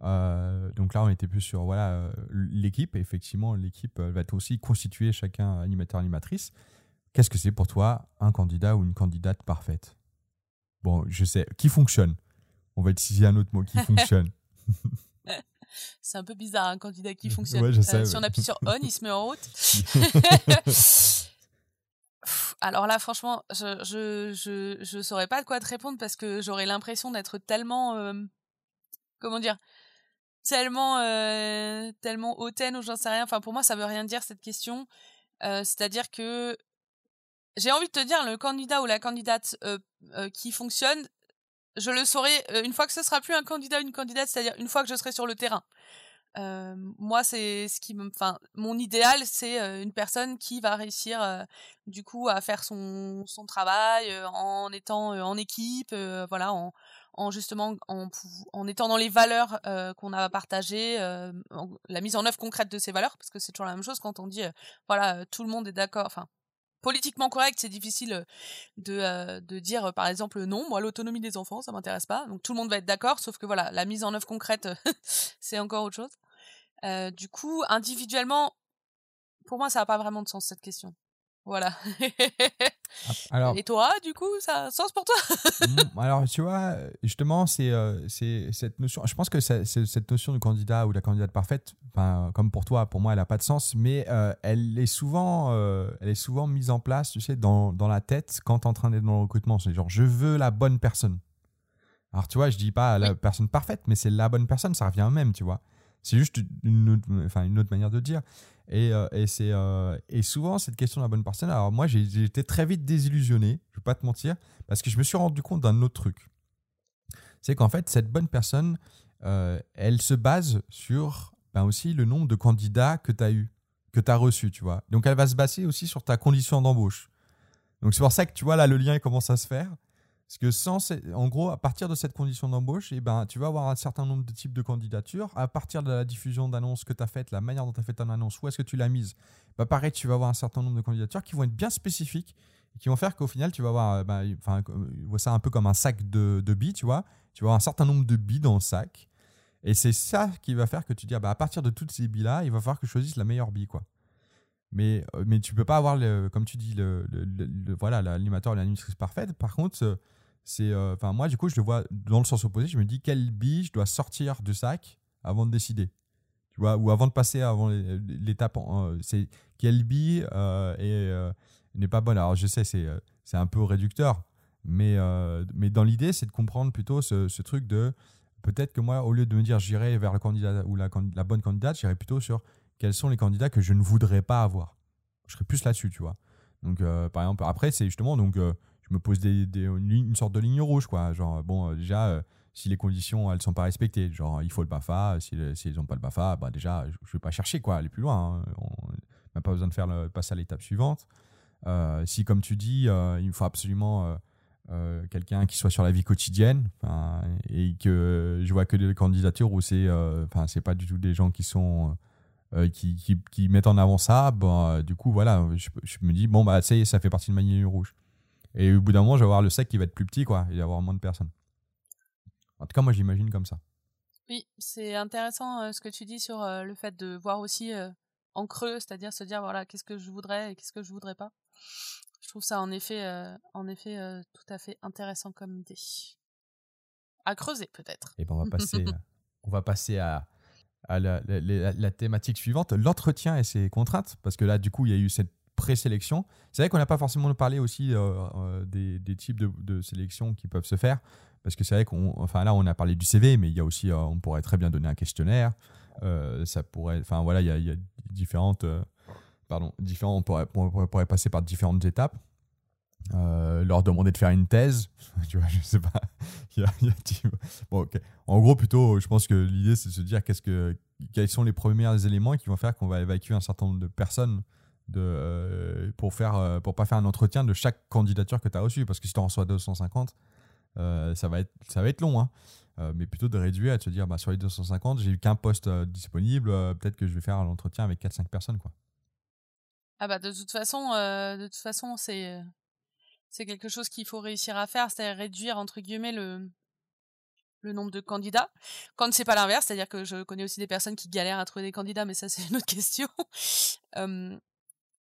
donc là on était plus sur voilà l'équipe. Effectivement, l'équipe va être aussi constituée chacun animateur animatrice. Qu'est-ce que c'est pour toi un candidat ou une candidate parfaite? Bon, je sais, qui fonctionne? On va utiliser un autre mot, qui *laughs* fonctionne. C'est un peu bizarre, un candidat qui fonctionne. Ouais, je sais, si on appuie sur on, il se met en route. *laughs* Alors là, franchement, je, je, je, je, saurais pas de quoi te répondre parce que j'aurais l'impression d'être tellement, euh, comment dire, tellement, euh, tellement hautaine ou j'en sais rien. Enfin, pour moi, ça veut rien dire cette question. Euh, C'est-à-dire que j'ai envie de te dire, le candidat ou la candidate euh, euh, qui fonctionne, je le saurai euh, une fois que ce sera plus un candidat une candidate, c'est-à-dire une fois que je serai sur le terrain. moi, c'est ce qui enfin, mon idéal, c'est une personne qui va réussir, du coup, à faire son, travail en étant en équipe, voilà, en, en justement en, étant dans les valeurs qu'on a partagées, la mise en œuvre concrète de ces valeurs, parce que c'est toujours la même chose quand on dit, voilà, tout le monde est d'accord, politiquement correct, c'est difficile de, de dire par exemple non, moi l'autonomie des enfants, ça m'intéresse pas. Donc tout le monde va être d'accord, sauf que voilà, la mise en œuvre concrète, *laughs* c'est encore autre chose. du coup, individuellement, pour moi, ça n'a pas vraiment de sens cette question. Voilà. Ah, alors, Et toi, du coup, ça a un sens pour toi? Mmh, Alors, tu vois, justement, c'est c'est cette notion. Je pense que cette notion du candidat ou de la candidate parfaite, comme pour toi, pour moi, elle n'a pas de sens, mais elle, est souvent, elle est souvent mise en place, tu sais, dans, dans la tête quand tu es en train d'être dans le recrutement. C'est genre, je veux la bonne personne. Alors, tu vois, je dis pas la personne parfaite, mais c'est la bonne personne, ça revient même, tu vois. C'est juste une enfin, une autre manière de dire. Et, euh, et, c'est, euh, et souvent, cette question de la bonne personne, alors moi, j'ai été très vite désillusionné, je vais pas te mentir, parce que je me suis rendu compte d'un autre truc. C'est qu'en fait, cette bonne personne, euh, elle se base sur ben aussi le nombre de candidats que tu as eu, que tu as reçus, tu vois. Donc, elle va se baser aussi sur ta condition d'embauche. Donc, c'est pour ça que, tu vois, là, le lien commence à se faire. Parce que sans, en gros, à partir de cette condition d'embauche, eh ben, tu vas avoir un certain nombre de types de candidatures. À partir de la diffusion d'annonces que tu as faite, la manière dont tu as fait ton annonce, où est-ce que tu l'as mise, bah, pareil, tu vas avoir un certain nombre de candidatures qui vont être bien spécifiques et qui vont faire qu'au final, tu vas avoir, euh, bah, vois ça un peu comme un sac de, de, billes, tu vois. Tu vas avoir un certain nombre de billes dans le sac. Et c'est ça qui va faire que tu dis, ah, bah, à partir de toutes ces billes-là, il va falloir que je choisisse la meilleure bille, quoi. Mais, euh, mais tu peux pas avoir, le, comme tu dis, le, le, voilà, l'animateur ou l'animatrice parfaite. Par contre, c'est, euh, enfin, moi, du coup, je le vois dans le sens opposé. Je me dis quelle bille je dois sortir du sac avant de décider. Tu vois, ou avant de passer avant l'étape. Euh, c'est quelle bille euh, n'est pas bonne. Alors, je sais, c'est, c'est un peu réducteur. Mais, mais dans l'idée, c'est de comprendre plutôt ce, ce truc de peut-être que moi, au lieu de me dire j'irai vers le candidat ou la, la bonne candidate, j'irai plutôt sur quels sont les candidats que je ne voudrais pas avoir. Je serais plus là-dessus, tu vois. Donc, par exemple, après, c'est justement donc me pose une, sorte de ligne rouge, quoi. Genre, bon, euh, déjà, euh, si les conditions, elles sont pas respectées, genre, il faut le BAFA, si, si ils n'ont pas le BAFA, bah, déjà, je ne vais pas chercher, quoi, aller plus loin. Hein. On n'a pas besoin de faire passer à l'étape suivante. Euh, si, comme tu dis, il faut absolument quelqu'un qui soit sur la vie quotidienne, et que je vois que des candidatures où c'est enfin c'est pas du tout des gens qui sont. qui, mettent en avant ça, bah, du coup, voilà, je, je, me dis, bon, bah, ça ça fait partie de ma ligne rouge. Et au bout d'un moment, je vais avoir le sec qui va être plus petit, quoi, et y avoir moins de personnes. En tout cas, moi, j'imagine comme ça. Oui, c'est intéressant euh, ce que tu dis sur euh, le fait de voir aussi euh, en creux, c'est-à-dire se dire voilà qu'est-ce que je voudrais et qu'est-ce que je voudrais pas. Je trouve ça en effet, en effet, tout à fait intéressant comme idée. À creuser peut-être. Et ben on va passer, *laughs* on va passer à, à la, la, thématique suivante, l'entretien et ses contraintes, parce que là, du coup, il y a eu cette présélection. C'est vrai qu'on n'a pas forcément parlé aussi euh, euh, des, types de, de sélections qui peuvent se faire, parce que c'est vrai qu'on, enfin là, on a parlé du CV, mais il y a aussi, euh, on pourrait très bien donner un questionnaire. ça pourrait, enfin voilà, il y a, différentes, pardon, différents, on pourrait, passer par différentes étapes. leur demander de faire une thèse, *laughs* tu vois, je sais pas. *laughs* y a bon, En gros, plutôt, je pense que l'idée, c'est de se dire qu'est-ce que, quels sont les premiers éléments qui vont faire qu'on va évacuer un certain nombre de personnes de, euh, pour faire euh, pour pas faire un entretien de chaque candidature que tu as reçue parce que si tu en reçois 250 ça, va être, ça va être long. Hein. mais plutôt de réduire et de se dire, bah, sur les 250, j'ai eu qu'un poste disponible, peut-être que je vais faire l'entretien avec 4-5 personnes. Quoi. Ah bah de toute façon, de façon, c'est c'est quelque chose qu'il faut réussir à faire, c'est-à-dire réduire entre guillemets le le nombre de candidats. Quand c'est pas l'inverse, c'est-à-dire que je connais aussi des personnes qui galèrent à trouver des candidats, mais ça c'est une autre *laughs* question.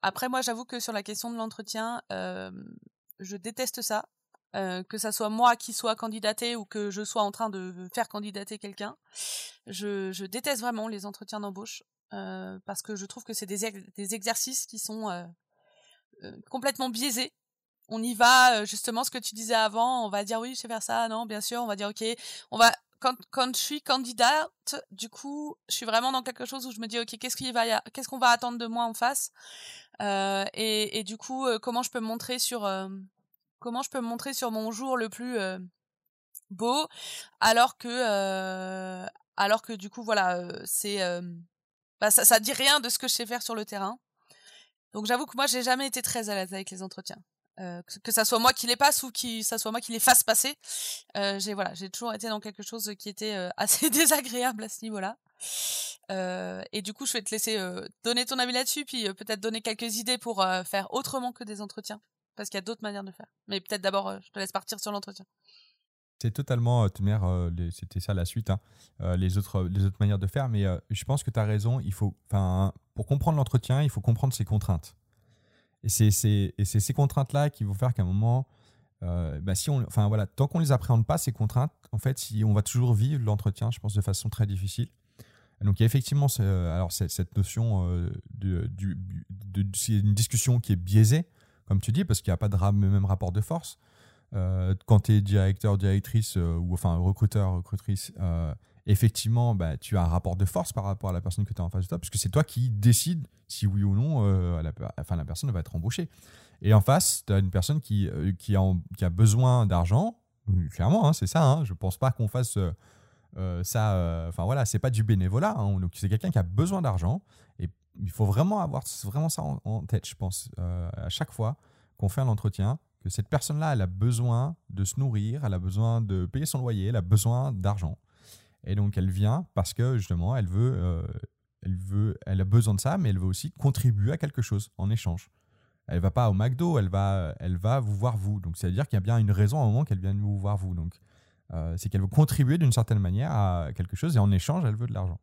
Après, moi, j'avoue que sur la question de l'entretien, je déteste ça. que ça soit moi qui soit candidaté ou que je sois en train de faire candidater quelqu'un, je, je, déteste vraiment les entretiens d'embauche parce que je trouve que c'est des, des, exercices qui sont complètement biaisés on y va justement ce que tu disais avant on va dire oui je sais faire ça non bien sûr on va dire ok on va quand quand je suis candidate du coup je suis vraiment dans quelque chose où je me dis ok qu'est-ce qu'il va qu'est-ce qu'on va attendre de moi en face? Euh, et, et du coup comment je peux me montrer sur comment je peux me montrer sur mon jour le plus beau alors que alors que du coup voilà c'est bah, ça ça dit rien de ce que je sais faire sur le terrain. Donc j'avoue que moi j'ai jamais été très à l'aise avec les entretiens euh, que, ça soit moi qui les passe ou que ça soit moi qui les fasse passer. Euh, j'ai voilà, j'ai toujours été dans quelque chose qui était euh, *laughs* assez désagréable à ce niveau-là. et du coup, je vais te laisser donner ton avis là-dessus, puis peut-être donner quelques idées pour faire autrement que des entretiens, parce qu'il y a d'autres manières de faire. Mais peut-être d'abord, je te laisse partir sur l'entretien. C'est totalement, c'était ça la suite, hein, les, autres, les autres manières de faire. Mais je pense que tu as raison. Il faut, pour comprendre l'entretien, il faut comprendre ses contraintes. Et c'est ces contraintes-là qui vont faire qu'à un moment, euh, bah si on, enfin voilà, tant qu'on les appréhende pas ces contraintes, en fait, on va toujours vivre l'entretien, je pense, de façon très difficile. donc il y a effectivement, alors cette notion euh, de, discussion qui est biaisée, comme tu dis, parce qu'il n'y a pas de même rapport de force. Euh, quand tu es directeur, directrice ou enfin recruteur, recrutrice, effectivement, bah, tu as un rapport de force par rapport à la personne que tu as en face de toi, parce que c'est toi qui décides si oui ou non euh, la, la personne va être embauchée. Et en face, tu as une personne qui, euh, qui, a, qui, a, besoin d'argent, clairement, hein, c'est ça, hein, je ne pense pas qu'on fasse euh, ça, enfin voilà, c'est pas du bénévolat, hein, c'est quelqu'un qui a besoin d'argent, et il faut vraiment avoir vraiment ça en, tête, je pense, à chaque fois qu'on fait un entretien, que cette personne-là, elle a besoin de se nourrir, elle a besoin de payer son loyer, elle a besoin d'argent. Et donc elle vient parce que justement elle veut, euh, elle veut, elle a besoin de ça, mais elle veut aussi contribuer à quelque chose en échange. Elle va pas au McDo, elle va, elle va vous voir vous. Donc c'est à dire qu'il y a bien une raison un moment qu'elle vient vous voir vous. Donc euh, c'est qu'elle veut contribuer d'une certaine manière à quelque chose et en échange elle veut de l'argent.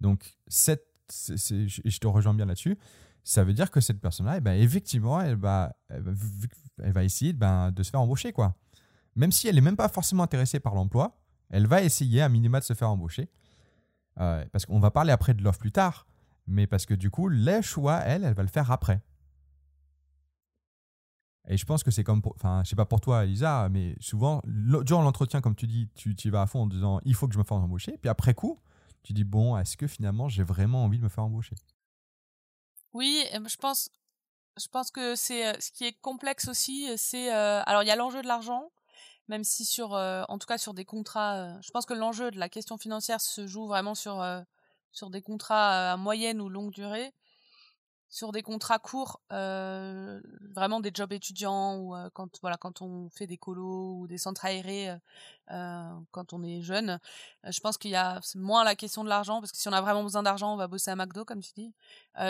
Donc cette, je te rejoins bien là-dessus. Ça veut dire que cette personne-là, eh ben, effectivement, elle va, elle va, essayer ben, de se faire embaucher quoi. Même si elle n'est même pas forcément intéressée par l'emploi, elle va essayer à minima de se faire embaucher. Euh, parce qu'on va parler après de l'offre plus tard, mais parce que du coup, les choix, elle, elle va le faire après. Et je pense que c'est comme, pour, enfin, je sais pas pour toi, Elisa, mais souvent, durant l'entretien, comme tu dis, tu, tu vas à fond en disant, il faut que je me fasse embaucher. Puis après coup, tu dis, bon, est-ce que finalement, j'ai vraiment envie de me faire embaucher? Oui, je pense, je pense que c'est euh, ce qui est complexe aussi, c'est, euh, alors il y a l'enjeu de l'argent, même si sur, euh, en tout cas sur des contrats, euh, je pense que l'enjeu de la question financière se joue vraiment sur, euh, sur des contrats à moyenne ou longue durée. Sur des contrats courts, vraiment des jobs étudiants ou quand voilà quand on fait des colos ou des centres aérés quand on est jeune, je pense qu'il y a moins la question de l'argent parce que si on a vraiment besoin d'argent, on va bosser à McDo comme tu dis.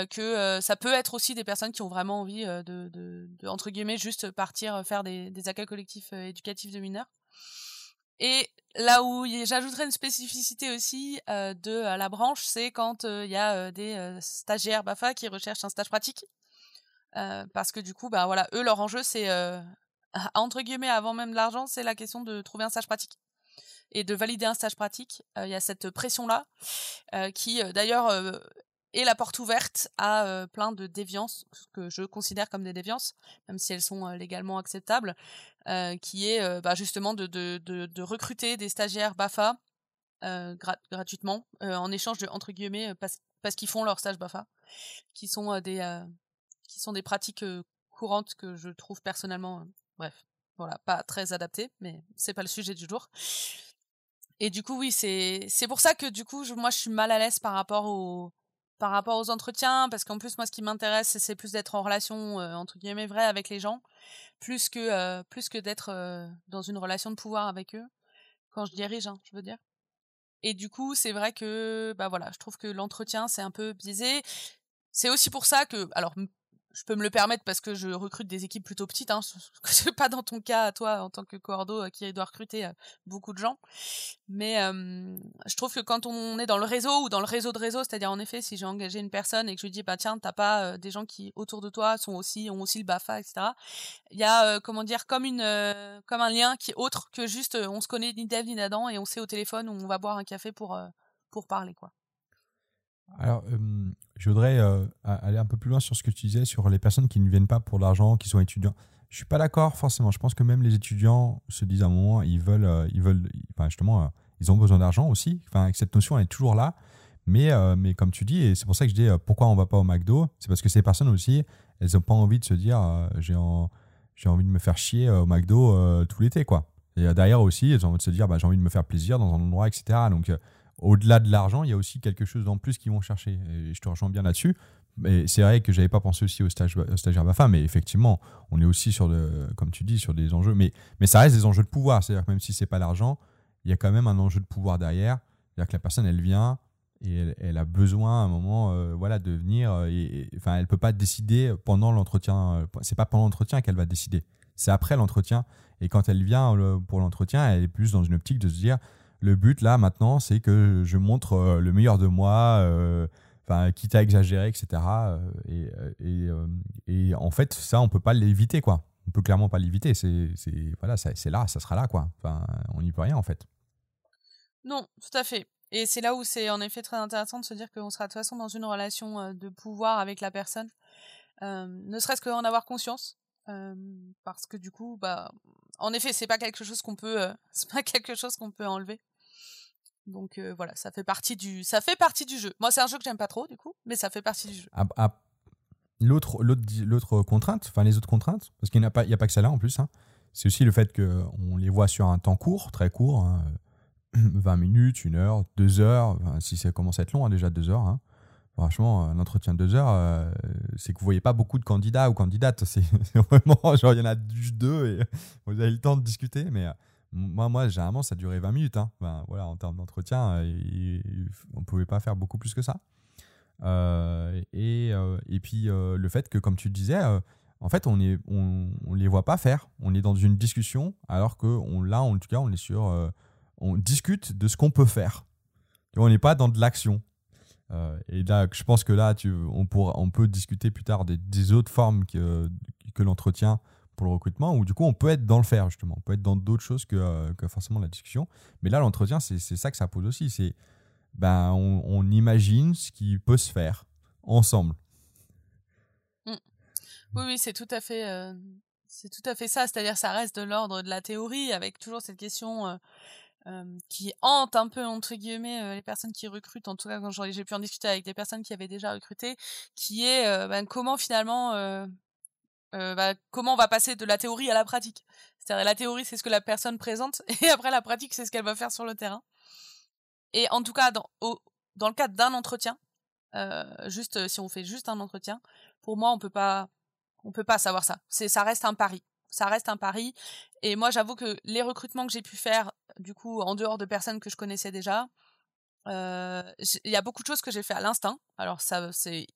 que ça peut être aussi des personnes qui ont vraiment envie de entre guillemets juste partir faire des, des accueils collectifs éducatifs de mineurs. Et là où j'ajouterais une spécificité aussi de la branche, c'est quand il y a des stagiaires BAFA qui recherchent un stage pratique. parce que du coup, bah voilà, eux leur enjeu c'est entre guillemets avant même l'argent, c'est la question de trouver un stage pratique et de valider un stage pratique. Il y a cette pression là qui d'ailleurs est la porte ouverte à plein de déviances que je considère comme des déviances, même si elles sont légalement acceptables, qui est bah, justement de, recruter des stagiaires BAFA gratuitement en échange de entre guillemets parce, qu'ils font leur stage BAFA, qui sont des pratiques courantes que je trouve personnellement Bref, voilà, pas très adapté, mais c'est pas le sujet du jour. Et du coup, oui, c'est pour ça que du coup, moi, je suis mal à l'aise par rapport au par rapport aux entretiens, parce qu'en plus moi ce qui m'intéresse c'est plus d'être en relation entre guillemets vraie avec les gens, plus que plus que d'être dans une relation de pouvoir avec eux quand je dirige, hein, je veux dire. Et du coup, c'est vrai que, bah voilà, je trouve que l'entretien, c'est un peu biaisé. C'est aussi pour ça que, alors, je peux me le permettre parce que je recrute des équipes plutôt petites. Hein. *laughs* C'est pas dans ton cas, toi, en tant que cordo, euh, qui doit recruter euh, beaucoup de gens. Mais je trouve que quand on est dans le réseau ou dans le réseau de réseau, c'est-à-dire en effet, si j'ai engagé une personne et que je lui dis, bah tiens, t'as pas euh, des gens qui autour de toi sont aussi ont aussi le Bafa, etc. Il y a comment dire comme une comme un lien qui est autre que juste on se connaît ni d'Ève ni d'Adam et on sait au téléphone où on va boire un café pour pour parler quoi. Alors, je voudrais aller un peu plus loin sur ce que tu disais sur les personnes qui ne viennent pas pour l'argent, qui sont étudiants. Je suis pas d'accord forcément. Je pense que même les étudiants se disent à un moment, ils veulent, ils veulent, enfin justement, ils ont besoin d'argent aussi. Enfin, cette notion, elle est toujours là. Mais, mais comme tu dis, et c'est pour ça que je dis pourquoi on va pas au McDo, c'est parce que ces personnes aussi, elles n'ont pas envie de se dire, j'ai j'ai envie de me faire chier au McDo tout l'été, quoi. Et derrière aussi, elles ont envie de se dire, bah, j'ai envie de me faire plaisir dans un endroit, etc. Donc au-delà de l'argent, il y a aussi quelque chose en plus qu'ils vont chercher. Et je te rejoins bien là-dessus. Mais c'est vrai que j'avais pas pensé aussi au, stage, stagiaire BAFA, mais effectivement, on est aussi sur, de, comme tu dis, sur des enjeux. Mais, mais ça reste des enjeux de pouvoir. C'est-à-dire que même si c'est pas l'argent, il y a quand même un enjeu de pouvoir derrière. C'est-à-dire que la personne, elle vient et elle, a besoin à un moment euh, voilà, de venir. Euh, et, enfin, elle peut pas décider pendant l'entretien. Euh, c'est pas pendant l'entretien qu'elle va décider. C'est après l'entretien. Et quand elle vient pour l'entretien, elle est plus dans une optique de se dire le but là maintenant, c'est que je montre euh, le meilleur de moi, euh, enfin quitte à exagérer, etc. Et, euh, et, en fait, ça, on peut pas l'éviter, quoi. On peut clairement pas l'éviter. C'est voilà, c'est là, ça sera là, quoi. On n'y peut rien en fait. Non, tout à fait. Et c'est là où c'est en effet très intéressant de se dire qu'on sera de toute façon dans une relation de pouvoir avec la personne, ne serait-ce qu'en avoir conscience, parce que du coup, bah, en effet, c'est pas quelque chose qu'on peut, *laughs* c'est pas quelque chose qu'on peut enlever. Donc euh, voilà, ça fait partie du, ça fait partie du jeu. Moi, c'est un jeu que j'aime pas trop du coup, mais ça fait partie du jeu. L'autre, l'autre, contrainte, enfin les autres contraintes, parce qu'il n'y a pas, il y a pas que ça là en plus. Hein, c'est aussi le fait qu'on les voit sur un temps court, très court, 20 hein, *clears throat* minutes, 1 heure, 2 heures. si ça commence à être long, hein, déjà 2 heures. Franchement, un entretien de 2 heures, euh, c'est que vous voyez pas beaucoup de candidats ou candidates. *laughs* C'est vraiment genre il y en a juste deux et *laughs* vous avez le temps de discuter, mais moi, moi, généralement, ça durait 20 minutes. Hein. voilà, en termes d'entretien, euh, on ne pouvait pas faire beaucoup plus que ça. Euh, et, euh, et, puis, le fait que, comme tu disais, en fait, on ne on, on, les voit pas faire. On est dans une discussion, alors que là, en tout cas, on est sur. on discute de ce qu'on peut faire. On n'est pas dans de l'action. et là, je pense que là, tu, on, pourra, on peut discuter plus tard des, des autres formes que, que l'entretien pour le recrutement, où du coup on peut être dans le faire justement, on peut être dans d'autres choses que, euh, que forcément la discussion. Mais là, l'entretien, c'est ça que ça pose aussi, c'est ben, on, imagine ce qui peut se faire ensemble. Mmh. Oui, oui, c'est tout à fait, euh, c'est tout à fait ça. C'est-à-dire, ça reste de l'ordre de la théorie, avec toujours cette question euh, qui hante un peu entre guillemets les personnes qui recrutent. En tout cas, quand j'ai pu en discuter avec des personnes qui avaient déjà recruté, qui est ben, comment finalement euh, bah, comment on va passer de la théorie à la pratique. C'est-à-dire la théorie, c'est ce que la personne présente, *laughs* et après la pratique, c'est ce qu'elle va faire sur le terrain. Et en tout cas, dans, le cadre d'un entretien, euh, juste si on fait juste un entretien, pour moi, on peut pas, on peut pas savoir ça. C'est, ça reste un pari. Ça reste un pari. Et moi, j'avoue que les recrutements que j'ai pu faire, du coup, en dehors de personnes que je connaissais déjà, euh, il y a beaucoup de choses que j'ai fait à l'instinct. Alors ça, c'est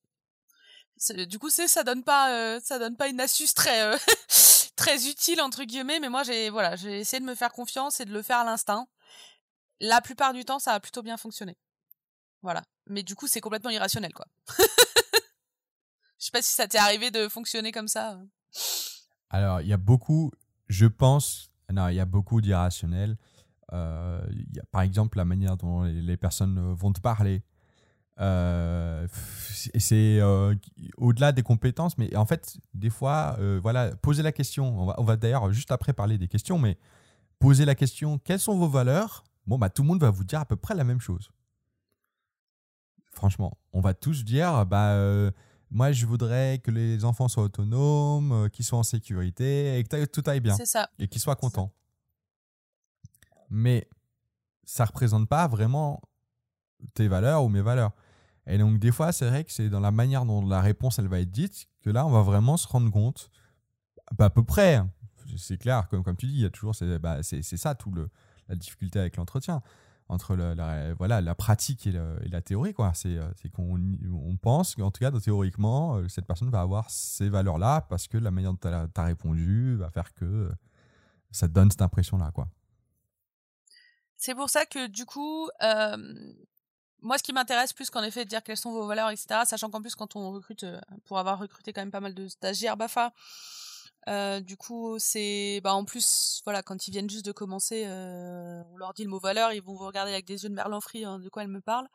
du coup c'est ça donne pas euh, ça donne pas une astuce très euh, *laughs* très utile entre guillemets mais moi j'ai voilà j'ai essayé de me faire confiance et de le faire à l'instinct. La plupart du temps ça a plutôt bien fonctionné. Voilà. Mais du coup c'est complètement irrationnel quoi. *laughs* Je sais pas si ça t'est arrivé de fonctionner comme ça euh. alors il y a beaucoup je pense non il y a beaucoup d'irrationnel. Par exemple la manière dont les personnes vont te parler euh, c'est euh, au-delà des compétences, mais en fait, des fois, euh, voilà, poser la question. On va, on va d'ailleurs juste après parler des questions, mais poser la question quelles sont vos valeurs? Bon, bah, tout le monde va vous dire à peu près la même chose. Franchement, on va tous dire bah, moi, je voudrais que les enfants soient autonomes, qu'ils soient en sécurité et que tout aille bien. Ça. Et qu'ils soient contents. Mais ça représente pas vraiment tes valeurs ou mes valeurs. Et donc, des fois, c'est vrai que c'est dans la manière dont la réponse elle va être dite que là, on va vraiment se rendre compte, bah, à peu près, hein. c'est clair, comme, comme tu dis, il y a toujours, c'est bah, c'est- c'est ça, tout le, la difficulté avec l'entretien, entre la, voilà, la pratique et, la théorie. euh, c'est qu'on on pense qu'en tout cas, théoriquement, euh, cette personne va avoir ces valeurs-là parce que la manière dont tu as, répondu va faire que euh, ça te donne cette impression-là. C'est pour ça que du coup, moi, ce qui m'intéresse plus qu'en effet de dire quelles sont vos valeurs, etc., sachant qu'en plus, quand on recrute, euh, pour avoir recruté quand même pas mal de stagiaires BAFA, euh, du coup, c'est bah en plus, voilà, quand ils viennent juste de commencer, euh, on leur dit le mot valeur, ils vont vous regarder avec des yeux de merlan frit, hein, de quoi elle me parle.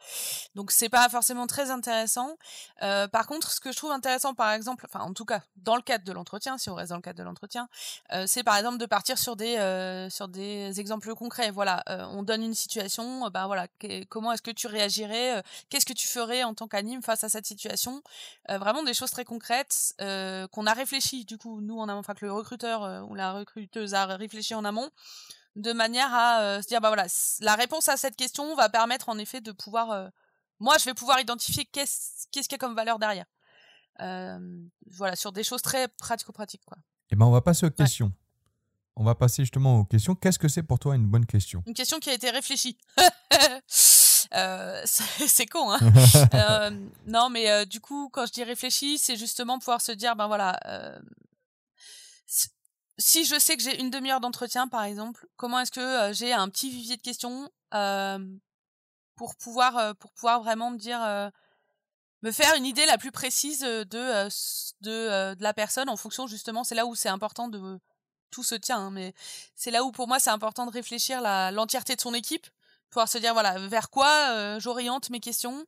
Donc c'est pas forcément très intéressant. Euh, par contre, ce que je trouve intéressant, par exemple, enfin en tout cas dans le cadre de l'entretien, si on reste dans le cadre de l'entretien, euh, c'est par exemple de partir sur des euh, sur des exemples concrets. Voilà, on donne une situation, ben voilà, comment est-ce que tu réagirais, qu'est-ce que tu ferais en tant qu'anime face à cette situation, vraiment des choses très concrètes qu'on a réfléchi du coup nous en amont, enfin que le recruteur euh, ou la recruteuse a réfléchi en amont de manière à euh, se dire bah voilà la réponse à cette question va permettre en effet de pouvoir euh, moi je vais pouvoir identifier qu'est-ce qu'est-ce qu'il y a comme valeur derrière. Voilà sur des choses très pratico-pratiques quoi. Et ben, on va passer aux questions. On va passer justement aux questions. Qu'est-ce que c'est pour toi une bonne question? Une question qui a été réfléchie. *laughs* Euh, *laughs* c'est con hein. *laughs* Euh, non mais euh, du coup quand je dis réfléchi c'est justement pouvoir se dire ben voilà si- je sais que j'ai une demi-heure d'entretien par exemple comment est-ce que euh, j'ai un petit vivier de questions pour pouvoir euh, pour pouvoir vraiment me dire euh, me faire une idée la plus précise de de, de la personne en fonction justement c'est là où c'est important de tout se tient hein, mais c'est là où pour moi c'est important de réfléchir la l'entièreté de son équipe pouvoir se dire voilà vers quoi j'oriente mes questions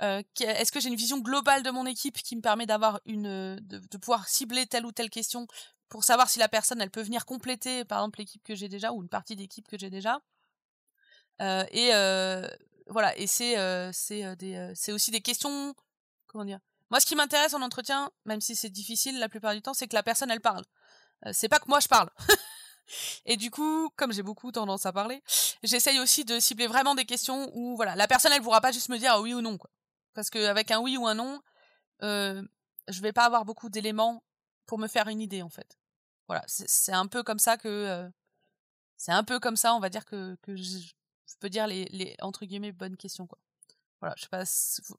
que- est-ce que j'ai une vision globale de mon équipe qui me permet d'avoir une de pouvoir cibler telle ou telle question pour savoir si la personne elle peut venir compléter par exemple l'équipe que j'ai déjà ou une partie d'équipe que j'ai déjà. Euh, et euh, voilà et c'est euh, c'est des c'est aussi des questions comment dire moi ce qui m'intéresse en entretien même si c'est difficile la plupart du temps c'est que la personne elle parle. C'est pas que moi je parle. *laughs* Et du coup comme j'ai beaucoup tendance à parler j'essaye aussi de cibler vraiment des questions où voilà la personne elle pourra pas juste me dire oui ou non quoi. Parce qu'avec un oui ou un non euh, je vais pas avoir beaucoup d'éléments pour me faire une idée en fait. Voilà c'est un peu comme ça que euh, c'est un peu comme ça on va dire que, je, peux dire les, les entre guillemets bonnes questions quoi. Voilà je sais pas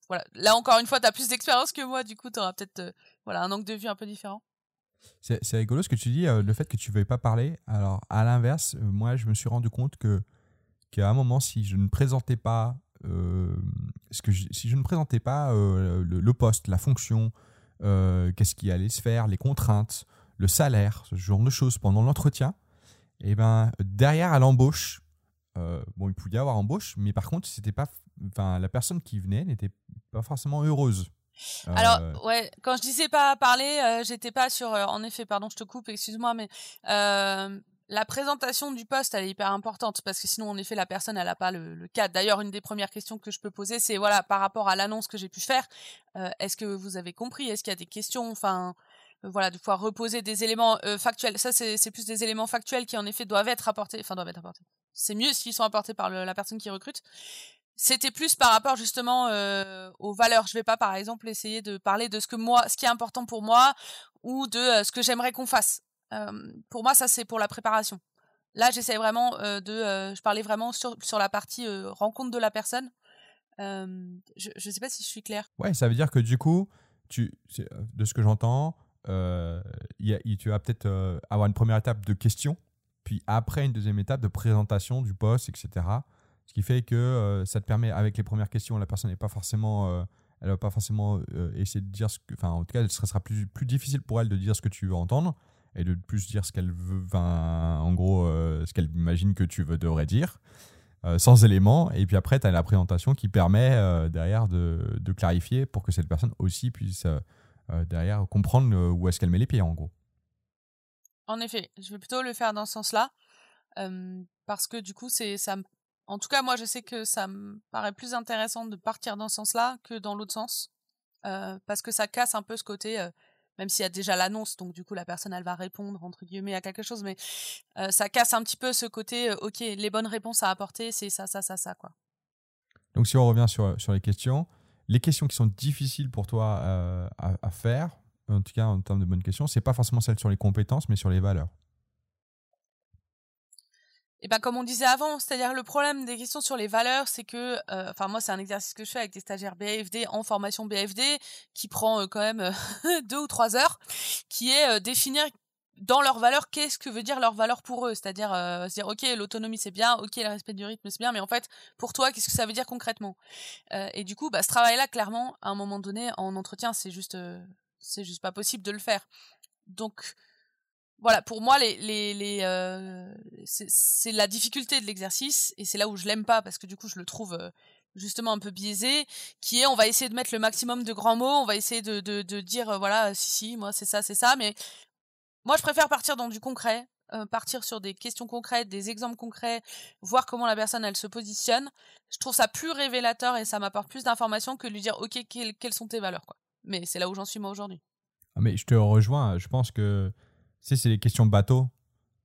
voilà. Là encore une fois tu as plus d'expérience que moi du coup tu auras peut-être euh, voilà un angle de vue un peu différent. C'est rigolo ce que tu dis, euh, le fait que tu ne veuilles pas parler. Alors, à l'inverse, moi, je me suis rendu compte que qu'à un moment, si je ne présentais pas, ce que si je ne présentais pas le poste, la fonction, euh, qu'est-ce qui allait se faire, les contraintes, le salaire, ce genre de choses pendant l'entretien, et ben derrière à l'embauche, euh, bon, il pouvait y avoir embauche, mais par contre, c'était pas, enfin, la personne qui venait n'était pas forcément heureuse. Euh, Alors, ouais, quand je disais pas parler, euh, j'étais pas sur. en effet, pardon, je te coupe, excuse-moi, mais la présentation du poste, elle est hyper importante parce que sinon, en effet, la personne, elle a pas le, le cadre. D'ailleurs, une des premières questions que je peux poser, c'est voilà, par rapport à l'annonce que j'ai pu faire, euh, est-ce que vous avez compris? Est-ce qu'il y a des questions? Enfin. euh, Voilà, de pouvoir reposer des éléments euh, factuels. Ça, c'est plus des éléments factuels qui, en effet, doivent être apportés. Enfin, doivent être apportés. C'est mieux s'ils sont apportés par la personne qui recrute. C'était plus par rapport justement aux valeurs. Je vais pas, par exemple, essayer de parler de ce que moi, ce qui est important pour moi, ou de ce que j'aimerais qu'on fasse. Euh, pour moi, ça c'est pour la préparation. Là, j'essaie vraiment euh, de, euh, je parlais vraiment sur sur la partie rencontre de la personne. Je je sais pas si je suis claire. Ouais, ça veut dire que du coup, de ce que j'entends, tu vas peut-être euh, avoir une première étape de questions, puis après une deuxième étape de présentation du poste, etc. Ce qui fait que ça te permet, avec les premières questions, la personne n'est pas forcément, elle va pas forcément essayer de dire ce que, enfin, en tout cas, ce sera plus, plus difficile pour elle de dire ce que tu veux entendre et de plus dire ce qu'elle veut, en gros, euh, ce qu'elle imagine que tu devrais dire. euh, sans éléments, et puis après, tu as la présentation qui permet euh, derrière de, clarifier pour que cette personne aussi puisse derrière comprendre où est-ce qu'elle met les pieds en gros. En effet, je vais plutôt le faire dans ce sens-là, parce que du coup, c'est ça. En tout cas, moi, je sais que ça me paraît plus intéressant de partir dans ce sens-là que dans l'autre sens, parce que ça casse un peu ce côté. Même s'il y a déjà l'annonce, donc du coup la personne elle va répondre entre guillemets à quelque chose, mais euh, ça casse un petit peu ce côté. euh, ok, les bonnes réponses à apporter, c'est ça, ça, ça, ça, quoi. Donc si on revient sur, les questions, les questions qui sont difficiles pour toi euh, à, à faire, en tout cas en termes de bonnes questions, c'est pas forcément celles sur les compétences, mais sur les valeurs. Et ben comme on disait avant, c'est-à-dire le problème des questions sur les valeurs, c'est que, euh, enfin moi c'est un exercice que je fais avec des stagiaires BFD en formation BFD qui prend euh, quand même euh, *laughs* deux ou trois heures, qui est définir dans leurs valeurs qu'est-ce que veut dire leur valeur pour eux, c'est-à-dire se dire ok l'autonomie c'est bien, ok le respect du rythme c'est bien, mais en fait pour toi qu'est-ce que ça veut dire concrètement? Et du coup bah ce travail-là clairement à un moment donné en entretien c'est juste c'est juste pas possible de le faire. Donc voilà, pour moi, les, les, les euh, c'est la difficulté de l'exercice et c'est là où je l'aime pas parce que du coup, je le trouve euh, justement un peu biaisé, qui est on va essayer de mettre le maximum de grands mots, on va essayer de, de, de dire euh, voilà, si si, moi c'est ça, c'est ça, mais moi je préfère partir dans du concret, partir sur des questions concrètes, des exemples concrets, voir comment la personne elle se positionne. Je trouve ça plus révélateur et ça m'apporte plus d'informations que de lui dire ok quelles, sont tes valeurs quoi. Mais c'est là où j'en suis moi aujourd'hui. Ah, mais je te rejoins, je pense que sais, c'est les questions bateau.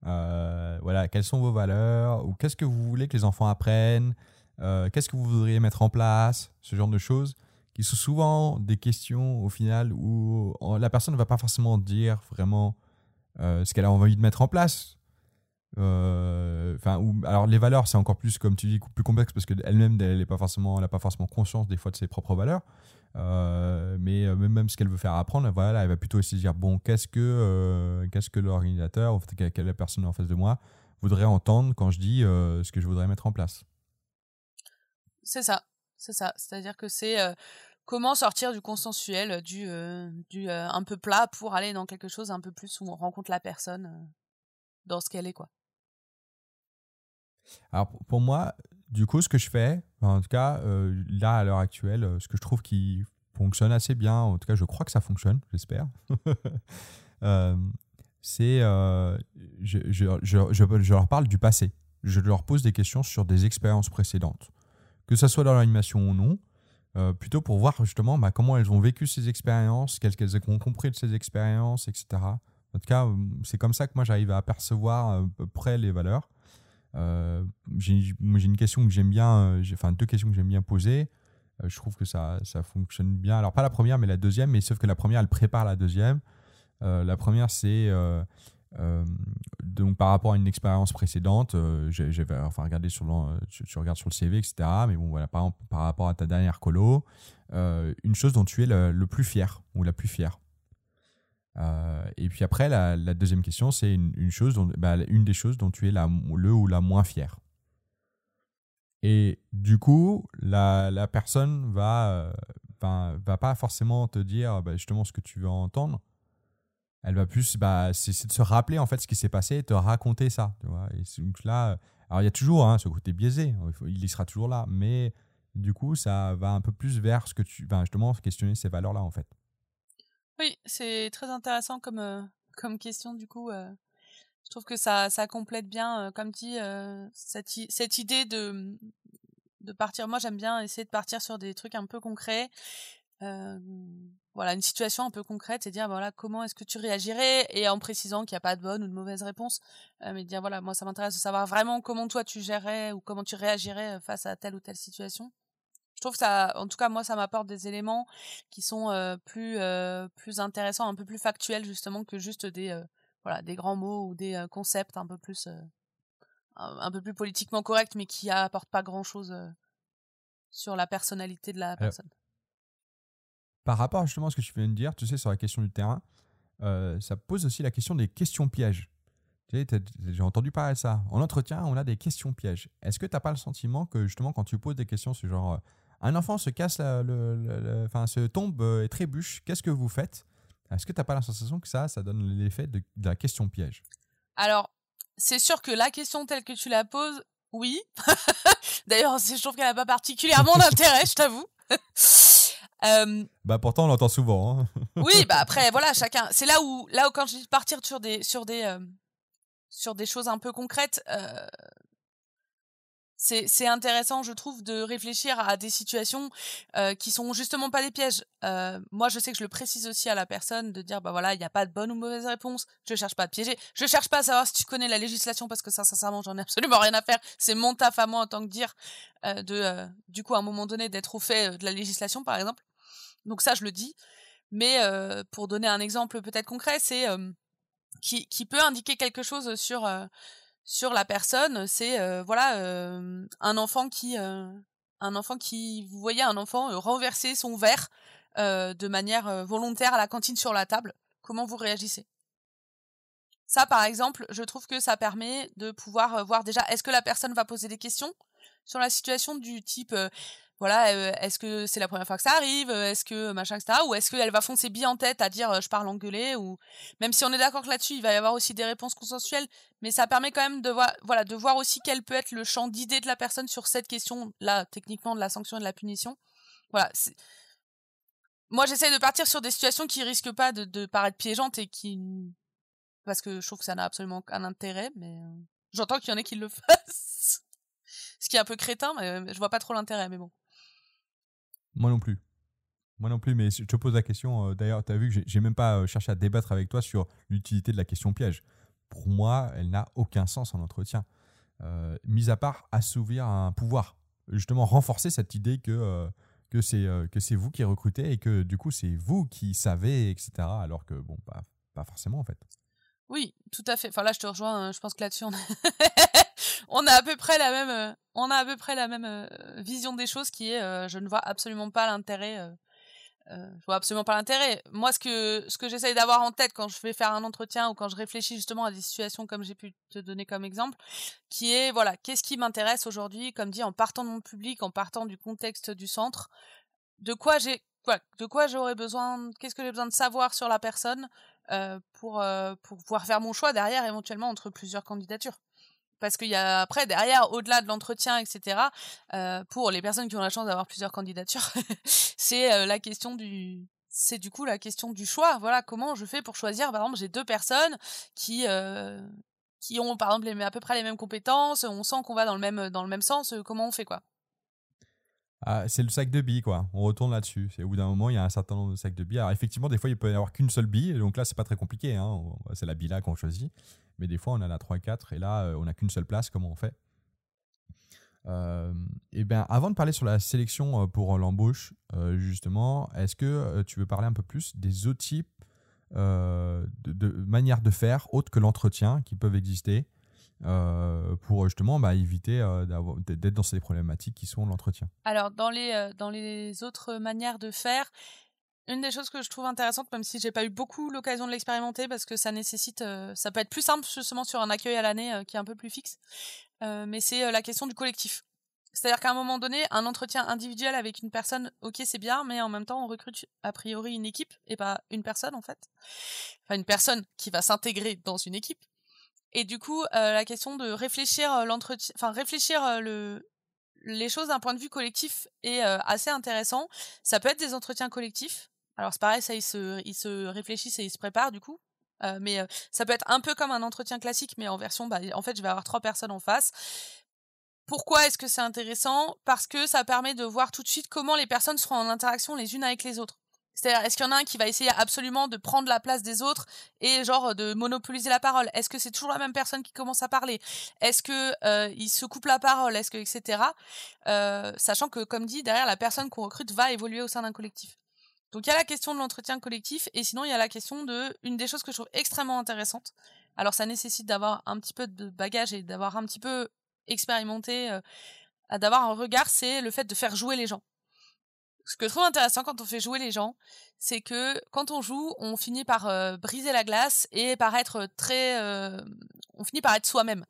Euh, voilà, quelles sont vos valeurs ou qu'est-ce que vous voulez que les enfants apprennent? Euh, Qu'est-ce que vous voudriez mettre en place? Ce genre de choses qui sont souvent des questions au final où la personne ne va pas forcément dire vraiment euh, ce qu'elle a envie de mettre en place. Enfin, alors les valeurs, c'est encore plus, comme tu dis, plus complexe parce qu'elle-même, elle n'a pas forcément conscience des fois de ses propres valeurs. Euh, mais euh, même ce qu'elle veut faire apprendre, voilà, elle va plutôt essayer de dire bon, qu'est-ce que, euh, qu'est-ce que l'organisateur, quelle personne en face de moi voudrait entendre quand je dis ce que je voudrais mettre en place. C'est ça, c'est ça. C'est-à-dire que c'est comment sortir du consensuel, du, du un peu plat pour aller dans quelque chose un peu plus où on rencontre la personne dans ce qu'elle est, quoi. Alors pour moi, du coup, ce que je fais, en tout cas, euh, là, à l'heure actuelle, euh, ce que je trouve qui fonctionne assez bien, en tout cas, je crois que ça fonctionne, j'espère, *laughs* euh, c'est. Je, je, leur parle du passé. Je leur pose des questions sur des expériences précédentes. Que ce soit dans l'animation ou non, plutôt pour voir justement bah, comment elles ont vécu ces expériences, qu'est-ce qu'elles ont compris de ces expériences, etc. En tout cas, c'est comme ça que moi j'arrive à apercevoir à peu près les valeurs. Euh, j'ai une question que j'aime bien, euh, enfin deux questions que j'aime bien poser. Euh, je trouve que ça, ça fonctionne bien. Alors pas la première, mais la deuxième, mais sauf que la première, elle prépare la deuxième. la première, c'est donc par rapport à une expérience précédente, j'ai enfin regarder sur tu, regardes sur le CV, etc. Mais bon, voilà, par, par rapport à ta dernière colo, une chose dont tu es le, le, plus fier ou la plus fière. Euh, et puis après, la, deuxième question, c'est une, chose dont, bah, une des choses dont tu es le ou la moins fier. Et du coup, la, personne va, euh, va pas forcément te dire bah, justement ce que tu veux entendre. Elle va plus, bah, c'est de se rappeler en fait ce qui s'est passé et te raconter ça. Tu vois et donc là, alors il y a toujours hein, ce côté biaisé, il, y sera toujours là, mais du coup, ça va un peu plus vers ce que tu, vas justement questionner ces valeurs-là en fait. Oui, c'est très intéressant comme, euh, question du coup. Euh. je trouve que ça, ça complète bien, euh, comme dit, cette, cette idée de, de partir. Moi, j'aime bien essayer de partir sur des trucs un peu concrets. voilà, une situation un peu concrète, c'est dire voilà comment est-ce que tu réagirais? Et en précisant qu'il n'y a pas de bonne ou de mauvaise réponse, mais dire voilà moi ça m'intéresse de savoir vraiment comment toi tu gérerais ou comment tu réagirais face à telle ou telle situation trouve que ça, en tout cas moi, ça m'apporte des éléments qui sont euh, plus euh, plus intéressants, un peu plus factuels justement que juste des euh, voilà des grands mots ou des concepts un peu plus un, peu plus politiquement corrects, mais qui apportent pas grand chose sur la personnalité de la personne. par rapport justement à ce que tu viens de dire, tu sais sur la question du terrain, ça pose aussi la question des questions pièges. J'ai entendu parler de ça. En entretien, on a des questions pièges. Est-ce que tu n'as pas le sentiment que justement quand tu poses des questions, c'est genre un enfant se casse, le, enfin, se tombe euh, et trébuche. Qu'est-ce que vous faites? Est-ce que tu n'as pas la sensation que ça, ça donne l'effet de, la question piège? Alors, c'est sûr que la question telle que tu la poses, oui. *laughs* D'ailleurs, je trouve qu'elle n'a pas particulièrement *laughs* d'intérêt, je t'avoue. *laughs* Euh, bah pourtant on l'entend souvent. Hein. oui, bah après voilà chacun. C'est là où là où quand je dis partir sur des sur des euh, sur des choses un peu concrètes, c'est intéressant, je trouve, de réfléchir à des situations euh, qui sont justement pas des pièges. Euh, moi, je sais que je le précise aussi à la personne de dire, bah voilà, il n'y a pas de bonne ou mauvaise réponse. Je cherche pas à te piéger. Je cherche pas à savoir si tu connais la législation parce que ça, sincèrement, j'en ai *laughs* absolument rien à faire. C'est mon taf à moi en tant que dire euh, de, euh, du coup, à un moment donné, d'être au fait de la législation, par exemple. Donc ça, je le dis. Mais pour donner un exemple peut-être concret, c'est qui, qui peut indiquer quelque chose sur sur la personne, c'est euh, voilà euh, un enfant qui euh, un enfant qui vous voyez un enfant renverser son verre de manière volontaire à la cantine sur la table. Comment vous réagissez? Ça, par exemple, je trouve que ça permet de pouvoir voir déjà est-ce que la personne va poser des questions sur la situation du type voilà, euh, est-ce que c'est la première fois que ça arrive, est-ce que machin, etc. Ou est-ce qu'elle va foncer bien en tête à dire euh, je parle engueulé ou même si on est d'accord que là-dessus il va y avoir aussi des réponses consensuelles, mais ça permet quand même de voir, voilà, de voir aussi quel peut être le champ d'idée de la personne sur cette question là, techniquement de la sanction et de la punition. Voilà. Moi, j'essaie de partir sur des situations qui risquent pas de, paraître piégeantes et qui parce que je trouve que ça n'a absolument aucun intérêt, mais euh, j'entends qu'il y en a qui le *laughs* fassent. Ce qui est un peu crétin, mais je vois pas trop l'intérêt, mais bon. Moi non plus. Moi non plus, mais je te pose la question. Euh, d'ailleurs, tu as vu que j'ai même pas euh, cherché à débattre avec toi sur l'utilité de la question piège. Pour moi, elle n'a aucun sens en entretien. Euh, mis à part assouvir un pouvoir. Justement, renforcer cette idée que, que c'est vous qui recrutez et que du coup, c'est vous qui savez, etc. Alors que, bon, pas, pas forcément en fait. Oui, tout à fait. Enfin là, je te rejoins. Hein. Je pense que là-dessus, on. On a à peu près la même, euh, euh, vision des choses, qui est, euh, je ne vois absolument pas l'intérêt. je vois absolument pas l'intérêt. Moi, ce que ce que j'essaye d'avoir en tête quand je vais faire un entretien ou quand je réfléchis justement à des situations comme j'ai pu te donner comme exemple, qui est voilà, qu'est-ce qui m'intéresse aujourd'hui, comme dit, en partant de mon public, en partant du contexte du centre, de quoi j'ai quoi, de quoi j'aurais besoin, qu'est-ce que j'ai besoin de savoir sur la personne pour pouvoir faire mon choix derrière éventuellement entre plusieurs candidatures parce qu'il y a après derrière au-delà de l'entretien etc euh, pour les personnes qui ont la chance d'avoir plusieurs candidatures *laughs* c'est euh, la question du c'est du coup la question du choix. Voilà comment je fais pour choisir par exemple j'ai deux personnes qui euh, ont par exemple à peu près les mêmes compétences on sent qu'on va dans le même dans le même sens comment on fait quoi ah, c'est le sac de billes, quoi. On retourne là-dessus. Au bout d'un moment, il y a un certain nombre de sacs de billes. Alors, effectivement, des fois, il peut y avoir qu'une seule bille. Donc là, c'est pas très compliqué. Hein. C'est la bille là qu'on choisit. Mais des fois, on en a 3-4 et là, euh, on n'a qu'une seule place. Comment on fait? Euh, et bien, avant de parler sur la sélection euh, pour l'embauche, justement, est-ce que tu veux parler un peu plus des autres types de, manières de faire autres que l'entretien qui peuvent exister? Pour justement bah, éviter d'être dans ces problématiques qui sont l'entretien Alors, dans les, dans les autres manières de faire, une des choses que je trouve intéressante, même si j'ai pas eu beaucoup l'occasion de l'expérimenter, parce que ça nécessite, euh, ça peut être plus simple justement sur un accueil à l'année euh, qui est un peu plus fixe, euh, mais c'est la question du collectif. C'est-à-dire qu'à un moment donné, un entretien individuel avec une personne, ok, c'est bien, mais en même temps, on recrute a priori une équipe et pas une personne en fait. Enfin, une personne qui va s'intégrer dans une équipe. Et du coup, la question de réfléchir l'entretien, enfin réfléchir le les choses d'un point de vue collectif est assez intéressant. Ça peut être des entretiens collectifs, alors c'est pareil, ça ils se, ils se réfléchissent et ils se préparent du coup. Euh, mais euh, ça peut être un peu comme un entretien classique, mais en version, bah, en fait, je vais avoir trois personnes en face. Pourquoi est-ce que c'est intéressant? Parce que ça permet de voir tout de suite comment les personnes seront en interaction les unes avec les autres. C'est-à-dire, est-ce qu'il y en a un qui va essayer absolument de prendre la place des autres et genre de monopoliser la parole? Est-ce que c'est toujours la même personne qui commence à parler? Est-ce que euh, il se coupe la parole? Est-ce que etc. Euh, sachant que, comme dit, derrière la personne qu'on recrute va évoluer au sein d'un collectif. Donc il y a la question de l'entretien collectif et sinon il y a la question de une des choses que je trouve extrêmement intéressante. Alors ça nécessite d'avoir un petit peu de bagage et d'avoir un petit peu expérimenté, euh, d'avoir un regard, c'est le fait de faire jouer les gens. Ce que je trouve intéressant quand on fait jouer les gens, c'est que quand on joue, on finit par euh, briser la glace et par être très, euh, on finit par être soi-même.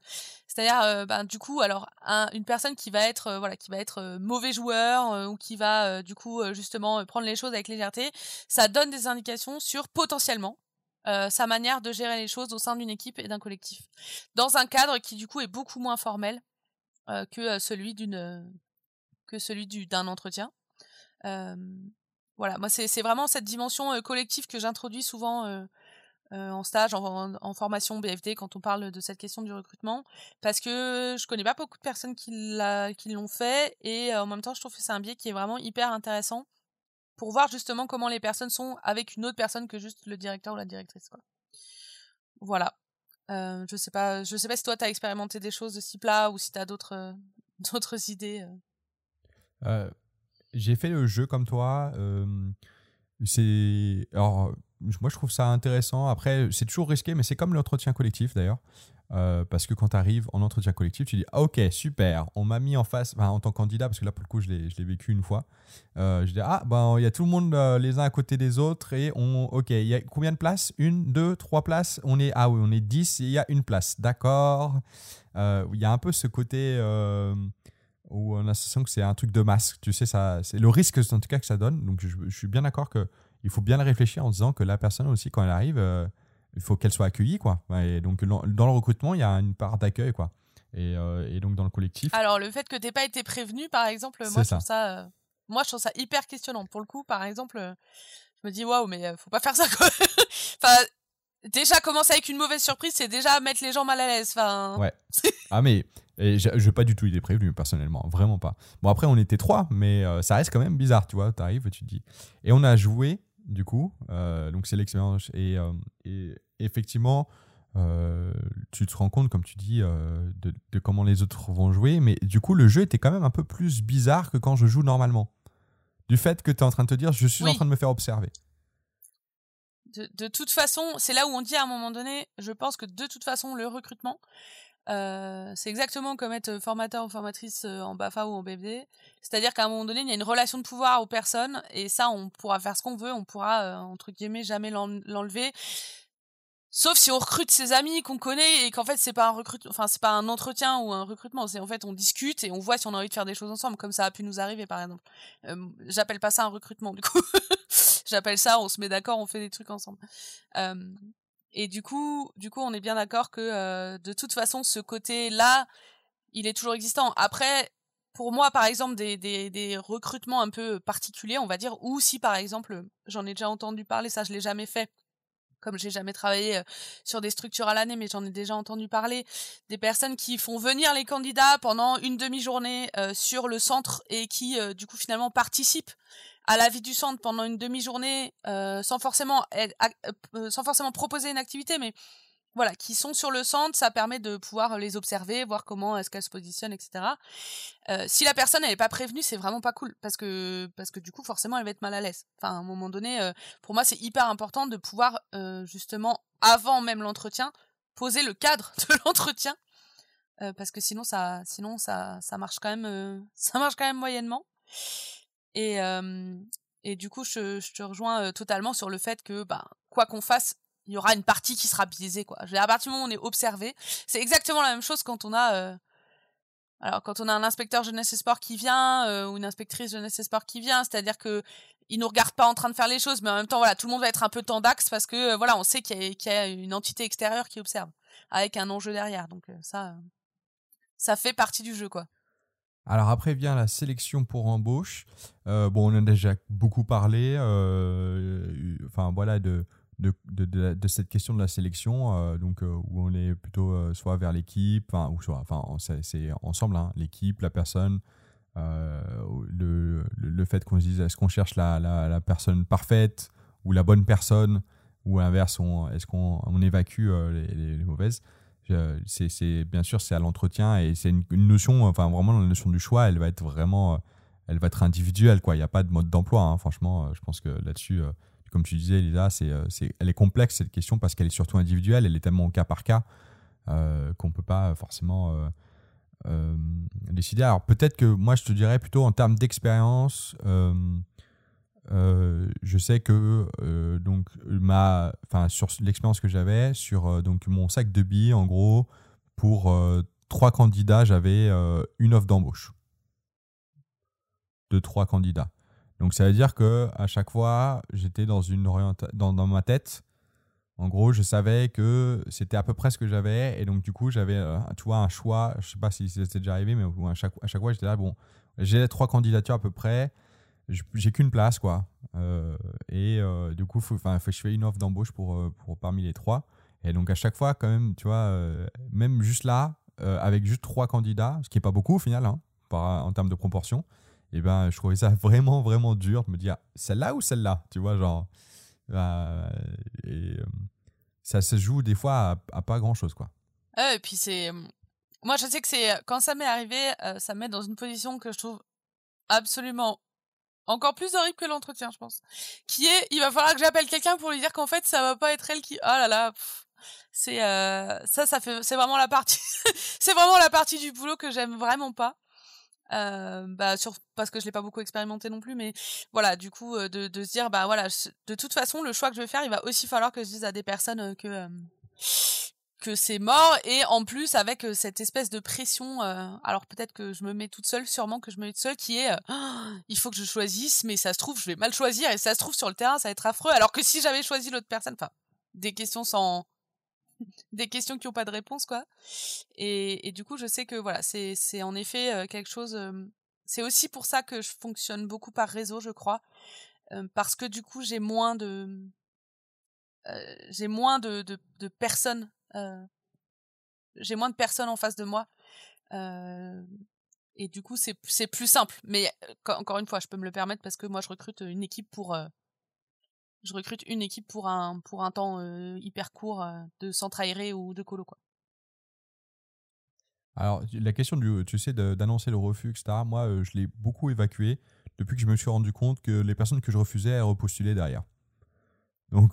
C'est-à-dire, euh, ben, du coup, alors une personne qui va être, euh, voilà, qui va être euh, mauvais joueur ou qui va, du coup, justement prendre les choses avec légèreté, ça donne des indications sur potentiellement sa manière de gérer les choses au sein d'une équipe et d'un collectif, dans un cadre qui du coup est beaucoup moins formel que celui d'une que celui d'un entretien. Voilà, moi c'est vraiment cette dimension collective que j'introduis souvent en stage, en, formation BFD, quand on parle de cette question du recrutement, parce que je connais pas beaucoup de personnes qui l'ont fait, et en même temps, je trouve que c'est un biais qui est vraiment hyper intéressant pour voir justement comment les personnes sont avec une autre personne que juste le directeur ou la directrice. Voilà. Je sais pas, je sais pas si toi tu as expérimenté des choses de ce type-là ou si tu as d'autres *laughs* d'autres idées. J'ai fait le jeu comme toi. c'est alors moi je trouve ça intéressant. Après c'est toujours risqué, mais c'est comme l'entretien collectif d'ailleurs. Parce que quand tu arrives en entretien collectif, tu dis ah, Ok, super, on m'a mis en face, en tant que candidat, parce que là, pour le coup, je l'ai vécu une fois. Je dis Ah, ben, il y a tout le monde les uns à côté des autres, et on, ok, il y a combien de places? Une, deux, trois places? On est, ah oui, on est dix, il y a une place. D'accord. Il y a un peu ce côté où on a l'impression que c'est un truc de masse. Tu sais, c'est le risque, en tout cas, que ça donne. Donc, je, je suis bien d'accord qu'il faut bien le réfléchir en disant que la personne aussi, quand elle arrive, il faut qu'elle soit accueillie quoi. Et donc dans le recrutement, il y a une part d'accueil quoi. Et, euh, et, donc dans le collectif. Alors le fait que tu n'aies pas été prévenu, par exemple, moi je trouve ça, euh, moi je trouve ça hyper questionnant. Pour le coup, par exemple, euh, je me dis waouh, mais faut pas faire ça quoi. *laughs* enfin, déjà commencer avec une mauvaise surprise, c'est déjà mettre les gens mal à l'aise. Enfin. Ouais. *laughs* ah mais et je n'ai pas du tout été prévenu personnellement, vraiment pas. Bon après on était trois, mais ça reste quand même bizarre, tu vois. T'arrives, tu te dis. Et on a joué du coup. Euh, donc c'est l'expérience. Et, euh, et, effectivement, euh, tu te rends compte, comme tu dis, de, de, comment les autres vont jouer. Mais du coup, le jeu était quand même un peu plus bizarre que quand je joue normalement. Du fait que tu es en train de te dire, je suis en train de me faire observer. De, toute façon, c'est là où on dit à un moment donné, je pense que de toute façon, le recrutement, euh, c'est exactement comme être formateur ou formatrice euh, en BAFA ou en BFD. C'est-à-dire qu'à un moment donné, il y a une relation de pouvoir aux personnes et ça, on pourra faire ce qu'on veut, on pourra, euh, entre guillemets, jamais l'enlever. Sauf si on recrute ses amis qu'on connaît et qu'en fait c'est pas un recrute, enfin c'est pas un entretien ou un recrutement, c'est en fait on discute et on voit si on a envie de faire des choses ensemble, comme ça a pu nous arriver par exemple. J'appelle pas ça un recrutement du coup, *laughs* j'appelle ça on se met d'accord, on fait des trucs ensemble. Et du coup, du coup, on est bien d'accord que euh, de toute façon, ce côté-là, il est toujours existant. Après, pour moi, par exemple, des, recrutements un peu particuliers, on va dire, ou si par exemple, j'en ai déjà entendu parler, ça je l'ai jamais fait, comme j'ai jamais travaillé euh, sur des structures à l'année, mais j'en ai déjà entendu parler, des personnes qui font venir les candidats pendant une demi-journée euh, sur le centre et qui, du coup, finalement participent à la vie du centre pendant une demi-journée euh, sans forcément euh, sans forcément proposer une activité mais voilà qui sont sur le centre ça permet de pouvoir les observer voir comment est-ce qu'elles se positionnent etc euh, si la personne n'est pas prévenue c'est vraiment pas cool parce que parce que du coup forcément elle va être mal à l'aise. Enfin à un moment donné euh, pour moi c'est hyper important de pouvoir euh, justement avant même l'entretien poser le cadre *laughs* de l'entretien parce que sinon ça sinon ça ça marche quand même *laughs* ça marche quand même moyennement et, et du coup, je, je te rejoins totalement sur le fait que, bah, quoi qu'on fasse, il y aura une partie qui sera biaisée, quoi. À partir du moment où on est observé, c'est exactement la même chose quand on a, alors quand on a un inspecteur jeunesse et sport qui vient ou une inspectrice jeunesse et sport qui vient, c'est-à-dire que il nous regarde pas en train de faire les choses, mais en même temps, voilà, tout le monde va être un peu tendax parce que, voilà, on sait qu'il y, y, a une entité extérieure qui observe avec un enjeu derrière. Donc ça, ça fait partie du jeu, quoi. Alors après vient la sélection pour embauche. Euh, bon, on en a déjà beaucoup parlé. Euh, enfin voilà de cette question de la sélection, euh, donc où on est plutôt soit vers l'équipe, enfin ou soit, enfin c'est ensemble, hein, l'équipe, la personne, le, fait qu'on se dise est-ce qu'on cherche la, personne parfaite ou la bonne personne ou à l'inverse, est-ce qu'on on évacue les mauvaises c'est bien sûr c'est à l'entretien et c'est une, notion enfin vraiment la notion du choix elle va être vraiment elle va être individuelle quoi. Il n'y a pas de mode d'emploi hein. franchement je pense que là-dessus euh, comme tu disais Lisa c'est euh, elle est complexe cette question parce qu'elle est surtout individuelle. Elle est tellement au cas par cas euh, qu'on peut pas forcément décider. Alors peut-être que moi je te dirais plutôt en termes d'expérience euh, je sais que euh, donc ma, enfin sur l'expérience que j'avais sur euh, donc mon sac de billes en gros pour trois candidats j'avais une offre d'embauche de trois candidats. Donc ça veut dire que à chaque fois j'étais dans une dans, dans ma tête. En gros, je savais que c'était à peu près ce que j'avais et donc du coup j'avais tu un choix. Je sais pas si c'était déjà arrivé, mais à chaque à chaque fois j'étais là bon j'ai trois candidatures à peu près j'ai qu'une place, quoi. Euh, et euh, du coup, faut, faut, je fais une offre d'embauche pour, euh, pour parmi les trois. Et donc, à chaque fois, quand même, tu vois, même juste là, avec juste trois candidats, ce qui n'est pas beaucoup au final, hein, par, en termes de proportion, et eh ben, je trouvais ça *laughs* vraiment, vraiment dur de me dire celle-là ou celle-là, tu vois, genre. ça se joue des fois à, pas grand-chose, quoi. et puis c'est. Moi, je sais que c'est. Quand ça m'est arrivé, ça me met dans une position que je trouve absolument encore plus horrible que l'entretien, je pense. Qui est, il va falloir que j'appelle quelqu'un pour lui dire qu'en fait, ça va pas être elle qui. Oh là là. C'est euh, ça, ça fait, c'est vraiment la partie, *laughs* c'est vraiment la partie du boulot que j'aime vraiment pas. Euh, bah sur parce que je l'ai pas beaucoup expérimenté non plus mais voilà du coup euh, de, se dire bah voilà de toute façon le choix que je vais faire il va aussi falloir que je dise à des personnes que que c'est mort et en plus avec euh, cette espèce de pression euh, alors peut-être que je me mets toute seule sûrement que je me mets toute seule qui est euh, *gasps* il faut que je choisisse mais ça se trouve je vais mal choisir et ça se trouve sur le terrain ça va être affreux alors que si j'avais choisi l'autre personne enfin des questions sans *laughs* des questions qui ont pas de réponse quoi. Et, du coup je sais que voilà c'est c'est en effet quelque chose c'est aussi pour ça que je fonctionne beaucoup par réseau je crois parce que du coup j'ai moins de j'ai moins de, de, personnes j'ai moins de personnes en face de moi. Euh, et du coup, c'est plus simple. Mais euh, encore une fois, je peux me le permettre parce que moi, je recrute une équipe pour. je recrute une équipe pour un, pour un temps hyper court de centre aéré ou de colo. Quoi. Alors, la question du, tu sais, d'annoncer le refus, etc., moi, je l'ai beaucoup évacué depuis que je me suis rendu compte que les personnes que je refusais, repostulaient derrière. Donc,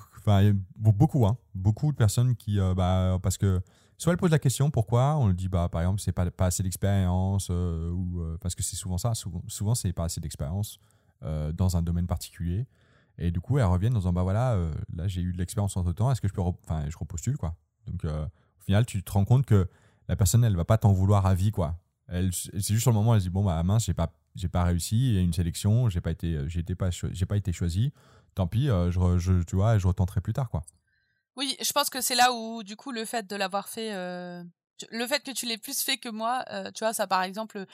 beaucoup, hein, beaucoup de personnes qui, euh, bah, parce que soit elles posent la question pourquoi, on le dit, bah, par exemple, c'est pas, pas assez d'expérience, euh, ou euh, parce que c'est souvent ça, souvent, souvent c'est pas assez d'expérience dans un domaine particulier. Et du coup, elles reviennent en disant, bah voilà, là j'ai eu de l'expérience entre temps, est-ce que je peux, enfin, je repostule, quoi. Donc, au final, tu te rends compte que la personne, elle va pas t'en vouloir à vie, quoi. C'est juste sur le moment, elle dit, bon, bah mince, j'ai pas, pas réussi, il y a une sélection, j'ai pas pas, j'ai pas été choisi tant pis, euh, je, tu vois, je retenterai plus tard, quoi. Oui, je pense que c'est là où, du coup, le fait de l'avoir fait, euh, le fait que tu l'aies plus fait que moi, euh, tu vois, ça, par exemple,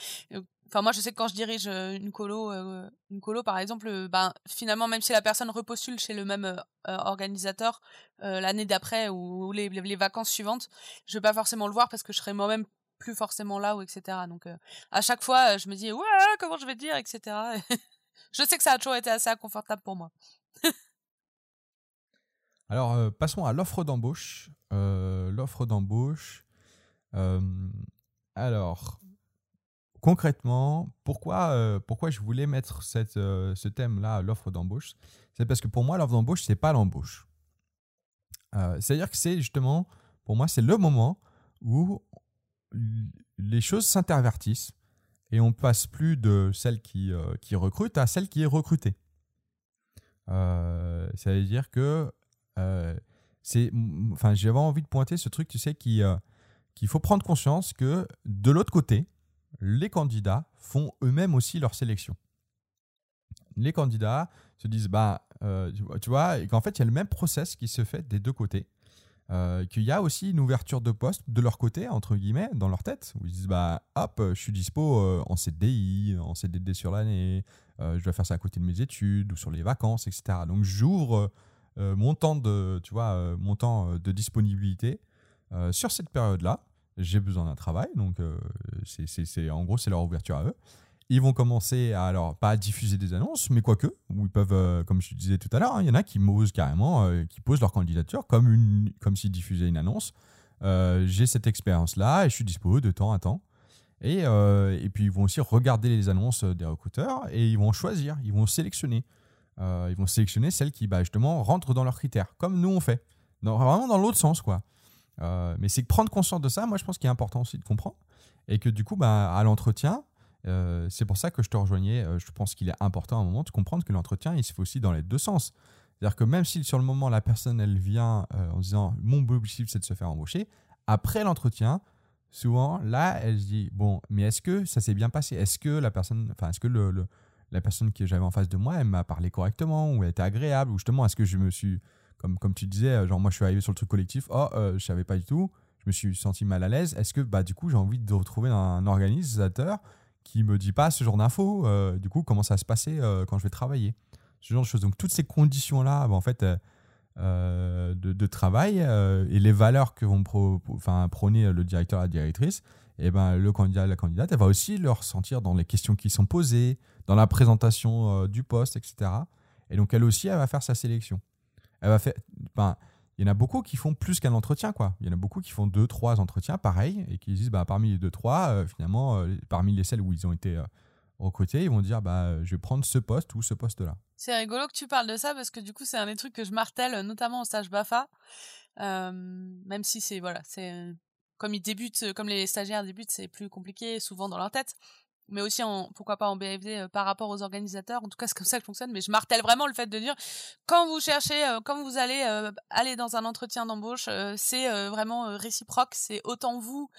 enfin, moi, je sais que quand je dirige une colo, une colo, par exemple, ben, finalement, même si la personne repostule chez le même organisateur l'année d'après ou les, les, vacances suivantes, je vais pas forcément le voir parce que je serai moi-même plus forcément là ou etc. Donc, à chaque fois, je me dis, ouais, comment je vais dire, etc. *laughs* je sais que ça a toujours été assez inconfortable pour moi. *laughs* Alors, euh, passons à l'offre d'embauche. Euh, l'offre d'embauche. Euh, alors, concrètement, pourquoi, je voulais mettre cette, ce thème-là, l'offre d'embauche? C'est parce que pour moi, l'offre d'embauche, c'est pas l'embauche. C'est-à-dire que c'est justement, pour moi, c'est le moment où les choses s'intervertissent et on passe plus de celle qui recrute à celle qui est recrutée. Euh, ça veut dire que euh, c'est, enfin, j'avais envie de pointer ce truc, tu sais, euh, qu'il faut prendre conscience que de l'autre côté, les candidats font eux-mêmes aussi leur sélection. Les candidats se disent, bah, tu vois, et qu'en fait, il y a le même process qui se fait des deux côtés. qu'il y a aussi une ouverture de poste de leur côté, entre guillemets, dans leur tête, où ils disent bah hop, je suis dispo en CDI, en CDD sur l'année, je dois faire ça à côté de mes études ou sur les vacances, etc. Donc j'ouvre euh, mon temps de, tu vois, euh, mon temps euh, de disponibilité sur cette période-là. J'ai besoin d'un travail, donc c'est en gros c'est leur ouverture à eux. Ils vont commencer à alors pas à diffuser des annonces, mais quoique, ils peuvent, comme je disais tout à l'heure, hein, il y en a qui m'osent carrément, qui posent leur candidature comme une, comme s'ils diffusaient une annonce. J'ai cette expérience-là et je suis dispo de temps à temps. Et, et, puis ils vont aussi regarder les annonces des recruteurs et ils vont choisir, ils vont sélectionner. Euh, ils vont sélectionner celles qui bah, justement rentrent dans leurs critères, comme nous on fait. vraiment dans l'autre sens, quoi. Euh, mais c'est prendre conscience de ça, moi je pense qu'il est important aussi de comprendre. Et que du coup, bah, à l'entretien, euh, c'est pour ça que je te rejoignais. je pense qu'il est important à un moment de comprendre que l'entretien, il se fait aussi dans les deux sens. C'est-à-dire que même si sur le moment, la personne, elle vient en disant mon objectif, c'est de se faire embaucher, après l'entretien, souvent, là, elle se dit bon, mais est-ce que ça s'est bien passé? Est-ce que la personne, enfin, est-ce que le, la personne que j'avais en face de moi, elle m'a parlé correctement, ou elle était agréable, ou justement, est-ce que je me suis, comme, comme tu disais, euh, genre moi je suis arrivé sur le truc collectif, oh, euh, je savais pas du tout, je me suis senti mal à l'aise, est-ce que bah, du coup j'ai envie de retrouver un organisateur qui me dit pas ce genre d'infos. euh, du coup, comment ça se passer euh, quand je vais travailler? Ce genre de choses. Donc, toutes ces conditions-là, bah, en fait, euh, de, de travail euh, et les valeurs que vont pro, enfin, prôner le directeur, la directrice, et ben, le candidat, la candidate, elle va aussi le ressentir dans les questions qui sont posées, dans la présentation euh, du poste, etc. Et donc, elle aussi, elle va faire sa sélection. Elle va faire. ben, il y en a beaucoup qui font plus qu'un entretien, quoi. Il y en a beaucoup qui font deux, trois entretiens, pareil, et qui disent, bah, parmi les deux, trois, euh, finalement, euh, parmi les celles où ils ont été euh, recrutés, ils vont dire, bah, je vais prendre ce poste ou ce poste-là. C'est rigolo que tu parles de ça parce que du coup, c'est un des trucs que je martèle, notamment au stage BAFA. Euh, même si c'est, voilà, c'est euh, comme ils débutent, comme les stagiaires débutent, c'est plus compliqué souvent dans leur tête. Mais aussi, en, pourquoi pas en BFD euh, par rapport aux organisateurs. En tout cas, c'est comme ça que fonctionne. Mais je martèle vraiment le fait de dire, quand vous cherchez, euh, quand vous allez euh, aller dans un entretien d'embauche, euh, c'est vraiment réciproque. C'est autant vous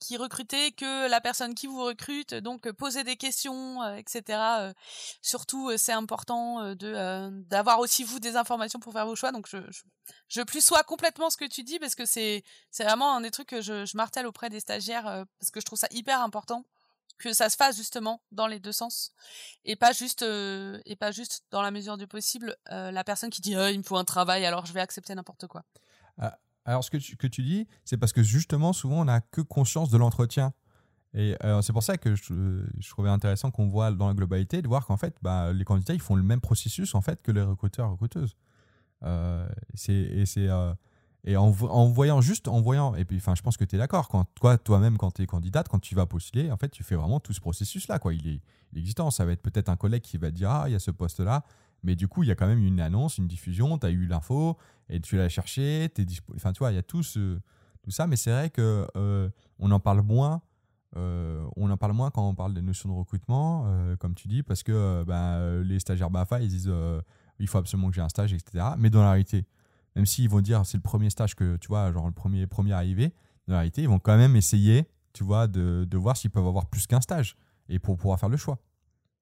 qui recrutez que la personne qui vous recrute. Donc, poser des questions, etc. Surtout, c'est important de d'avoir aussi vous des informations pour faire vos choix. Donc, je, je, je plus sois complètement ce que tu dis parce que c'est c'est vraiment un des trucs que je, je martèle auprès des stagiaires parce que je trouve ça hyper important que ça se fasse justement dans les deux sens et pas juste euh, et pas juste dans la mesure du possible euh, la personne qui dit Ah, il me faut un travail alors je vais accepter n'importe quoi. Alors, ce que tu, que tu dis, c'est parce que justement, souvent, on n'a que conscience de l'entretien. Et euh, c'est pour ça que je, je trouvais intéressant qu'on voit dans la globalité, de voir qu'en fait, bah, les candidats, ils font le même processus en fait que les recruteurs, recruteuses. C'est, et c'est, et en, vo- en voyant juste, en voyant, et puis, enfin, je pense que tu es d'accord, quand toi, toi-même, quand tu es candidate, quand tu vas postuler, en fait, tu fais vraiment tout ce processus-là, quoi. Il est, existant. Ça va être peut-être un collègue qui va te dire, ah, il y a ce poste-là, mais du coup, il y a quand même une annonce, une diffusion, tu as eu l'info, et tu l'as cherché, t'es dispo- enfin, tu vois, il y a tout, ça, mais c'est vrai que euh, on en parle moins. euh, on en parle moins quand on parle des notions de recrutement, euh, comme tu dis, parce que euh, les stagiaires BAFA, ils disent il faut absolument que j'ai un stage, etc. Mais dans la réalité, même s'ils vont dire c'est le premier stage que tu vois, genre le premier, premier arrivé, dans réalité, ils vont quand même essayer, tu vois, de, voir s'ils peuvent avoir plus qu'un stage et pour pouvoir faire le choix.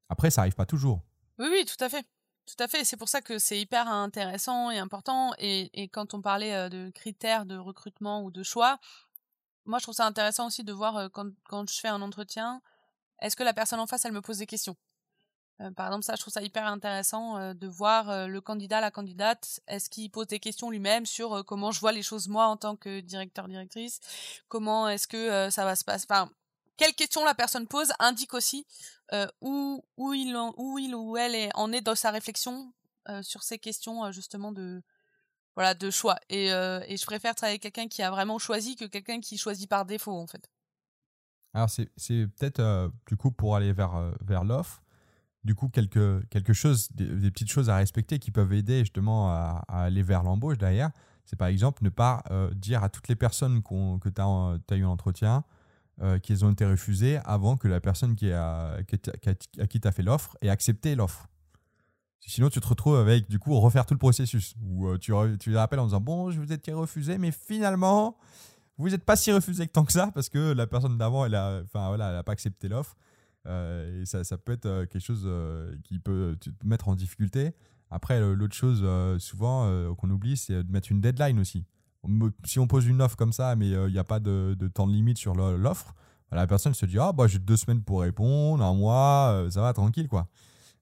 Après, ça arrive pas toujours. Oui, oui, tout à fait. Tout à fait. C'est pour ça que c'est hyper intéressant et important. Et, et quand on parlait euh, de critères de recrutement ou de choix, moi, je trouve ça intéressant aussi de voir euh, quand, quand je fais un entretien, est-ce que la personne en face, elle me pose des questions? Par exemple, ça, je trouve ça hyper intéressant euh, de voir euh, le candidat, la candidate, est-ce qu'il pose des questions lui-même sur euh, comment je vois les choses moi en tant que directeur, directrice, comment est-ce que euh, ça va se passer? Enfin, quelles questions la personne pose indique aussi euh, où, où, il où il ou elle est, en est dans sa réflexion euh, sur ces questions euh, justement de voilà de choix. Et, euh, et je préfère travailler avec quelqu'un qui a vraiment choisi que quelqu'un qui choisit par défaut en fait. Alors, c'est peut-être, euh, du coup, pour aller vers, euh, vers l'offre, du coup, quelque, quelque chose, des, petites choses à respecter qui peuvent aider justement à, aller vers l'embauche derrière. C'est par exemple ne pas euh, dire à toutes les personnes qu'on- que tu as, eu un entretien euh, qu'ils ont été refusées avant que la personne qui a, qui a- à qui tu as fait l'offre ait accepté l'offre. Sinon, tu te retrouves avec, du coup, refaire tout le processus. Euh, tu, tu les rappelles en disant Bon, je vous ai refusé, mais finalement, vous n'êtes pas si refusé que tant que ça parce que la personne d'avant, elle a, enfin voilà, pas accepté l'offre. Euh, et ça, ça peut être euh, quelque chose euh, qui peut te mettre en difficulté. Après, l'autre chose, souvent, qu'on oublie, c'est de mettre une deadline aussi. Si on pose une offre comme ça, mais il n'y a pas de, de temps de limite sur l'offre, la personne se dit Ah, bah, j'ai deux semaines pour répondre, un mois, ça va, tranquille, quoi.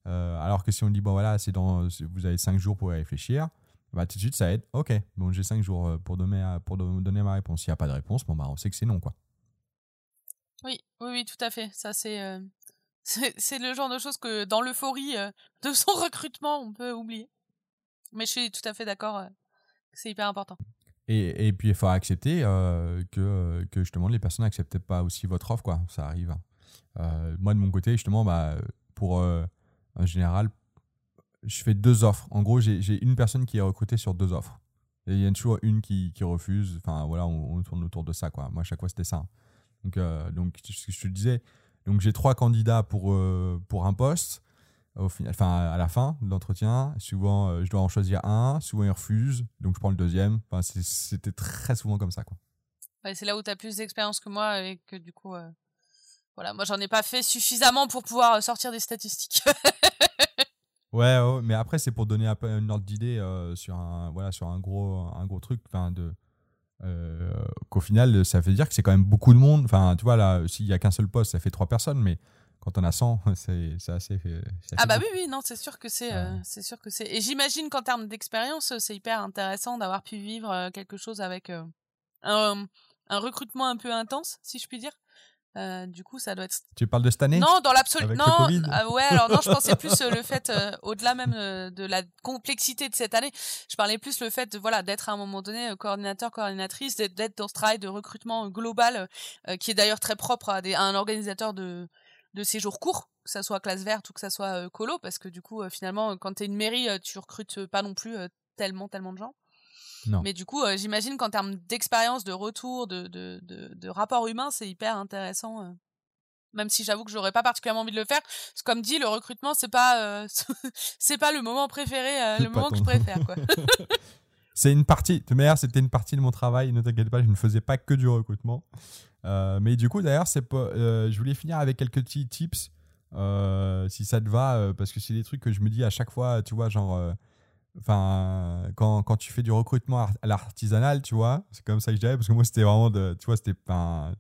Alors que si on dit Bon, voilà, dans, vous avez cinq jours pour y réfléchir, bah, tout de suite, ça aide. Ok, bon, j'ai cinq jours pour donner, pour don- donner ma réponse. S'il n'y a pas de réponse, bon, bah, on sait que c'est non, quoi. Oui oui tout à fait ça c'est euh, *laughs* c'est le genre de choses que dans l'euphorie euh, *laughs* de son recrutement on peut oublier mais je suis tout à fait d'accord euh, c'est hyper important Et, et puis, il faut accepter que, que justement les personnes n'acceptent pas aussi votre offre, quoi. Ça arrive. Euh, moi, de mon côté, justement, bah, pour en général, je fais deux offres. En gros, j'ai une personne qui est recrutée sur deux offres. Et il y a toujours une qui, qui refuse. Enfin, voilà, on, on tourne autour de ça, quoi. Moi, à chaque fois, c'était ça. Donc, euh, donc, ce que je te disais, donc j'ai trois candidats pour, euh, pour un poste. Au final, enfin, à la fin de l'entretien, souvent, euh, je dois en choisir un. Souvent, ils refusent. Donc, je prends le deuxième. Enfin, c'était très souvent comme ça, quoi. Ouais, c'est là où tu as plus d'expérience que moi et que du coup euh, voilà moi j'en ai pas fait suffisamment pour pouvoir sortir des statistiques *laughs* Ouais, ouais, mais après, c'est pour donner un peu une ordre d'idée sur, un, voilà, sur un, gros, un gros truc. Enfin, de, euh, qu'au final, ça veut dire que c'est quand même beaucoup de monde. Enfin, tu vois, là, s'il y a qu'un seul poste, ça fait trois personnes, mais quand on a 100, *laughs* c'est assez, assez Ah bah oui, oui, non, c'est sûr que c'est, Ouais. euh, c'est sûr que c'est. Et j'imagine qu'en termes d'expérience, c'est hyper intéressant d'avoir pu vivre euh, quelque chose avec un, un recrutement un peu intense, si je puis dire. Euh, du coup, ça doit être. Tu parles de cette année? Non, dans l'absolu. Non, euh, ouais. Alors non, je pensais plus euh, le fait, euh, au-delà même euh, de la complexité de cette année, je parlais plus le fait de voilà d'être à un moment donné euh, coordinateur, coordinatrice, d'être, dans ce travail de recrutement global, euh, qui est d'ailleurs très propre à, des, à un organisateur de de séjours courts, que ça soit classe verte ou que ça soit euh, colo, parce que du coup, euh, finalement, quand t'es une mairie, euh, tu recrutes pas non plus euh, tellement, tellement de gens. Non. Mais du coup, euh, j'imagine qu'en termes d'expérience, de retour, de, de, de, de rapport humain, c'est hyper intéressant. euh. Même si j'avoue que j'aurais pas particulièrement envie de le faire, parce que comme dit, le recrutement c'est pas euh, *laughs* c'est pas le moment préféré, le moment que je préfère quoi. *laughs* *laughs* C'est une partie, de manière, c'était une partie de mon travail, ne t'inquiète pas, je ne faisais pas que du recrutement. Mais du coup, d'ailleurs, c'est pas, je voulais finir avec quelques petits tips, si ça te va, parce que c'est des trucs que je me dis à chaque fois, tu vois, genre, enfin, quand, quand tu fais du recrutement à l'artisanal, tu vois, c'est comme ça que je parce que moi, c'était vraiment de, tu vois, c'était un-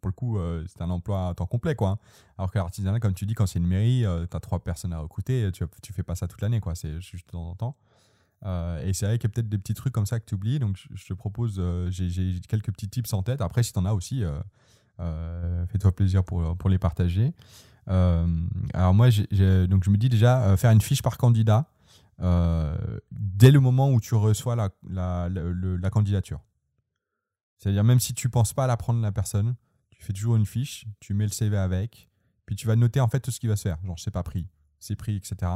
pour le coup, euh, c'était un emploi à temps complet, quoi. hein. Alors que l'artisanal, comme tu dis, quand c'est une mairie, tu as trois personnes à recruter, tu, tu fais pas ça toute l'année, quoi, c'est juste de temps en temps. Euh, et c'est vrai qu'il y a peut-être des petits trucs comme ça que tu oublies. Donc, je, te propose, euh, j'ai quelques petits tips en tête. Après, si tu en as aussi, euh, euh, fais-toi plaisir pour, pour les partager. Euh, alors, moi, donc je me dis déjà, euh, faire une fiche par candidat euh, dès le moment où tu reçois la, la, la- candidature. C'est-à-dire, même si tu penses pas à la prendre la personne, tu fais toujours une fiche, tu mets le CV avec, puis tu vas noter en fait tout ce qui va se faire. Genre, c'est pas pris, c'est pris, etc.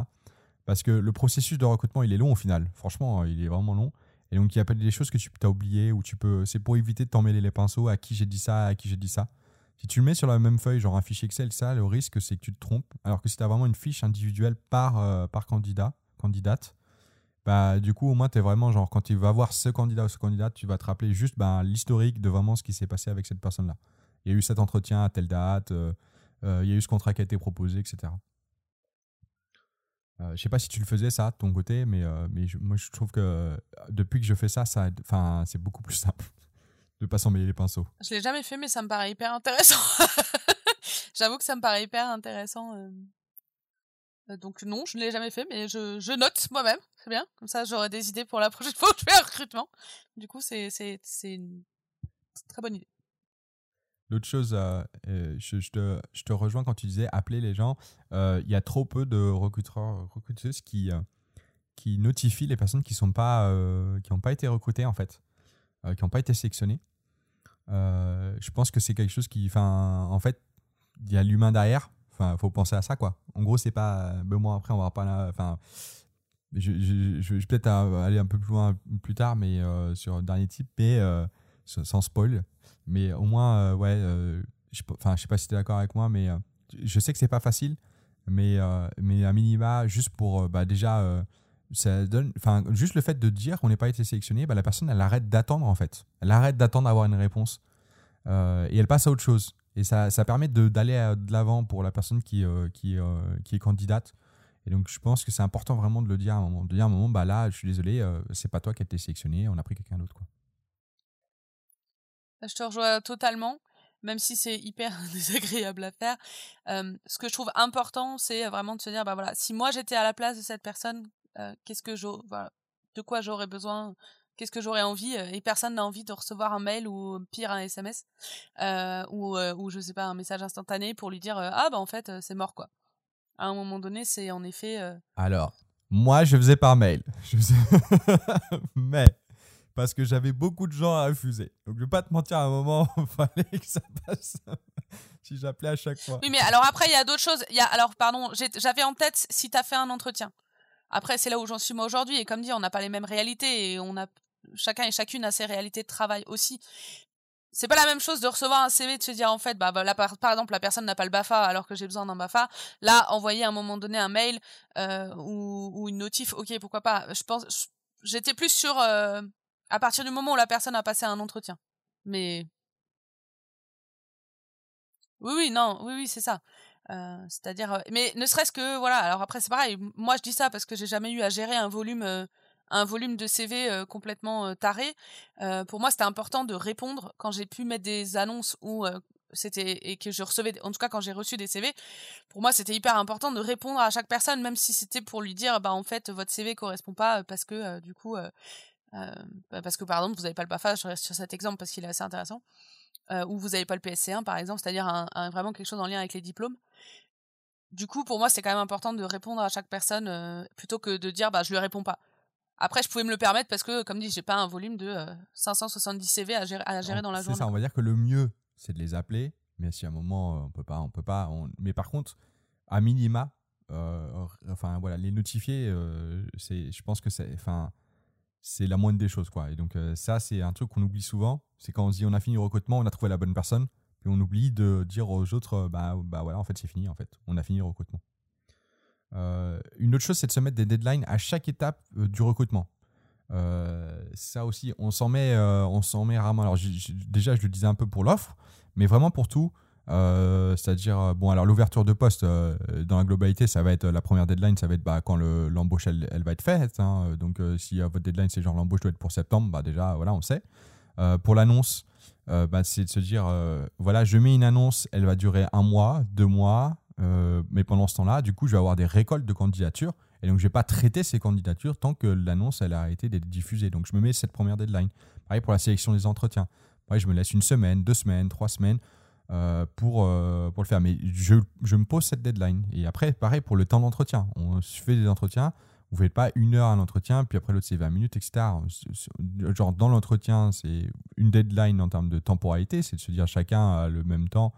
Parce que le processus de recrutement, il est long au final. Franchement, il est vraiment long. Et donc, il y a des choses que tu as oubliées ou tu peux. C'est pour éviter de t'emmêler les pinceaux à qui j'ai dit ça, à qui j'ai dit ça. Si tu le mets sur la même feuille, genre un fichier Excel, ça, le risque, c'est que tu te trompes. Alors que si tu as vraiment une fiche individuelle par, euh, par candidat, candidate, bah, du coup, au moins, tu es vraiment genre, quand tu vas voir ce candidat ou ce candidat, tu vas te rappeler juste bah, l'historique de vraiment ce qui s'est passé avec cette personne-là. Il y a eu cet entretien à telle date, euh, euh, il y a eu ce contrat qui a été proposé, etc. Euh, je sais pas si tu le faisais ça de ton côté, mais, euh, mais moi je trouve que depuis que je fais ça, ça c'est beaucoup plus simple *laughs* de pas s'emmêler les pinceaux. Je l'ai jamais fait, mais ça me paraît hyper intéressant. *laughs* J'avoue que ça me paraît hyper intéressant. Euh. Donc non, je ne l'ai jamais fait, mais je, note moi-même. C'est bien. Comme ça, j'aurai des idées pour la prochaine *laughs* fois que je fais un recrutement. Du coup, c'est c'est c'est une très bonne idée. L'autre chose, euh, euh, je, te, je te rejoins quand tu disais appeler les gens. Il y a trop peu de recruteurs, recruteuses qui, qui notifient les personnes qui n'ont pas, qui pas été recrutées, en fait, qui n'ont pas été sélectionnées. Je pense que c'est quelque chose qui. En fait, il y a l'humain derrière. Enfin, faut penser à ça, quoi. En gros, c'est pas. Ben, moi, après, on va pas. Enfin. Je, vais peut-être à- aller un peu plus loin plus tard, mais euh, sur le dernier type, mais euh, sans spoil. Mais au moins, euh, ouais, euh, je, enfin, je sais pas si tu es d'accord avec moi, mais euh, je sais que c'est pas facile, mais, euh, mais à minima, juste pour, euh, bah, déjà, euh, ça donne, enfin, juste le fait de dire qu'on n'est pas été sélectionné, bah, la personne, elle arrête d'attendre, en fait. Elle arrête d'attendre d'avoir une réponse. Euh, et elle passe à autre chose. Et ça, ça permet d'aller de l'avant pour la personne qui, euh, qui, euh, qui est candidate. Et donc, je pense que c'est important vraiment de le dire à un moment. De dire à un moment, bah là, je suis désolé, euh, c'est pas toi qui as été sélectionné, on a pris quelqu'un d'autre. quoi. Je te rejoins totalement, même si c'est hyper *laughs* désagréable à faire. Ce que je trouve important, c'est vraiment de se dire, bah voilà, si moi j'étais à la place de cette personne, euh, qu'est-ce que de quoi j'aurais besoin, qu'est-ce que j'aurais envie, euh, et personne n'a envie de recevoir un mail ou pire un SMS euh, ou euh, ou je sais pas un message instantané pour lui dire, euh, ah bah en fait c'est mort quoi. À un moment donné, c'est en effet. Alors, moi, je faisais par mail. *laughs* Je faisais- *laughs* Mais, parce que j'avais beaucoup de gens à refuser. Donc, je vais pas te mentir, à un moment, *laughs* il fallait que ça passe. si j'appelais à chaque fois. Oui, mais alors après, il y a d'autres choses. Il y a, alors, pardon, j'avais en tête si tu as fait un entretien. Après, c'est là où j'en suis moi aujourd'hui. Et comme dit, on n'a pas les mêmes réalités et on a chacun et chacune a ses réalités de travail aussi. C'est pas la même chose de recevoir un CV et de se dire en fait, bah, bah, là, par, exemple, la personne n'a pas le BAFA alors que j'ai besoin d'un BAFA. Là, envoyer à un moment donné un mail euh, ou, une notif, ok, pourquoi pas. Je pense, j'étais plus sur euh, à partir du moment où la personne a passé un entretien. Mais oui, oui, non, oui, oui, c'est ça. Euh, c'est-à-dire, mais ne serait-ce que, voilà, alors après, c'est pareil, moi je dis ça parce que j'ai jamais eu à gérer un volume un volume de CV complètement taré. pour moi, c'était important de répondre quand j'ai pu mettre des annonces c'était et que je recevais en tout cas quand j'ai reçu des CV pour moi c'était hyper important de répondre à chaque personne même si c'était pour lui dire bah en fait votre CV correspond pas parce que du coup bah, parce que par exemple vous n'avez pas le PAFA je reste sur cet exemple parce qu'il est assez intéressant ou vous n'avez pas le PSC1 par exemple c'est-à-dire un, vraiment quelque chose en lien avec les diplômes du coup, pour moi, c'est quand même important de répondre à chaque personne plutôt que de dire bah je lui réponds pas. Après, je pouvais me le permettre parce que, comme dit, j'ai pas un volume de 570 euh, CV à gérer, à gérer dans la journée. C'est ça, on va dire que le mieux, c'est de les appeler, mais si à un moment euh, on peut pas, on peut pas. Mais par contre, à minima, enfin voilà, les notifier, c'est, je pense que c'est, enfin, c'est la moindre des choses quoi. Et donc ça, c'est un truc qu'on oublie souvent. C'est quand on se dit on a fini le recrutement, on a trouvé la bonne personne. Et on oublie de dire aux autres, euh, bah, bah voilà, en fait, c'est fini, en fait. On a fini le recrutement. Euh, une autre chose, c'est de se mettre des deadlines à chaque étape euh, du recrutement. ça aussi, on s'en met, on s'en met rarement. Alors déjà, je le disais un peu pour l'offre, mais vraiment pour tout. C'est-à-dire, bon, alors l'ouverture de poste dans la globalité, ça va être la première deadline, ça va être bah, quand l'embauche elle, elle, va être faite. Hein. donc, si votre deadline c'est genre l'embauche doit être pour septembre, bah déjà, voilà, on sait. pour l'annonce, euh, bah, c'est de se dire, euh, voilà, je mets une annonce, elle va durer un mois, deux mois, euh, mais pendant ce temps-là, du coup, je vais avoir des récoltes de candidatures, et donc je ne vais pas traiter ces candidatures tant que l'annonce, elle a d'être diffusée. Donc je me mets cette première deadline. Pareil pour la sélection des entretiens. Pareil, je me laisse une semaine, deux semaines, trois semaines pour, pour le faire. Mais je, je, me pose cette deadline. Et après, pareil pour le temps d'entretien. On fait des entretiens, vous faites pas une heure à l'entretien, puis après l'autre c'est 20 minutes, etc. Genre dans l'entretien, c'est une deadline en termes de temporalité, c'est de se dire chacun a le même temps.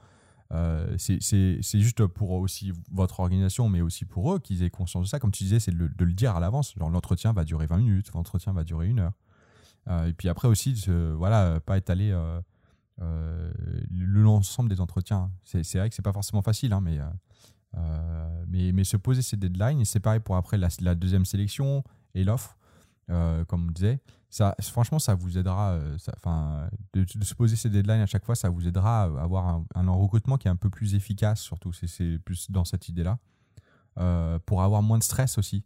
Euh, c'est juste pour aussi votre organisation, mais aussi pour eux qu'ils aient conscience de ça. Comme tu disais, c'est de, le dire à l'avance. Genre l'entretien va durer 20 minutes, l'entretien va durer une heure. Euh, et puis après aussi, voilà, pas étaler euh, l'ensemble des entretiens. C'est vrai que c'est pas forcément facile, hein, mais mais, mais se poser ces deadlines, c'est pareil pour après la, deuxième sélection et l'offre, comme on disait, franchement, ça vous aidera, euh, enfin, de, se poser ces deadlines à chaque fois, ça vous aidera à avoir un, recrutement qui est un peu plus efficace, surtout, c'est plus dans cette idée-là, pour avoir moins de stress aussi.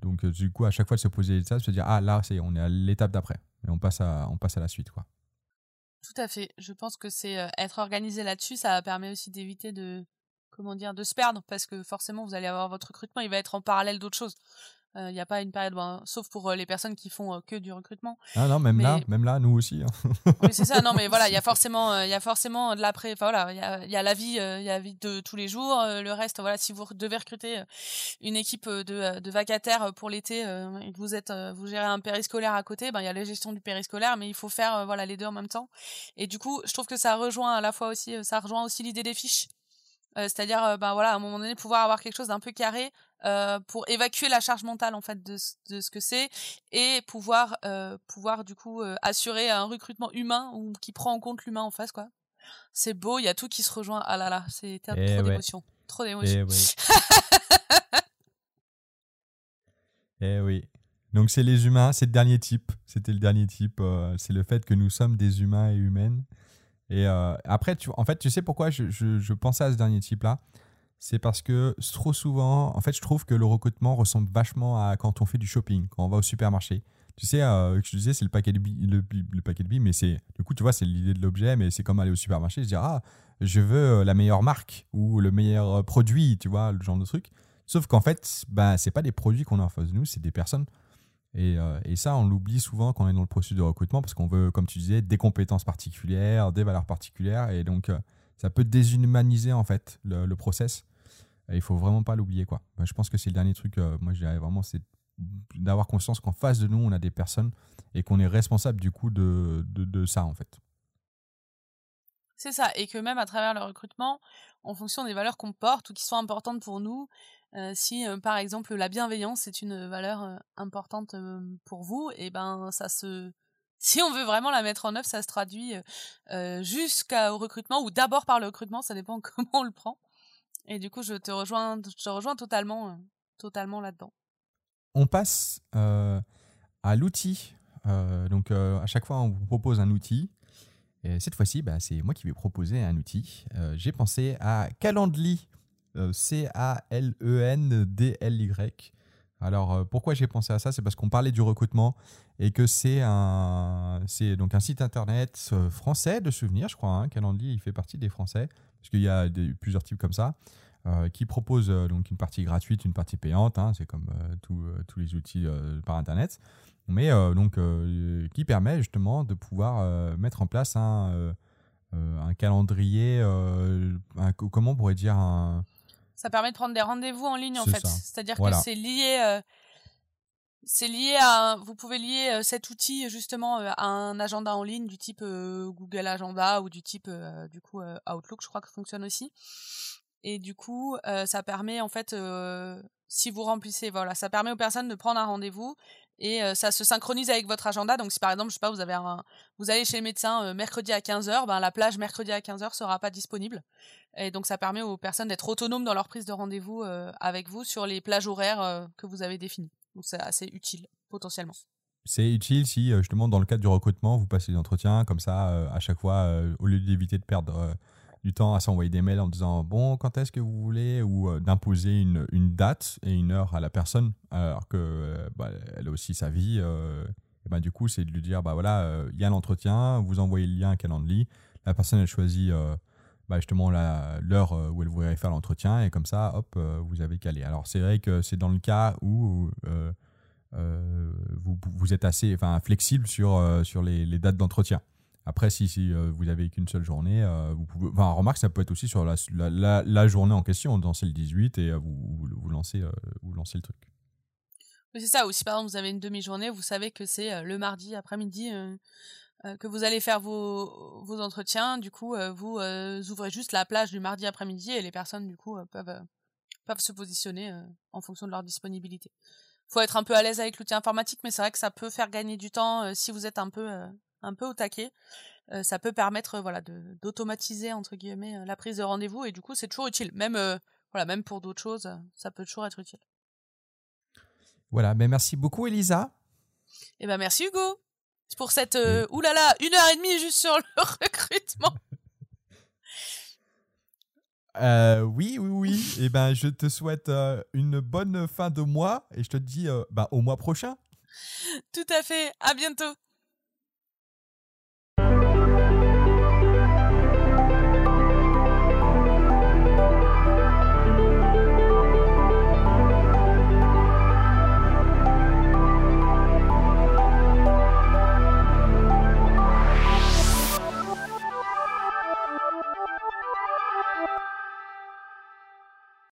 donc, du coup, à chaque fois de se poser ça, se dire, ah là, c'est on est à l'étape d'après, et on passe à, on passe à la suite, quoi. Tout à fait. Je pense que c'est être organisé là-dessus, ça permet aussi d'éviter de, comment dire, de se perdre parce que forcément vous allez avoir votre recrutement, il va être en parallèle d'autres choses. Il euh, n'y a pas une période, ben, sauf pour euh, les personnes qui font euh, que du recrutement. Ah non, même là, même là, nous aussi. Hein. oui, c'est ça. Non, mais voilà, il y a *laughs* forcément, il y a forcément de l'après. Enfin voilà, il y a, y a, la vie, il y a la vie de tous les jours. le reste, voilà, si vous devez recruter une équipe de, de vacataires pour l'été et que vous êtes, vous gérez un périscolaire à côté, ben il y a la gestion du périscolaire, mais il faut faire voilà les deux en même temps. Et du coup, je trouve que ça rejoint à la fois aussi, ça rejoint aussi l'idée des fiches. Euh, c'est-à-dire, ben voilà, à un moment donné, pouvoir avoir quelque chose d'un peu carré euh, pour évacuer la charge mentale en fait de, de ce que c'est et pouvoir pouvoir du coup assurer un recrutement humain ou qui prend en compte l'humain en face quoi. C'est beau, il y a tout qui se rejoint. Ah là là, c'est trop eh d'émotions, trop d'émotions. Eh oui. *laughs* eh oui. Donc c'est les humains, c'est le dernier type. C'était le dernier type. c'est le fait que nous sommes des humains et humaines et euh, après, tu, en fait, tu sais pourquoi je, je, pensais à ce dernier type-là? C'est parce que trop souvent, en fait, je trouve que le recrutement ressemble vachement à quand on fait du shopping, quand on va au supermarché. Tu sais, euh, je te disais, c'est le paquet de billes, le, paquet de mais c'est, du coup, tu vois, c'est l'idée de l'objet, mais c'est comme aller au supermarché, se dire, ah, je veux euh, la meilleure marque ou le meilleur produit, tu vois, le genre de truc. Sauf qu'en fait, bah, c'est pas des produits qu'on a en face de nous, c'est des personnes. Euh, et, ça, on l'oublie souvent quand on est dans le processus de recrutement parce qu'on veut, comme tu disais, des compétences particulières, des valeurs particulières. Et donc, euh, ça peut déshumaniser en fait le, process. Et il faut vraiment pas l'oublier. quoi. je pense que c'est le dernier truc, euh, moi je dirais vraiment, c'est d'avoir conscience qu'en face de nous, on a des personnes et qu'on est responsable du coup de, de ça en fait. C'est ça, et que même à travers le recrutement, en fonction des valeurs qu'on porte ou qui sont importantes pour nous, euh, si euh, par exemple la bienveillance est une valeur euh, importante pour vous, et eh ben ça se *laughs* si on veut vraiment la mettre en œuvre, ça se traduit jusqu'au recrutement ou d'abord par le recrutement, ça dépend *laughs* comment on le prend. Et du coup, je te rejoins, je te rejoins totalement, totalement là-dedans. On passe à l'outil. donc à chaque fois, on vous propose un outil. Et cette fois-ci, bah, c'est moi qui vais proposer un outil. J'ai pensé à Calendly euh, C-A-L-E-N-D-L-Y. Alors euh, pourquoi j'ai pensé à ça? C'est parce qu'on parlait du recrutement et que c'est un, un site internet euh, français de souvenirs, je crois. Hein, Calendly, il fait partie des Français parce qu'il y a plusieurs types comme ça euh, qui proposent euh, donc une partie gratuite, une partie payante. hein, c'est comme euh, euh, tous les outils euh, par internet, mais euh, donc euh, qui permet justement de pouvoir euh, mettre en place un, un calendrier, un- comment on pourrait dire un Ça permet de prendre des rendez-vous en ligne en fait. C'est-à-dire Voilà. que c'est lié, c'est lié à, vous pouvez lier cet outil justement à un agenda en ligne du type euh, Google Agenda ou du type euh, du coup euh, Outlook, je crois que fonctionne aussi. Et du coup, ça permet en fait, si vous remplissez, voilà, ça permet aux personnes de prendre un rendez-vous et euh, ça se synchronise avec votre agenda. Donc si par exemple, je sais pas, vous allez chez le médecin euh, mercredi à 15h, ben la plage mercredi à 15h sera pas disponible. Et donc ça permet aux personnes d'être autonomes dans leur prise de rendez-vous euh, avec vous sur les plages horaires que vous avez définies. Donc c'est assez utile potentiellement. C'est utile si justement dans le cadre du recrutement, vous passez des entretiens comme ça à chaque fois, au lieu d'éviter de perdre du temps à s'envoyer des mails en disant bon quand est-ce que vous voulez? Ou euh, d'imposer une, une date et une heure à la personne alors que euh, bah, elle a aussi sa vie. euh, et ben, du coup c'est de lui dire bah voilà il y a l'entretien, vous envoyez le lien à Calendly, la personne elle choisit bah, justement l'heure où elle voudrait faire l'entretien et comme ça hop vous avez calé. Alors c'est vrai que c'est dans le cas où vous, vous êtes assez enfin, flexible sur, sur les dates d'entretien. Après, si, euh, vous avez qu'une seule journée, euh, vous pouvez. Enfin, remarque, ça peut être aussi sur la, journée en question. Dans c'est le 18 et euh, vous, vous, vous lancez, euh, vous lancez le truc. Oui, c'est ça. Ou si par exemple vous avez une demi-journée, vous savez que c'est euh, le mardi après-midi euh, euh, que vous allez faire vos, entretiens. Du coup, euh, vous euh, ouvrez juste la plage du mardi après-midi et les personnes du coup euh, peuvent euh, peuvent se positionner euh, en fonction de leur disponibilité. Faut être un peu à l'aise avec l'outil informatique, mais c'est vrai que ça peut faire gagner du temps euh, si vous êtes un peu euh, un peu au taquet. Euh, ça peut permettre euh, voilà de d'automatiser entre guillemets euh, la prise de rendez-vous et du coup c'est toujours utile. Même euh, voilà même pour d'autres choses, ça peut toujours être utile. Voilà, ben merci beaucoup, Elisa. Eh ben merci Hugo pour cette euh, oulala une heure et demie juste sur le *laughs* recrutement. Euh, oui, oui, oui. *laughs* et ben, je te souhaite euh, une bonne fin de mois et je te dis euh, bah, au mois prochain. Tout à fait. À bientôt.